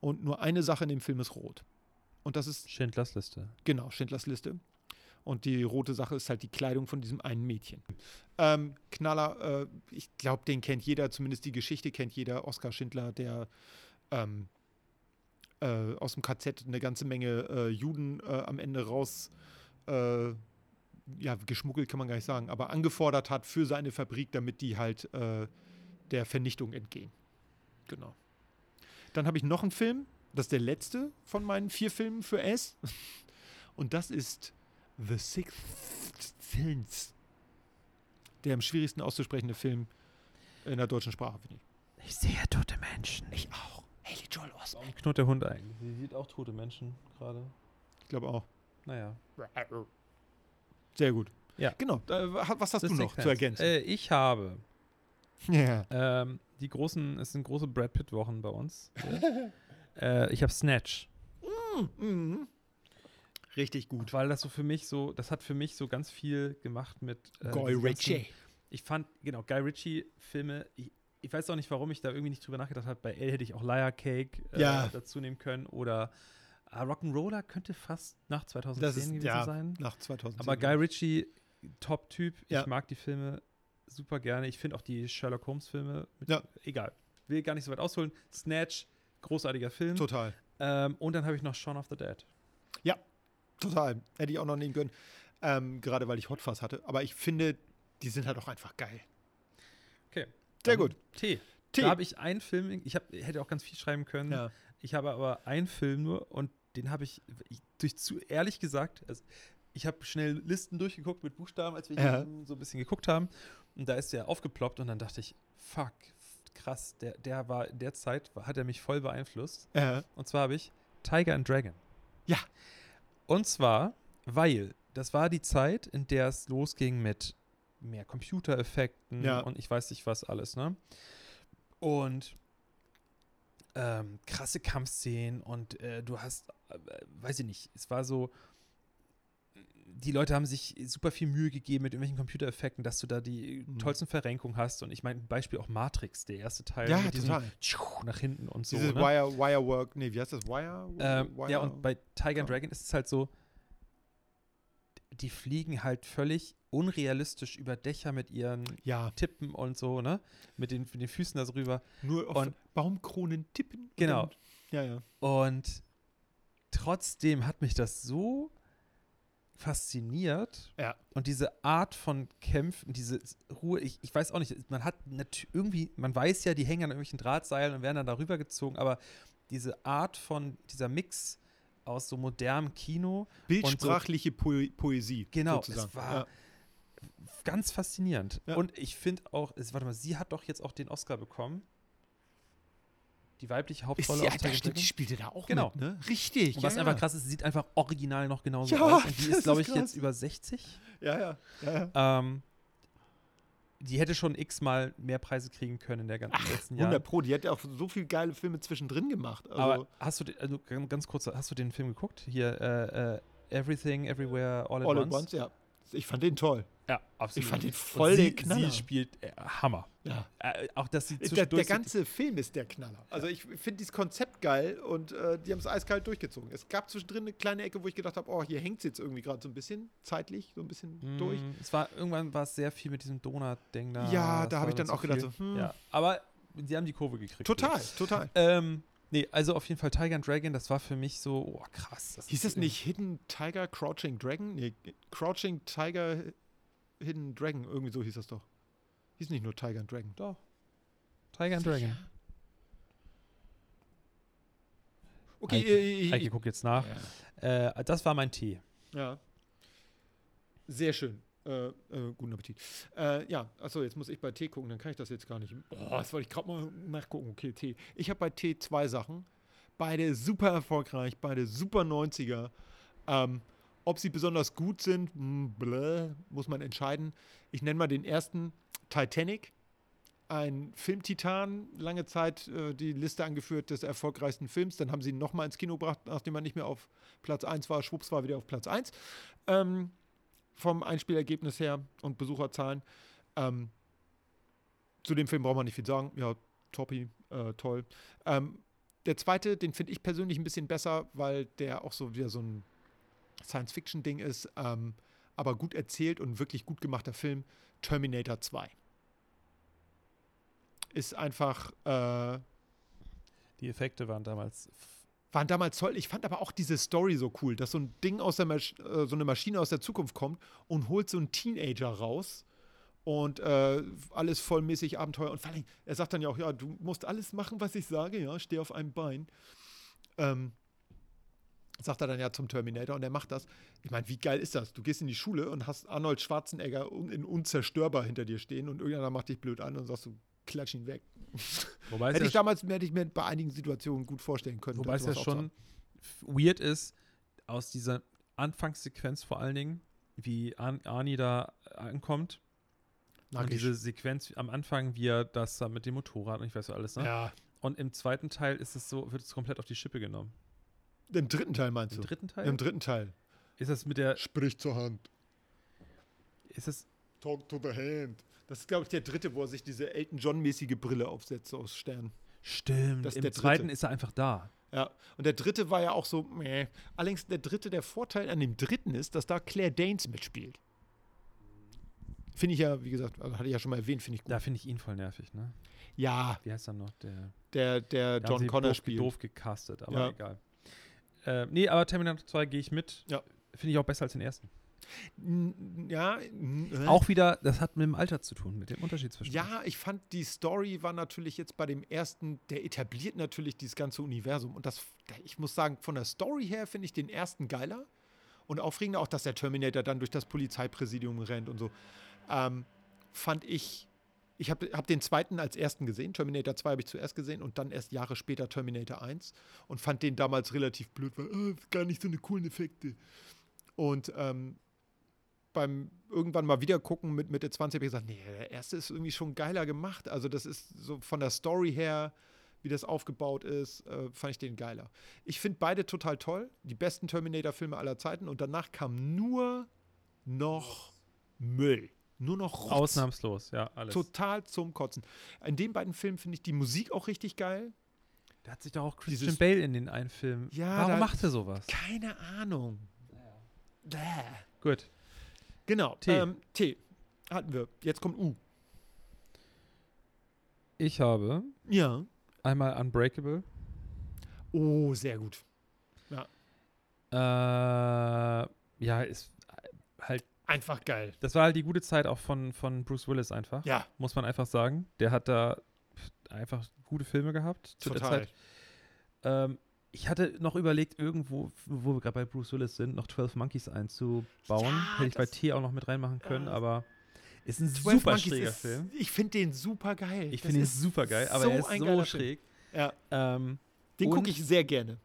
Und nur eine Sache in dem Film ist rot. Und das ist Schindlers Liste. Genau, Schindlers Liste. Und die rote Sache ist halt die Kleidung von diesem einen Mädchen. Ähm, Knaller, äh, ich glaube, den kennt jeder, zumindest die Geschichte kennt jeder. Oskar Schindler, der ähm, äh, aus dem KZ eine ganze Menge äh, Juden äh, am Ende raus, äh, ja, geschmuggelt kann man gar nicht sagen, aber angefordert hat für seine Fabrik, damit die halt äh, der Vernichtung entgehen. Genau. Dann habe ich noch einen Film, das ist der letzte von meinen vier Filmen für S. *laughs* Und das ist The Sixth Sense. Der am schwierigsten auszusprechende Film in der deutschen Sprache, finde ich. Ich sehe tote Menschen. Ich auch. Haley Joel Osment. Warum knurrt der Hund eigentlich? Sie sieht auch tote Menschen gerade. Ich glaube auch. Naja. *laughs* Sehr gut. Ja. Genau. Äh, was hast The du noch zu ergänzen? Äh, ich habe *laughs* ja. ähm, die großen, es sind große Brad Pitt Wochen bei uns. *laughs* äh, ich habe Snatch, Mhm. Richtig gut. weil das so für mich so, das hat für mich so ganz viel gemacht mit äh, Guy Ritchie. Ich fand genau Guy Ritchie Filme. Ich, ich weiß auch nicht, warum ich da irgendwie nicht drüber nachgedacht habe. Bei L hätte ich auch Liar Cake äh, Ja. dazu nehmen können oder Rock'n'Roller könnte fast nach 2010 Das ist gewesen ja sein. nach 2010. Aber Guy Ritchie, Top-Typ. Ja. Ich mag die Filme super gerne. Ich finde auch die Sherlock Holmes-Filme. Ja. Egal. Will gar nicht so weit ausholen. Snatch, großartiger Film. Total. Ähm, und dann habe ich noch Shaun of the Dead. Total. Hätte ich auch noch nehmen können. Ähm, gerade weil ich Hotfuzz hatte. Aber ich finde, die sind halt auch einfach geil. Okay. Sehr gut. T. T. Da habe ich einen Film, ich hab, hätte auch ganz viel schreiben können. Ja. Ich habe aber einen Film nur und den habe ich, ich durch zu ehrlich gesagt, also ich habe schnell Listen durchgeguckt mit Buchstaben, als wir Ja. so ein bisschen geguckt haben. Und da ist der aufgeploppt und dann dachte ich, fuck, krass, der, der war in der Zeit, hat er mich voll beeinflusst. Äh, Und zwar habe ich Tiger and Dragon. Ja. Und zwar, weil das war die Zeit, in der es losging mit mehr Computereffekten Ja. und ich weiß nicht was alles, ne? Und ähm, krasse Kampfszenen und äh, du hast, äh, weiß ich nicht, es war so, die Leute haben sich super viel Mühe gegeben mit irgendwelchen Computereffekten, dass du da die Mhm. tollsten Verrenkungen hast. Und ich meine, Beispiel auch Matrix, der erste Teil ja, mit diesem total. Tschuh nach hinten und so. Dieses ne? Wire, Wirework, nee, wie heißt das? Wire? Ähm, Wire ja, und bei Tiger and Ja. Dragon ist es halt so, die fliegen halt völlig unrealistisch über Dächer mit ihren ja, Tippen und so, ne? Mit den, mit den Füßen da so rüber. nur auf Und- Baumkronen tippen. und Genau. dann- Ja, ja. Und trotzdem hat mich das so fasziniert. Ja. Und diese Art von Kämpfen, diese Ruhe, ich, ich weiß auch nicht, man hat irgendwie, man weiß ja, die hängen an irgendwelchen Drahtseilen und werden dann darüber gezogen, aber diese Art von, dieser Mix aus so modernem Kino, Bildsprachliche Poe Poesie. Genau, sozusagen. es war- ja. Ganz faszinierend. Ja. Und ich finde auch, es, warte mal, sie hat doch jetzt auch den Oscar bekommen. Die weibliche Ist Hauptrolle die, aus ja, Tiger and stimmt, die spielte da auch Genau. mit, ne? Richtig. Und was ja, einfach ja. krass ist, sie sieht einfach original noch genauso aus. Und die *laughs* ist, glaube ist ich, krass. jetzt über 60. Ja, ja. Ähm, die hätte schon x-mal mehr Preise kriegen können in der ganzen letzten 100 Jahren. Pro, die ja auch so viele geile Filme zwischendrin gemacht. Also, Aber hast du, den, also ganz kurz, hast du den Film geguckt? Hier, äh, äh, Everything, Everywhere, All at All Once? at Once, ja. Ich fand den toll. Ja, absolut. Ich fand den Und voll sie, den Knaller. Sie spielt äh, Hammer. Ja. Äh, auch, dass sie Der, der ganze Film ist der Knaller. Also ich finde dieses Konzept geil und äh, die haben es eiskalt durchgezogen. Es gab zwischendrin eine kleine Ecke, wo ich gedacht habe, oh, hier hängt es jetzt irgendwie gerade so ein bisschen zeitlich, so ein bisschen Mm, durch. Es war irgendwann war es sehr viel mit diesem Donut-Ding da. Ja, Das da habe ich dann auch gedacht, so, hm. Ja, aber sie haben die Kurve gekriegt. Total, *laughs* total. Ähm, nee, also auf jeden Fall Tiger and Dragon, das war für mich so, oh krass. Hieß ist das nicht Hidden Tiger Crouching Dragon? Nee, Crouching Tiger Hidden Dragon, irgendwie so hieß das doch. Hieß nicht nur Tiger and Dragon. Doch. Tiger and Dragon. Okay, Heike, äh, Heike guckt jetzt nach. Äh, das war mein Tee. Ja. Sehr schön. Äh, äh, guten Appetit. Äh, ja, achso, jetzt muss ich bei Tee gucken, dann kann ich das jetzt gar nicht. Boah, das wollte ich gerade mal nachgucken. Okay, Tee. Ich habe bei Tee zwei Sachen. Beide super erfolgreich, beide super 90er. Ähm, ob sie besonders gut sind, hm, bläh, muss man entscheiden. Ich nenne mal den ersten Titanic. Ein Filmtitan, lange Zeit äh, die Liste angeführt des erfolgreichsten Films. Dann haben sie ihn nochmal ins Kino gebracht, nachdem er nicht mehr auf Platz 1 war. Schwupps war wieder auf Platz 1. Ähm, vom Einspielergebnis her und Besucherzahlen. Ähm, zu dem Film braucht man nicht viel sagen. Ja, Toppi, äh, toll. Ähm, der zweite, den finde ich persönlich ein bisschen besser, weil der auch so wieder so ein Science-Fiction-Ding ist, ähm, aber gut erzählt und wirklich gut gemachter Film. Terminator 2. Ist einfach, äh, Die Effekte waren damals. waren damals toll. Ich fand aber auch diese Story so cool, dass so ein Ding aus der Masch äh, so eine Maschine aus der Zukunft kommt und holt so einen Teenager raus und äh, alles vollmäßig Abenteuer. Und vor allem, er sagt dann ja auch, ja, du musst alles machen, was ich sage, ja, steh auf einem Bein. Ähm, sagt er dann ja zum Terminator und er macht das. Ich meine, wie geil ist das? Du gehst in die Schule und hast Arnold Schwarzenegger in unzerstörbar hinter dir stehen und irgendeiner macht dich blöd an und sagst du, klatsch ihn weg. *laughs* Wobei Hätte ja, ich damals hätte ich mir bei einigen Situationen gut vorstellen können. wobei es ja schon weird ist, aus dieser Anfangssequenz vor allen Dingen, wie Ar Arnie da ankommt. Und diese Sequenz am Anfang, wie er das da mit dem Motorrad und ich weiß so alles, ne? Ja. Und im zweiten Teil ist es so, wird es komplett auf die Schippe genommen. Im dritten Teil meinst Im du? dritten Teil? Im dritten Teil. ist das mit der. Sprich zur Hand. Ist das. Talk to the hand. Das ist, glaube ich, der dritte, wo er sich diese Elton John-mäßige Brille aufsetzt aus Stern. Stimmt. Das Im zweiten ist er einfach da. Ja, und der dritte war ja auch so, meh. Allerdings der dritte, der Vorteil an dem dritten ist, dass da Claire Danes mitspielt. Finde ich ja, wie gesagt, also hatte ich ja schon mal erwähnt, finde ich gut. Da finde ich ihn voll nervig, ne? Ja, Wie heißt er noch? Der der, der John Connor spielt. doof gecastet, aber Ja. egal. Äh, nee, aber Terminator 2 gehe ich mit. Ja. Finde ich auch besser als den ersten. Ja, äh. Auch wieder, das hat mit dem Alter zu tun, mit dem Unterschied zwischen. Ja, ich fand die Story war natürlich jetzt bei dem ersten, der etabliert natürlich dieses ganze Universum. Und das, ich muss sagen, von der Story her finde ich den ersten geiler und aufregender, auch dass der Terminator dann durch das Polizeipräsidium rennt und so. Ähm, fand ich, ich habe hab den zweiten als ersten gesehen. Terminator 2 habe ich zuerst gesehen und dann erst Jahre später Terminator 1 und fand den damals relativ blöd, weil äh, gar nicht so eine coolen Effekte. Und ähm, beim irgendwann mal wieder gucken mit Mitte 20 habe ich gesagt, nee, der erste ist irgendwie schon geiler gemacht. Also das ist so von der Story her, wie das aufgebaut ist, äh, fand ich den geiler. Ich finde beide total toll, die besten Terminator-Filme aller Zeiten und danach kam nur noch Müll. Nur noch Rotz. Ausnahmslos, ja, alles. Total zum Kotzen. In den beiden Filmen finde ich die Musik auch richtig geil. Da hat sich doch auch Christian Dieses- Bale in den einen Film. Ja, Warum da- macht er sowas? Keine Ahnung. Bäh. Gut. Genau. T. Ähm, T. Hatten wir. Jetzt kommt U. Ich habe Ja. einmal Unbreakable. Oh, sehr gut. Äh, ja, ist Einfach geil. das war halt die gute Zeit auch von, von Bruce Willis einfach. Ja, Muss man einfach sagen. Der hat da einfach gute Filme gehabt zu der total. Zeit. Ähm, ich hatte noch überlegt, irgendwo, wo wir gerade bei Bruce Willis sind, noch 12 Monkeys einzubauen. Ja, Hätte ich bei T auch noch mit reinmachen können, Ja. aber ist ein 12 super Monkeys schräger ist, Film. Ich finde den super geil. Ich finde ihn super geil, aber so er ist ein so schräg. Ja, Ähm, den gucke ich sehr gerne.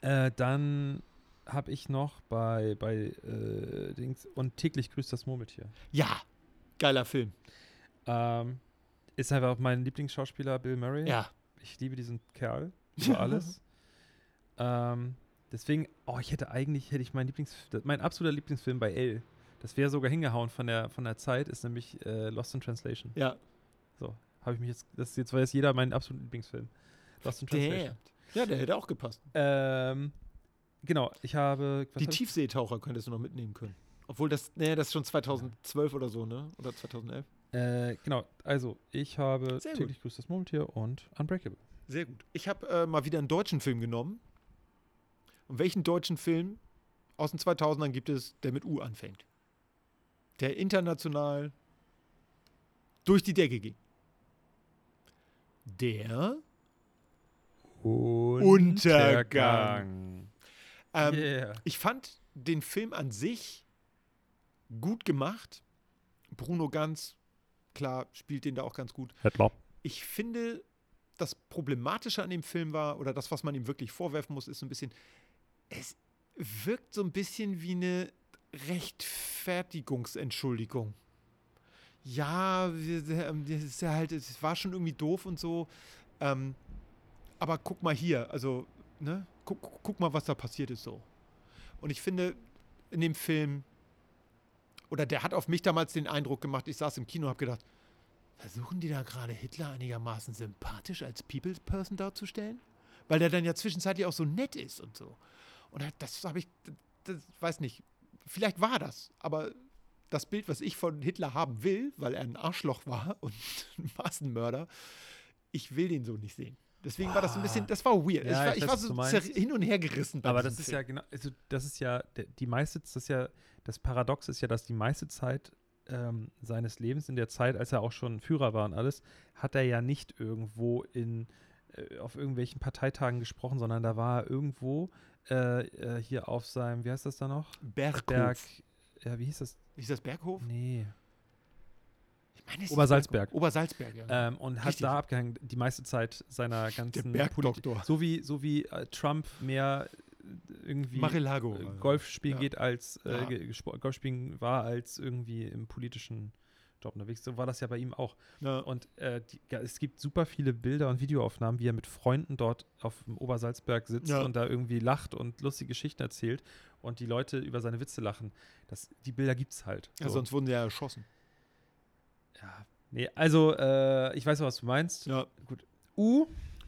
äh, dann habe ich noch bei, bei äh, Dings und täglich grüßt das Murmeltier. Ja, geiler Film. Ähm, ist einfach mein Lieblingsschauspieler Bill Murray. Ja. Ich liebe diesen Kerl über *laughs* alles. ähm, deswegen, oh, ich hätte eigentlich, hätte ich mein Lieblings, mein absoluter Lieblingsfilm bei L. Das wäre sogar hingehauen von der, von der Zeit, ist nämlich äh, Lost in Translation. Ja. So, habe ich mich jetzt, das jetzt weiß jeder mein absoluter Lieblingsfilm. Lost in Translation. Damn. Ja, der hätte auch gepasst. Ähm, genau, ich habe. Die hab ich- Tiefseetaucher könntest du noch mitnehmen können. Obwohl das, nee, das ist schon 2012 oder so, ne? Oder 2011. Äh, genau, also ich habe Sehr gut. täglich grüßt das Murmeltier und Unbreakable. Sehr gut. Ich habe äh, mal wieder einen deutschen Film genommen. Und welchen deutschen Film aus den 2000ern gibt es, der mit U anfängt? Der international durch die Decke ging. Der Untergang. Ähm, yeah. Ich fand den Film an sich gut gemacht. Bruno Ganz, klar, spielt den da auch ganz gut. Headlock. Ich finde, das Problematische an dem Film war, oder das, was man ihm wirklich vorwerfen muss, ist so ein bisschen, es wirkt so ein bisschen wie eine Rechtfertigungsentschuldigung. Ja, ähm, das ist ja halt, es war schon irgendwie doof und so. Ähm, aber guck mal hier, also, ne, guck, guck- mal, was da passiert ist so. Und ich finde, in dem Film, oder der hat auf mich damals den Eindruck gemacht, ich saß im Kino und habe gedacht, versuchen die da gerade Hitler einigermaßen sympathisch als People's Person darzustellen? Weil der dann ja zwischenzeitlich auch so nett ist und so. Und das habe ich, das, weiß nicht, vielleicht war das, aber das Bild, was ich von Hitler haben will, weil er ein Arschloch war *laughs* und ein Massenmörder, ich will den so nicht sehen. Deswegen war das ein bisschen, das war weird. Ja, ich war, ich weiß, war so hin und her gerissen. Aber das ist Film. ja genau, also das ist ja, die meiste, das ist ja, das Paradox ist ja, dass die meiste Zeit ähm, seines Lebens, in der Zeit, als er auch schon Führer war und alles, hat er ja nicht irgendwo in, äh, auf irgendwelchen Parteitagen gesprochen, sondern da war er irgendwo äh, äh, hier auf seinem, wie heißt das da noch? Berghof. Berg, ja, wie hieß das? Ist das Berghof? Nee. Ich meine, es ist Obersalzberg. Obersalzberg, ja. Ähm, und hat Richtig. da abgehängt die meiste Zeit seiner ganzen Bergdoktor. Polit- So wie, so wie äh, Trump mehr äh, irgendwie Marilago. äh, Golf spielen Ja. geht als äh, Ja. Golf spielen war als irgendwie im politischen Job unterwegs. So war das ja bei ihm auch. Ja. Und äh, die, ja, es gibt super viele Bilder und Videoaufnahmen, wie er mit Freunden dort auf dem Obersalzberg sitzt Ja. und da irgendwie lacht und lustige Geschichten erzählt und die Leute über seine Witze lachen. Das, die Bilder gibt's halt. ja, So. sonst wurden sie ja erschossen. Ja. Nee, also äh, ich weiß, was du meinst. Ja. U,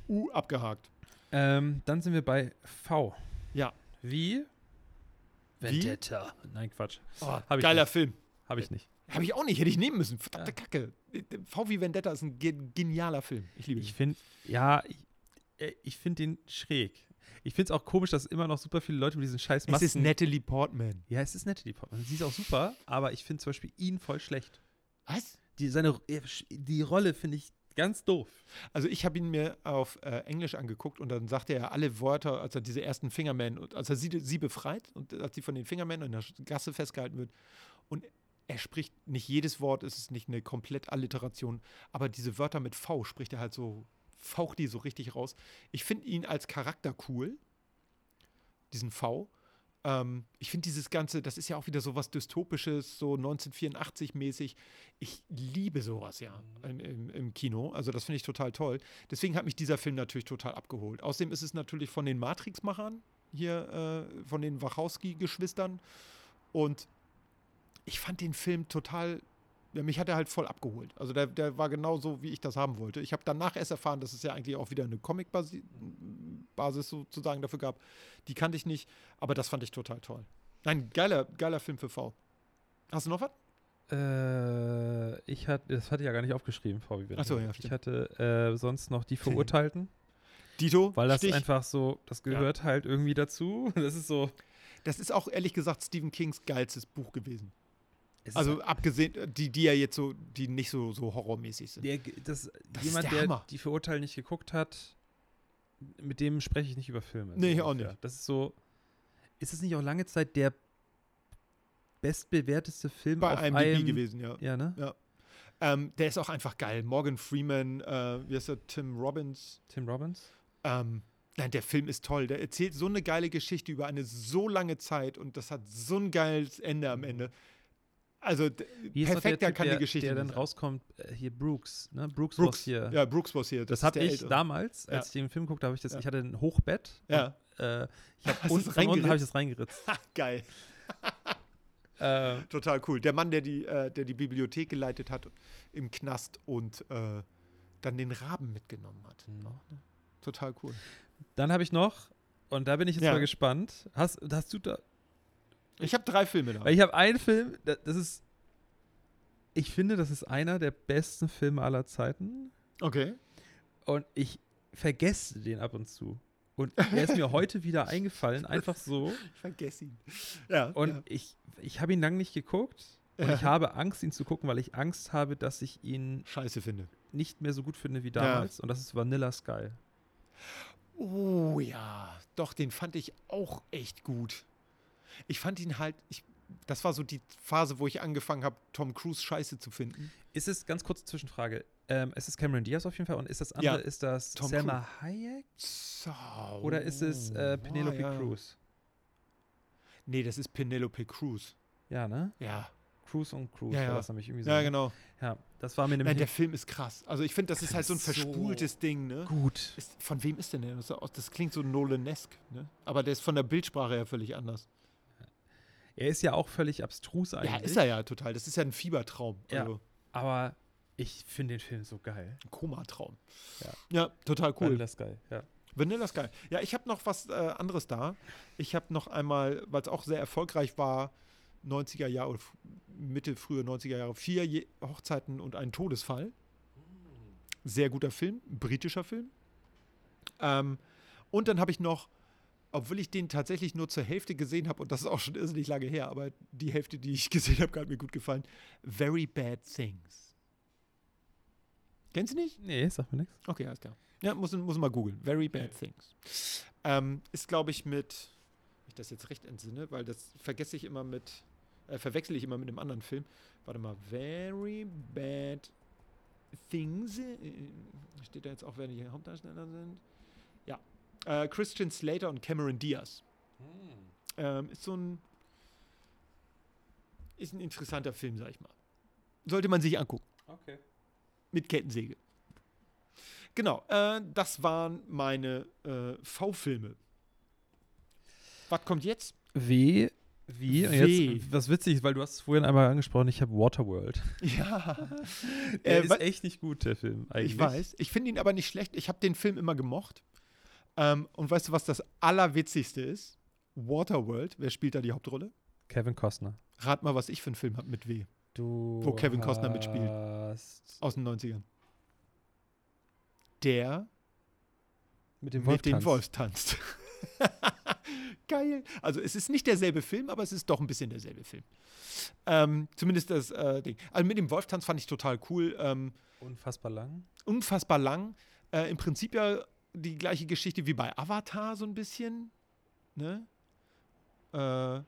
U abgehakt. Ähm, dann sind wir bei V. Ja. Wie? Wie? Vendetta. Nein, Quatsch. Oh, geiler nicht. Film. Habe ich nicht. Habe ich auch nicht, hätte ich nehmen müssen. Verdammte Ja. Kacke. V wie Vendetta ist ein ge genialer Film. Ich liebe ihn. Ich finde, ja, ich, äh, ich finde den schräg. Ich finde es auch komisch, dass immer noch super viele Leute mit diesen scheiß Es Masken. ist Natalie Portman. Ja, es ist nett, die Portman. Sie ist auch super, aber ich finde zum Beispiel ihn voll schlecht. Was? Die, seine, die Rolle finde ich ganz doof. Also ich habe ihn mir auf äh, Englisch angeguckt und dann sagte er alle Wörter, als er diese ersten Fingermen, als er sie, sie befreit und als sie von den Fingermen in der Gasse festgehalten wird und er spricht nicht jedes Wort, es ist nicht eine komplett Alliteration, aber diese Wörter mit V spricht er halt so, faucht die so richtig raus. Ich finde ihn als Charakter cool, diesen V. Ähm, ich finde dieses Ganze, das ist ja auch wieder so was Dystopisches, so 1984-mäßig. Ich liebe sowas ja im, im, im Kino. Also das finde ich total toll. Deswegen hat mich dieser Film natürlich total abgeholt. Außerdem ist es natürlich von den Matrix-Machern, hier äh, von den Wachowski-Geschwistern. Und ich fand den Film total, ja, mich hat er halt voll abgeholt. Also der, der war genau so, wie ich das haben wollte. Ich habe danach erst erfahren, dass es ja eigentlich auch wieder eine Comic-Basis sozusagen dafür gab. Die kannte ich nicht, aber das fand ich total toll. Ein geiler, geiler Film für V. Hast du noch was? Äh, ich hatte, das hatte ich ja gar nicht aufgeschrieben, Frau Vivian. Ach so, ja, Ich hatte äh, sonst noch die *laughs* Verurteilten, Dito? weil das Stich. einfach so, das gehört halt irgendwie dazu. *laughs* Das ist so. Das ist auch ehrlich gesagt Stephen Kings geilstes Buch gewesen. Es ist Also abgesehen, die, die ja jetzt so, die nicht so, so horrormäßig sind. Der, das, Das ist jemand, der der die Verurteilten nicht geguckt hat, mit dem spreche ich nicht über Filme. Nee, so auch nicht. Das ist so. Ist es nicht auch lange Zeit der bestbewerteste Film Bei auf IMDb IM gewesen, ja. Ja, ne? Ähm, der ist auch einfach geil. Morgan Freeman, äh, wie heißt der, Tim Robbins. Tim Robbins? Ähm, nein, der Film ist toll. Der erzählt so eine geile Geschichte über eine so lange Zeit und das hat so ein geiles Ende am Ende. Also Wie perfekter der typ, kann der, die Geschichte der nicht dann sein. rauskommt, äh, hier Brooks, ne? Brooks, Brooks, was hier. ja, Brooks was hier. Das, ist habe der ich Ältere. damals, als Ja. ich den Film guckte, habe ich das, Ja. ich hatte ein Hochbett. Ja. Und, äh, ich habe *laughs* unten, von unten habe reingeritzt? ich das reingeritzt. *laughs* Geil. *laughs* äh, Total cool. Der Mann, der die, äh, der die Bibliothek geleitet hat im Knast und äh, dann den Raben mitgenommen hat. Mhm. Ne? Total cool. dann habe ich noch, und da bin ich jetzt Ja. mal gespannt. Hast, hast du da. Ich habe drei Filme da. Ich habe einen Film, da- das ist. Ich finde, das ist einer der besten Filme aller Zeiten. Okay. Und ich vergesse den ab und zu. Und *laughs* er ist mir heute wieder eingefallen, einfach so. Ich vergesse ihn. Ja. Und ja. ich, ich habe ihn lange nicht geguckt. Und Ja. ich habe Angst, ihn zu gucken, weil ich Angst habe, dass ich ihn Scheiße finde. nicht mehr so gut finde wie damals. Und das ist Vanilla Sky. Oh ja, doch, den fand ich auch echt gut. Ich fand ihn halt, ich, das war so die Phase, wo ich angefangen habe, Tom Cruise scheiße zu finden. Ist es, ganz kurze Zwischenfrage, ähm, es ist Cameron Diaz auf jeden Fall und ist das andere, Ja. ist das Tom Selma Hayek So. oder ist es äh, Penelope Oh, ja. Cruz? Nee, das ist Penelope Cruz. Ja, ne? Ja, Cruz und Cruz Ja, war ja. das nämlich irgendwie so. ja genau. Ja, das war mir Nein, nämlich der Film ist krass. Also ich finde, das ist halt so ein ist so verspultes Ding, ne? gut. Ist, von wem ist denn der? Das, das klingt so Nolan-esque, ne? Aber der ist von der Bildsprache her völlig anders. Er ist ja auch völlig abstrus eigentlich. Ja, ist er ja total. Das ist ja ein Fiebertraum. Ja. Also Aber ich finde den Film so geil. ein Komatraum. Ja. ja, total cool. Vanilla Sky, ja. Vanilla Sky. Ja, ich habe noch was äh, anderes da. Ich habe noch einmal, weil es auch sehr erfolgreich war, 90er Jahre oder Mitte, frühe 90er Jahre, vier Je Hochzeiten und ein Todesfall. Sehr guter Film, britischer Film. Ähm, und dann habe ich noch, obwohl ich den tatsächlich nur zur Hälfte gesehen habe, und das ist auch schon irrsinnig lange her, aber die Hälfte, die ich *laughs* gesehen habe, hat mir gut gefallen. Very Bad Things. Kennst du nicht? Nee, sag mir nichts. Okay, alles klar. Ja, muss, muss mal googeln. Very Bad Things. Ähm, ist, glaube ich, mit, wenn ich das jetzt recht entsinne, weil das vergesse ich immer mit, äh, verwechsel ich immer mit einem anderen Film. Warte mal, Very Bad Things. Äh, steht da jetzt auch, wer die Hauptdarsteller sind? Äh, Christian Slater und Cameron Diaz. Ähm, ist so ein, ist ein interessanter Film, sag ich mal. Sollte man sich angucken Okay. mit Kettensäge. Genau, äh, das waren meine äh, V-Filme. Was kommt jetzt? W, wie? Und W. jetzt, was witzig ist, weil du hast es vorhin einmal angesprochen, ich habe Waterworld. *laughs* Ja, Der Äh, ist echt nicht gut, der Film eigentlich. ich weiß. Ich finde ihn aber nicht schlecht. Ich habe den Film immer gemocht. Ähm, und weißt du, was das Allerwitzigste ist? Waterworld. Wer spielt da die Hauptrolle? Kevin Costner. Rat mal, was ich für einen Film habe mit W. Du Wo Kevin Costner mitspielt. Aus den 90ern. Der Mit dem mit den Wolftanz. Wolf tanzt. *laughs* Geil. Also es ist nicht derselbe Film, aber es ist doch ein bisschen derselbe Film. Ähm, zumindest das äh, Ding. Also mit dem Wolftanz fand ich total cool. Ähm, Unfassbar lang. unfassbar lang. Äh, Im Prinzip ja die gleiche Geschichte wie bei Avatar so ein bisschen. Ne? Äh,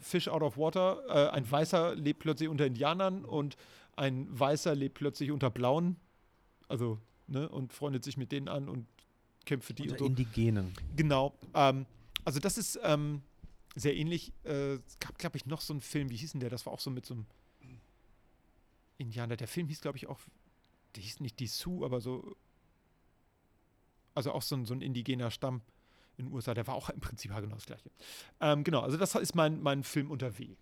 Fish out of water. Äh, ein Weißer lebt plötzlich unter Indianern und ein Weißer lebt plötzlich unter Blauen. Also, ne? Und freundet sich mit denen an und kämpft für die Unter und so. Indigenen. Genau. Ähm, also das ist ähm, sehr ähnlich. Äh, es gab, glaube ich, noch so einen Film, wie hieß denn der? Das war auch so mit so einem Indianer. Der Film hieß, glaube ich, auch, der hieß nicht die Sioux, aber so, also auch so ein, so ein indigener Stamm in den USA. Der war auch im Prinzip genau das Gleiche. Ähm, genau, also das ist mein, mein Film unter W.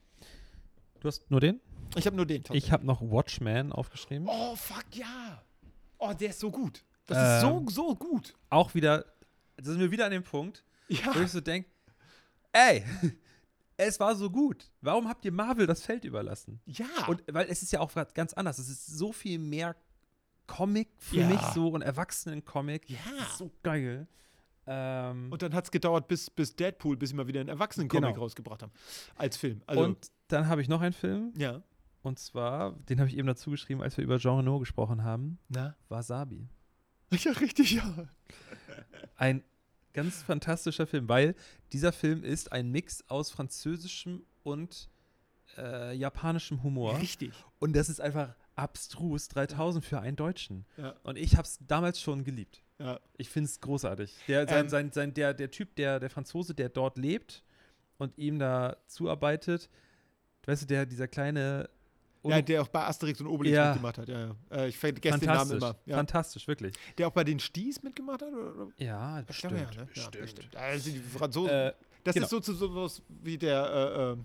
Du hast nur den? Ich habe nur den. Ich habe noch Watchmen aufgeschrieben. Oh, fuck, ja. Oh, der ist so gut. Das ist Ähm. so, so gut. Auch wieder, da sind wir wieder an dem Punkt, Ja. wo ich so denke, ey, *laughs* es war so gut. Warum habt ihr Marvel das Feld überlassen? Ja. Und weil es ist ja auch ganz anders. Es ist so viel mehr Comic für Ja. mich so und Erwachsenen-Comic. Ja. So geil. Ähm, Und dann hat es gedauert, bis, bis Deadpool, bis sie mal wieder einen Erwachsenen-Comic Genau. rausgebracht haben. Als Film. Also, und dann habe ich noch einen Film. ja. Und zwar, den habe ich eben dazu geschrieben, als wir über Jean Reno gesprochen haben. Na? Wasabi. *laughs* Ja, richtig, ja. Ein ganz fantastischer Film, weil dieser Film ist ein Mix aus französischem und äh, japanischem Humor. Richtig. Und das ist einfach abstrus 3000 für einen Deutschen. Ja. Und ich habe es damals schon geliebt. Ja. Ich finde es großartig. Der, sein, Ähm. sein, sein, der, der Typ, der, der Franzose, der dort lebt und ihm da zuarbeitet, weißt du, der, dieser kleine. ja, der auch bei Asterix und Obelix Ja. mitgemacht hat. Ja, ja. Äh, ich vergesse den Namen immer. Ja. Fantastisch, wirklich. Der auch bei den Sties mitgemacht hat? Oder? Ja, bestimmt. ja, ne? ja, bestimmt. bestimmt. Also die Franzosen. Äh, das genau. ist so sowas wie der, äh, äh,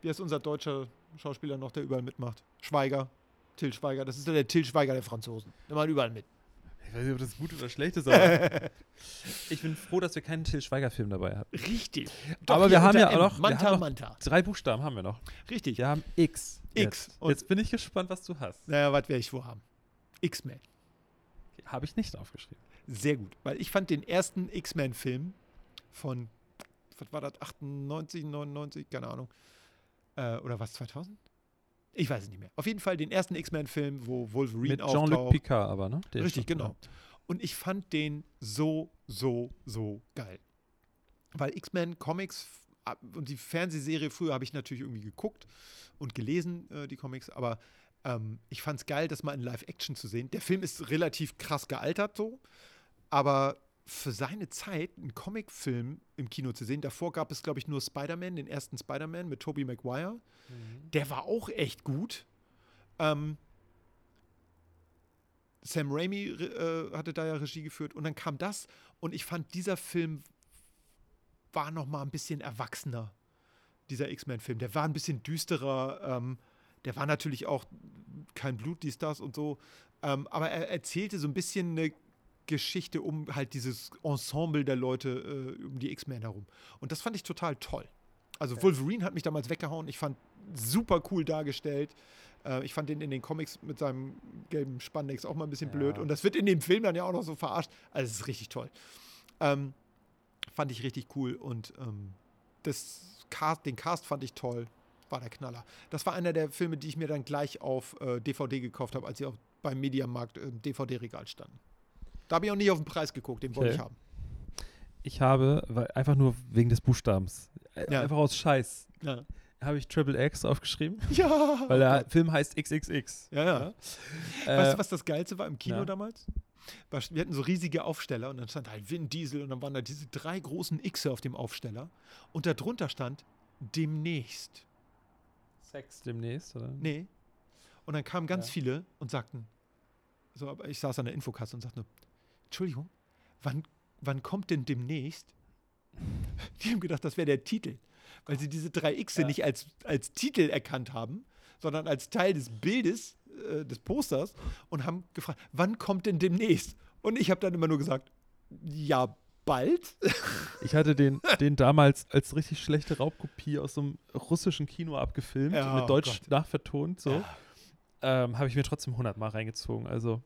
wie heißt unser deutscher Schauspieler noch, der überall mitmacht? Schweiger. Till Schweiger. Das ist so der Till Schweiger der Franzosen. Der macht überall mit. ich weiß nicht, ob das gut oder schlecht ist, aber *laughs* ich bin froh, dass wir keinen Till Schweiger-Film dabei haben. Richtig. Aber wir haben ja M. auch noch- Manta, haben noch- Manta. Drei Buchstaben haben wir noch. Richtig. Wir haben X. X. Jetzt, Und- jetzt bin ich gespannt, was du hast. Naja, was werde ich vorhaben? X-Men. Habe ich nicht aufgeschrieben. Sehr gut. Weil ich fand den ersten X-Men-Film von, was war das, 98, 99, keine Ahnung. Äh, oder was, 2000? Ich weiß es nicht mehr. Auf jeden Fall den ersten X-Men-Film, wo Wolverine Mit Jean-Luc auftaucht. Picard aber, ne? Der Richtig, genau. Und ich fand den so, so, so geil. Weil X-Men Comics und die Fernsehserie früher habe ich natürlich irgendwie geguckt und gelesen, äh, die Comics, aber ähm, ich fand es geil, das mal in Live-Action zu sehen. Der Film ist relativ krass gealtert so, aber für seine Zeit einen Comicfilm im Kino zu sehen, davor gab es, glaube ich, nur Spider-Man, den ersten Spider-Man mit Tobey Maguire. Mhm. Der war auch echt gut. Ähm, Sam Raimi äh, hatte da ja Regie geführt und dann kam das und ich fand, dieser Film war noch mal ein bisschen erwachsener, dieser X-Men-Film. Der war ein bisschen düsterer, ähm, der war natürlich auch kein Blut, dies, das und so, ähm, aber er erzählte so ein bisschen eine Geschichte um halt dieses Ensemble der Leute äh, um die X-Men herum. Und das fand ich total toll. Also Wolverine hat mich damals weggehauen. Ich fand super cool dargestellt. Äh, ich fand den in den Comics mit seinem gelben Spandex auch mal ein bisschen Ja. blöd. Und das wird in dem Film dann ja auch noch so verarscht. Also es ist richtig toll. Ähm, fand ich richtig cool. Und ähm, das Cast, den Cast fand ich toll. War der Knaller. Das war einer der Filme, die ich mir dann gleich auf äh, DVD gekauft habe, als sie auch beim Mediamarkt im DVD-Regal standen. Da habe ich auch nicht auf den Preis geguckt, den wollte Okay. ich haben. Ich habe, weil, einfach nur wegen des Buchstabens, äh, Ja. einfach aus Scheiß, Ja. habe ich Triple X aufgeschrieben, *laughs* Ja. weil der Film heißt XXX. Ja, ja. Äh, Weißt du, was das Geilste war im Kino ja. damals? Wir hatten so riesige Aufsteller und dann stand halt Vin Diesel und dann waren da diese drei großen Xe auf dem Aufsteller und darunter stand demnächst. Sex demnächst, oder? Nee. Und dann kamen ganz Ja. viele und sagten, so, aber ich saß an der Infokasse und sagte Entschuldigung, wann, wann kommt denn demnächst? *laughs* Die haben gedacht, das wäre der Titel, weil sie diese drei Xe Ja. nicht als, als Titel erkannt haben, sondern als Teil des Bildes, äh, des Posters und haben gefragt, wann kommt denn demnächst? Und ich habe dann immer nur gesagt, Ja, bald. *laughs* Ich hatte den, den damals als richtig schlechte Raubkopie aus so einem russischen Kino abgefilmt, Ja, mit oh Deutsch Gott. nachvertont, so. Ja. Ähm, Habe ich mir trotzdem 100 Mal reingezogen. Also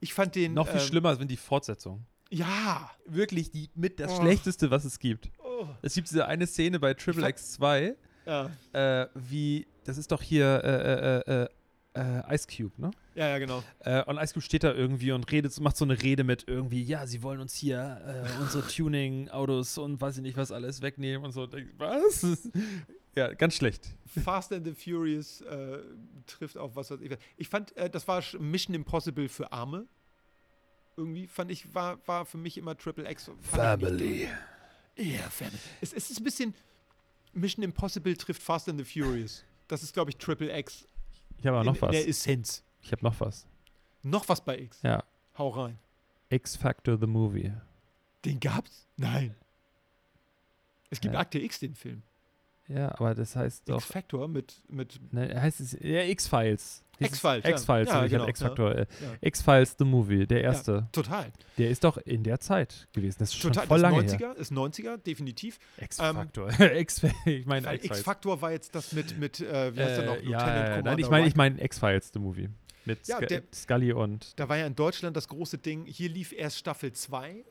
Ich fand den. noch viel ähm, schlimmer sind die Fortsetzungen. Ja. Wirklich die mit das Oh. Schlechteste, was es gibt. Oh. Es gibt diese eine Szene bei Triple X 2, Ja. äh, wie, das ist doch hier äh, äh, äh, äh, Ice Cube, ne? ja, ja, genau. Äh, und Ice Cube steht da irgendwie und redet, macht so eine Rede mit irgendwie, ja, sie wollen uns hier unsere *laughs* Tuning-Autos und weiß ich nicht was alles wegnehmen und so. Was? Ja, ganz schlecht. Fast and the Furious äh, trifft auf was, was ich. Ich fand, äh, das war Mission Impossible für Arme. Irgendwie fand ich, war, war für mich immer Triple X. durch. Ja, Family. Es, es ist ein bisschen. Mission Impossible trifft Fast and the Furious. Das ist, glaube ich, Triple X Ich habe aber in, noch in was. der Essenz. Ich habe noch was. Noch was bei X. Ja. Hau rein. X-Factor the Movie. Den gab's? Nein. Es gibt Ja. Akte X, den Film. Ja, aber das heißt doch. X-Factor mit, mit Ne, heißt es. Ja, X-Files. X-Files. X-Files, Ja, ja, genau, X-Factor. Äh, ja. X-Files the Movie, der erste. total. Der ist doch in der Zeit gewesen. Das ist schon Total. voll das lange ist her. 90er, ist 90er, definitiv. X-Factor. *laughs* X ich meine. X-Factor war jetzt das mit, mit äh, wie heißt der noch? Äh, ja, ja. Nein, ich meine, ich meine X-Files the Movie. Mit Sc der- Scully und. Da war ja in Deutschland das große Ding, hier lief erst Staffel 2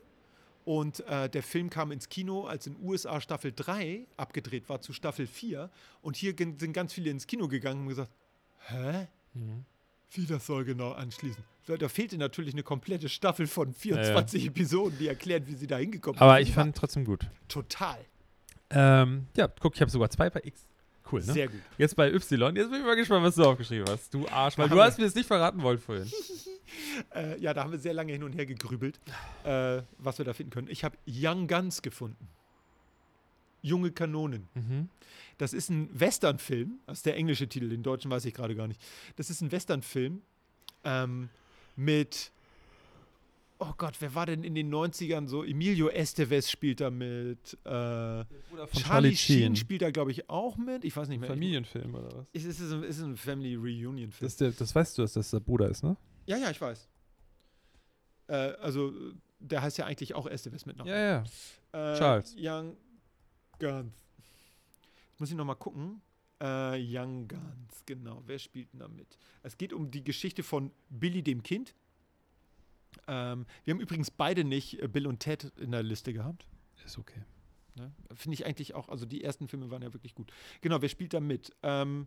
und äh, der Film kam ins Kino, als in USA Staffel 3 abgedreht war zu Staffel 4 und hier sind ganz viele ins Kino gegangen und gesagt, hä? Mhm. Wie das soll genau anschließen? Da fehlte natürlich eine komplette Staffel von 24 Episoden, die erklärt, wie sie da hingekommen Aber sind. ich fand trotzdem gut. total Ähm, ja, guck, ich habe sogar zwei bei X. Cool, ne? sehr gut. Jetzt bei Y. Jetzt bin ich mal gespannt, was du aufgeschrieben hast. Du Arsch, weil du hast mir das nicht verraten wollen vorhin. *laughs* Äh, ja, da haben wir sehr lange hin und her gegrübelt, äh, was wir da finden können. Ich habe Young Guns gefunden. Junge Kanonen. Mhm. Das ist ein Westernfilm. Das ist der englische Titel, den deutschen weiß ich gerade gar nicht. Das ist ein Westernfilm ähm, mit. Oh Gott, wer war denn in den 90ern so? Emilio Estevez spielt da mit. Äh, Von Charlie Sheen spielt da, glaube ich, auch mit. Ich weiß nicht mehr. Familienfilm oder was? Es ist, ist, ein, ist ein Family Reunion-Film. Das, das weißt du, dass das der Bruder ist, ne? Ja, ja, ich weiß. Äh, also, der heißt ja eigentlich auch Estevez mit Nachnamen. Ja, ja. Äh, Charles. Young Guns. Jetzt muss ich noch mal gucken. Äh, Young Guns, genau. Wer spielt denn da mit? Es geht um die Geschichte von Billy dem Kind. Ähm, wir haben übrigens beide nicht äh, Bill und Ted in der Liste gehabt. Ist okay. Ne? Finde ich eigentlich auch, also die ersten Filme waren ja wirklich gut. Genau, wer spielt da mit? Ähm,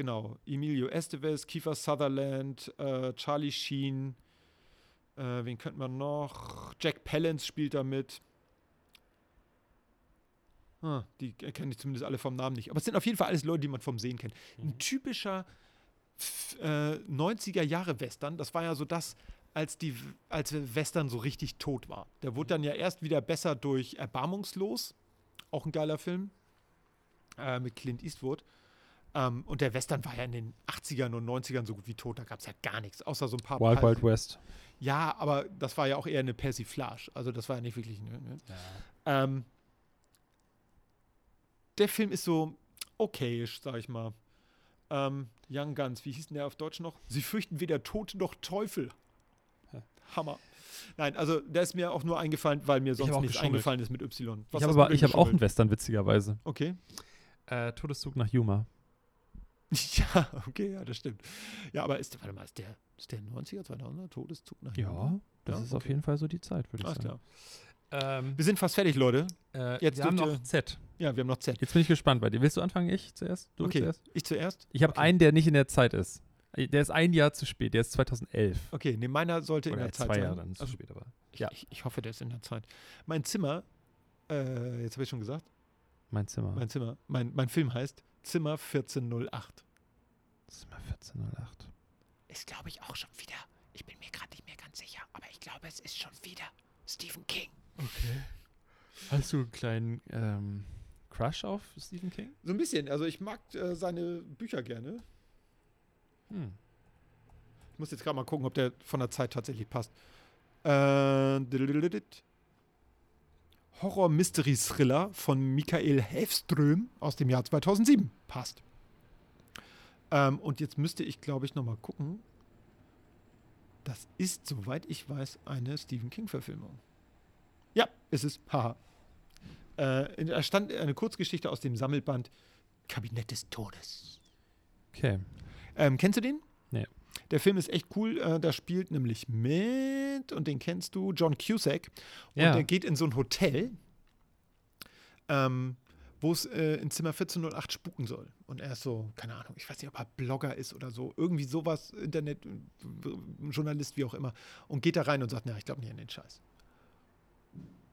genau, Emilio Estevez, Kiefer Sutherland, äh, Charlie Sheen, äh, wen könnte man noch? Jack Palance spielt da mit. Ah, die kenne ich zumindest alle vom Namen nicht. Aber es sind auf jeden Fall alles Leute, die man vom Sehen kennt. Ein typischer f- äh, 90er-Jahre-Western, das war ja so das, als, die, als Western so richtig tot war. Der wurde dann ja erst wieder besser durch Erbarmungslos, auch ein geiler Film, äh, mit Clint Eastwood. Ähm, und der Western war ja in den 80ern und 90ern so gut wie tot, da gab es ja gar nichts, außer so ein paar Wild paar- Wild West. Ja, aber das war ja auch eher eine Persiflage. Also das war ja nicht wirklich eine. Ne? Ähm, der Film ist so okayisch, sag ich mal. Ähm, Young Guns, wie hieß denn der auf Deutsch noch? Sie fürchten weder Tod noch Teufel. Ja. Hammer. Nein, also der ist mir auch nur eingefallen, weil mir sonst auch nichts eingefallen ist mit Y. Was ich habe habe auch einen? Western, witzigerweise. Okay. Äh, Todeszug nach Yuma. *laughs* Ja, okay, ja, das stimmt. Ja, aber ist, warte mal, ist der, ist der 90er, 2000er Todeszug nach Yuma? das Ja, ist auf okay. jeden Fall so die Zeit, würde ich Alles sagen. klar. Ähm, Wir sind fast fertig, Leute. äh, jetzt wir haben noch Z. Ja, wir haben noch Z. Jetzt bin ich gespannt bei dir. Willst du anfangen? Ich zuerst? Du Okay, zuerst? ich zuerst? Ich habe Okay. einen, der nicht in der Zeit ist. Der ist ein Jahr zu spät. Der ist 2011. Okay, nee, meiner sollte in Oder der Zeit zwei sein. Jahre dann zu Also, spät, aber. ich, Ja. ich, ich hoffe, der ist in der Zeit. Mein Zimmer, äh, jetzt habe ich schon gesagt, Mein Zimmer. mein Zimmer, mein, mein Film heißt Zimmer 1408. Zimmer 1408. Ist, glaube ich, auch schon wieder, ich bin mir gerade nicht mehr ganz sicher, aber ich glaube, es ist schon wieder Stephen King. Okay. Hast du einen kleinen ähm, Crush auf Stephen King? So ein bisschen, also ich mag äh, seine Bücher gerne. Hm. Ich muss jetzt gerade mal gucken, ob der von der Zeit tatsächlich passt. Äh. Horror-Mystery-Thriller von Michael Häfström aus dem Jahr 2007. Passt. Ähm, und jetzt müsste ich, glaube ich, noch mal gucken. Das ist, soweit ich weiß, eine Stephen King-Verfilmung. Ja, ist es. Haha. Äh, da stand eine Kurzgeschichte aus dem Sammelband Kabinett des Todes. Okay. Ähm, kennst du den? Nee. Der Film ist echt cool. Äh, da spielt nämlich mit, und den kennst du, John Cusack. Und Ja. der geht in so ein Hotel, ähm, wo es äh, in Zimmer 1408 spuken soll. Und er ist so, keine Ahnung, ich weiß nicht, ob er Blogger ist oder so, irgendwie sowas, Internet, äh, Journalist, wie auch immer. Und geht da rein und sagt, na, ich glaube nicht an den Scheiß.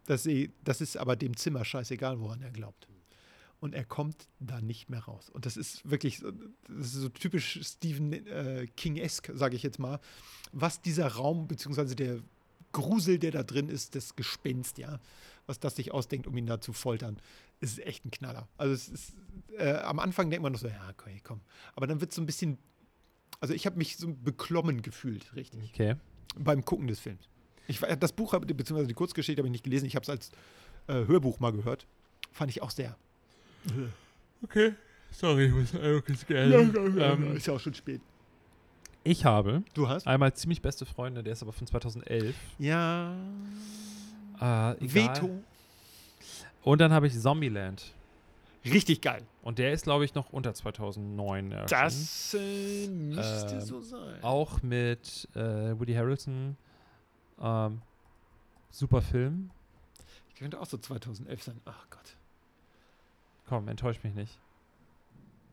Das, das ist aber dem Zimmer scheißegal, woran er glaubt. Und er kommt da nicht mehr raus. Und das ist wirklich, so- das ist so typisch Stephen äh, King-esque, sage ich jetzt mal, was dieser Raum, beziehungsweise der Grusel, der da drin ist, das Gespenst, ja, was das sich ausdenkt, um ihn da zu foltern, ist echt ein Knaller. Also es ist, äh, am Anfang denkt man noch so, ja, okay, komm. Aber dann wird es so ein bisschen, also ich habe mich so beklommen gefühlt, richtig Okay. beim Gucken des Films. Ich, das Buch, beziehungsweise die Kurzgeschichte habe ich nicht gelesen, ich habe es als äh, Hörbuch mal gehört. Fand ich auch sehr. Okay. Sorry, ich muss kurz *laughs* ähm, ist ja auch schon spät. Ich habe Du hast? einmal ziemlich beste Freunde, der ist aber von 2011. Ja. Äh, egal. Veto. Und dann habe ich Zombieland. Richtig geil. Und der ist, glaube ich, noch unter 2009 erschienen. Das äh, müsste Ähm, so sein. Auch mit äh, Woody Harrelson. Ähm, super Film. Könnte auch so 2011 sein. Ach Gott. Komm, enttäuscht mich nicht.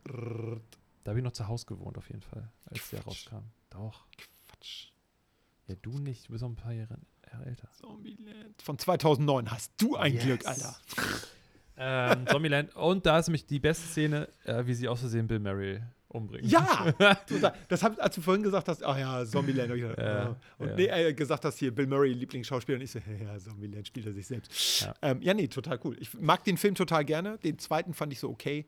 Da habe ich noch zu Hause gewohnt, auf jeden Fall, als der Quatsch. rauskam. Doch. Quatsch. Ja, du nicht. Du bist noch ein paar Jahre Jahre älter. Zombieland. Von 2009 hast du ein Yes. Glück, Alter. Ähm, Zombieland. Und da ist nämlich die beste Szene, äh, wie sie aus Versehen Bill Murray umbringen. Ja! *laughs* Das hab, als du vorhin gesagt hast, ach ja, Zombieland. ich gedacht, Ja, ah. und ja. nee, äh, gesagt hast, hier Bill Murray, Lieblingsschauspieler. Und ich so, *laughs* ja, Zombieland spielt er sich selbst. Ja. Ähm, ja, nee, total cool. Ich mag den Film total gerne. Den zweiten fand ich so okay.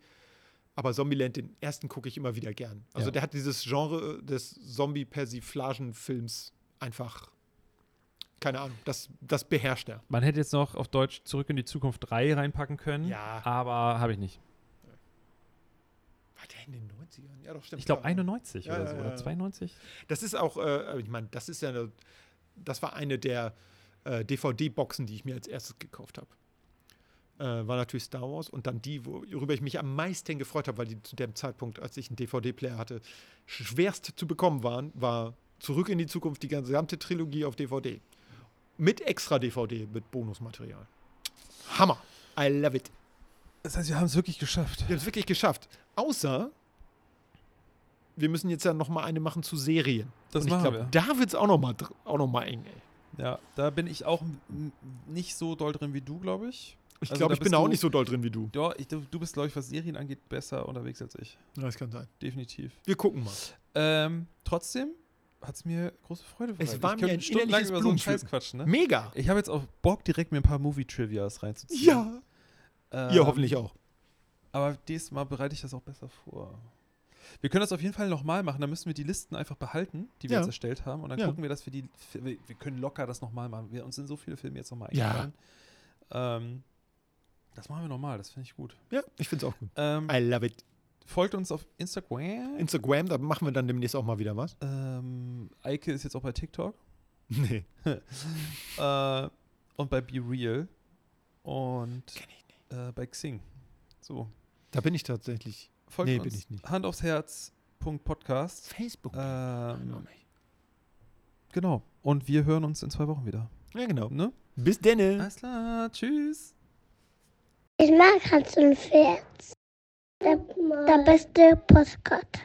Aber Zombieland, den ersten gucke ich immer wieder gern. Also Ja. der hat dieses Genre des Zombie-Persiflagen-Films einfach, keine Ahnung, das, das beherrscht er. Man hätte jetzt noch auf Deutsch Zurück in die Zukunft 3 reinpacken können. Ja. Aber habe ich nicht. War der in den 90ern? Ja, doch, stimmt. Ich glaube ja. 91 Ja, oder so. ja, Oder ja. 92. Das ist auch, äh, ich meine, das ist ja, eine, das war eine der äh, DVD-Boxen, die ich mir als erstes gekauft habe. Äh, war natürlich Star Wars und dann die, worüber ich mich am meisten gefreut habe, weil die zu dem Zeitpunkt, als ich einen DVD-Player hatte, schwerst zu bekommen waren, war Zurück in die Zukunft, die gesamte Trilogie auf DVD. Mit extra DVD, mit Bonusmaterial. Hammer. I love it. Das heißt, wir haben es wirklich geschafft. Wir haben es wirklich geschafft. Außer, wir müssen jetzt ja noch mal eine machen zu Serien. Das Und ich glaube, da wird es auch noch mal auch noch mal eng. Ey. Ja, da bin ich auch nicht so doll drin wie du, glaube ich. Ich Also glaube, ich bin da auch du- nicht so doll drin wie du. Ja, ich, du du bist, glaube ich, was Serien angeht, besser unterwegs als ich. Das kann sein. Definitiv. Wir gucken mal. Ähm, trotzdem hat es mir große Freude bereitet. war ich mir ein stundenlang über so einen. Scheiß quatschen, ne? Mega. Ich habe jetzt auch Bock, direkt mir ein paar Movie-Trivias reinzuziehen. Ja. Ähm, Ihr hoffentlich auch. Aber dieses Mal bereite ich das auch besser vor. Wir können das auf jeden Fall nochmal machen. Dann müssen wir die Listen einfach behalten, die wir Ja. jetzt erstellt haben. Und dann Ja. gucken wir, dass wir die. Wir können locker das nochmal machen. Wir, uns sind so viele Filme jetzt nochmal Ja. eingefallen. Ähm, das machen wir nochmal. Das finde ich gut. Ja, ich finde es auch gut. Ähm, I love it. folgt uns auf Instagram. Instagram, da machen wir dann demnächst auch mal wieder was. ähm, Eike ist jetzt auch bei TikTok. *laughs* Nee. *laughs* Äh, und bei Be Real. Und äh, bei Xing. So. Da bin ich tatsächlich. Folgt Nee, uns. bin ich nicht. Hand aufs Herz. Podcast. Facebook. Ähm. Genau. Und wir hören uns in zwei Wochen wieder. Ja, genau. Ne? Bis denne. Alles klar. Tschüss. Ich mag Hans und Pferd. Der, der beste Postkarte.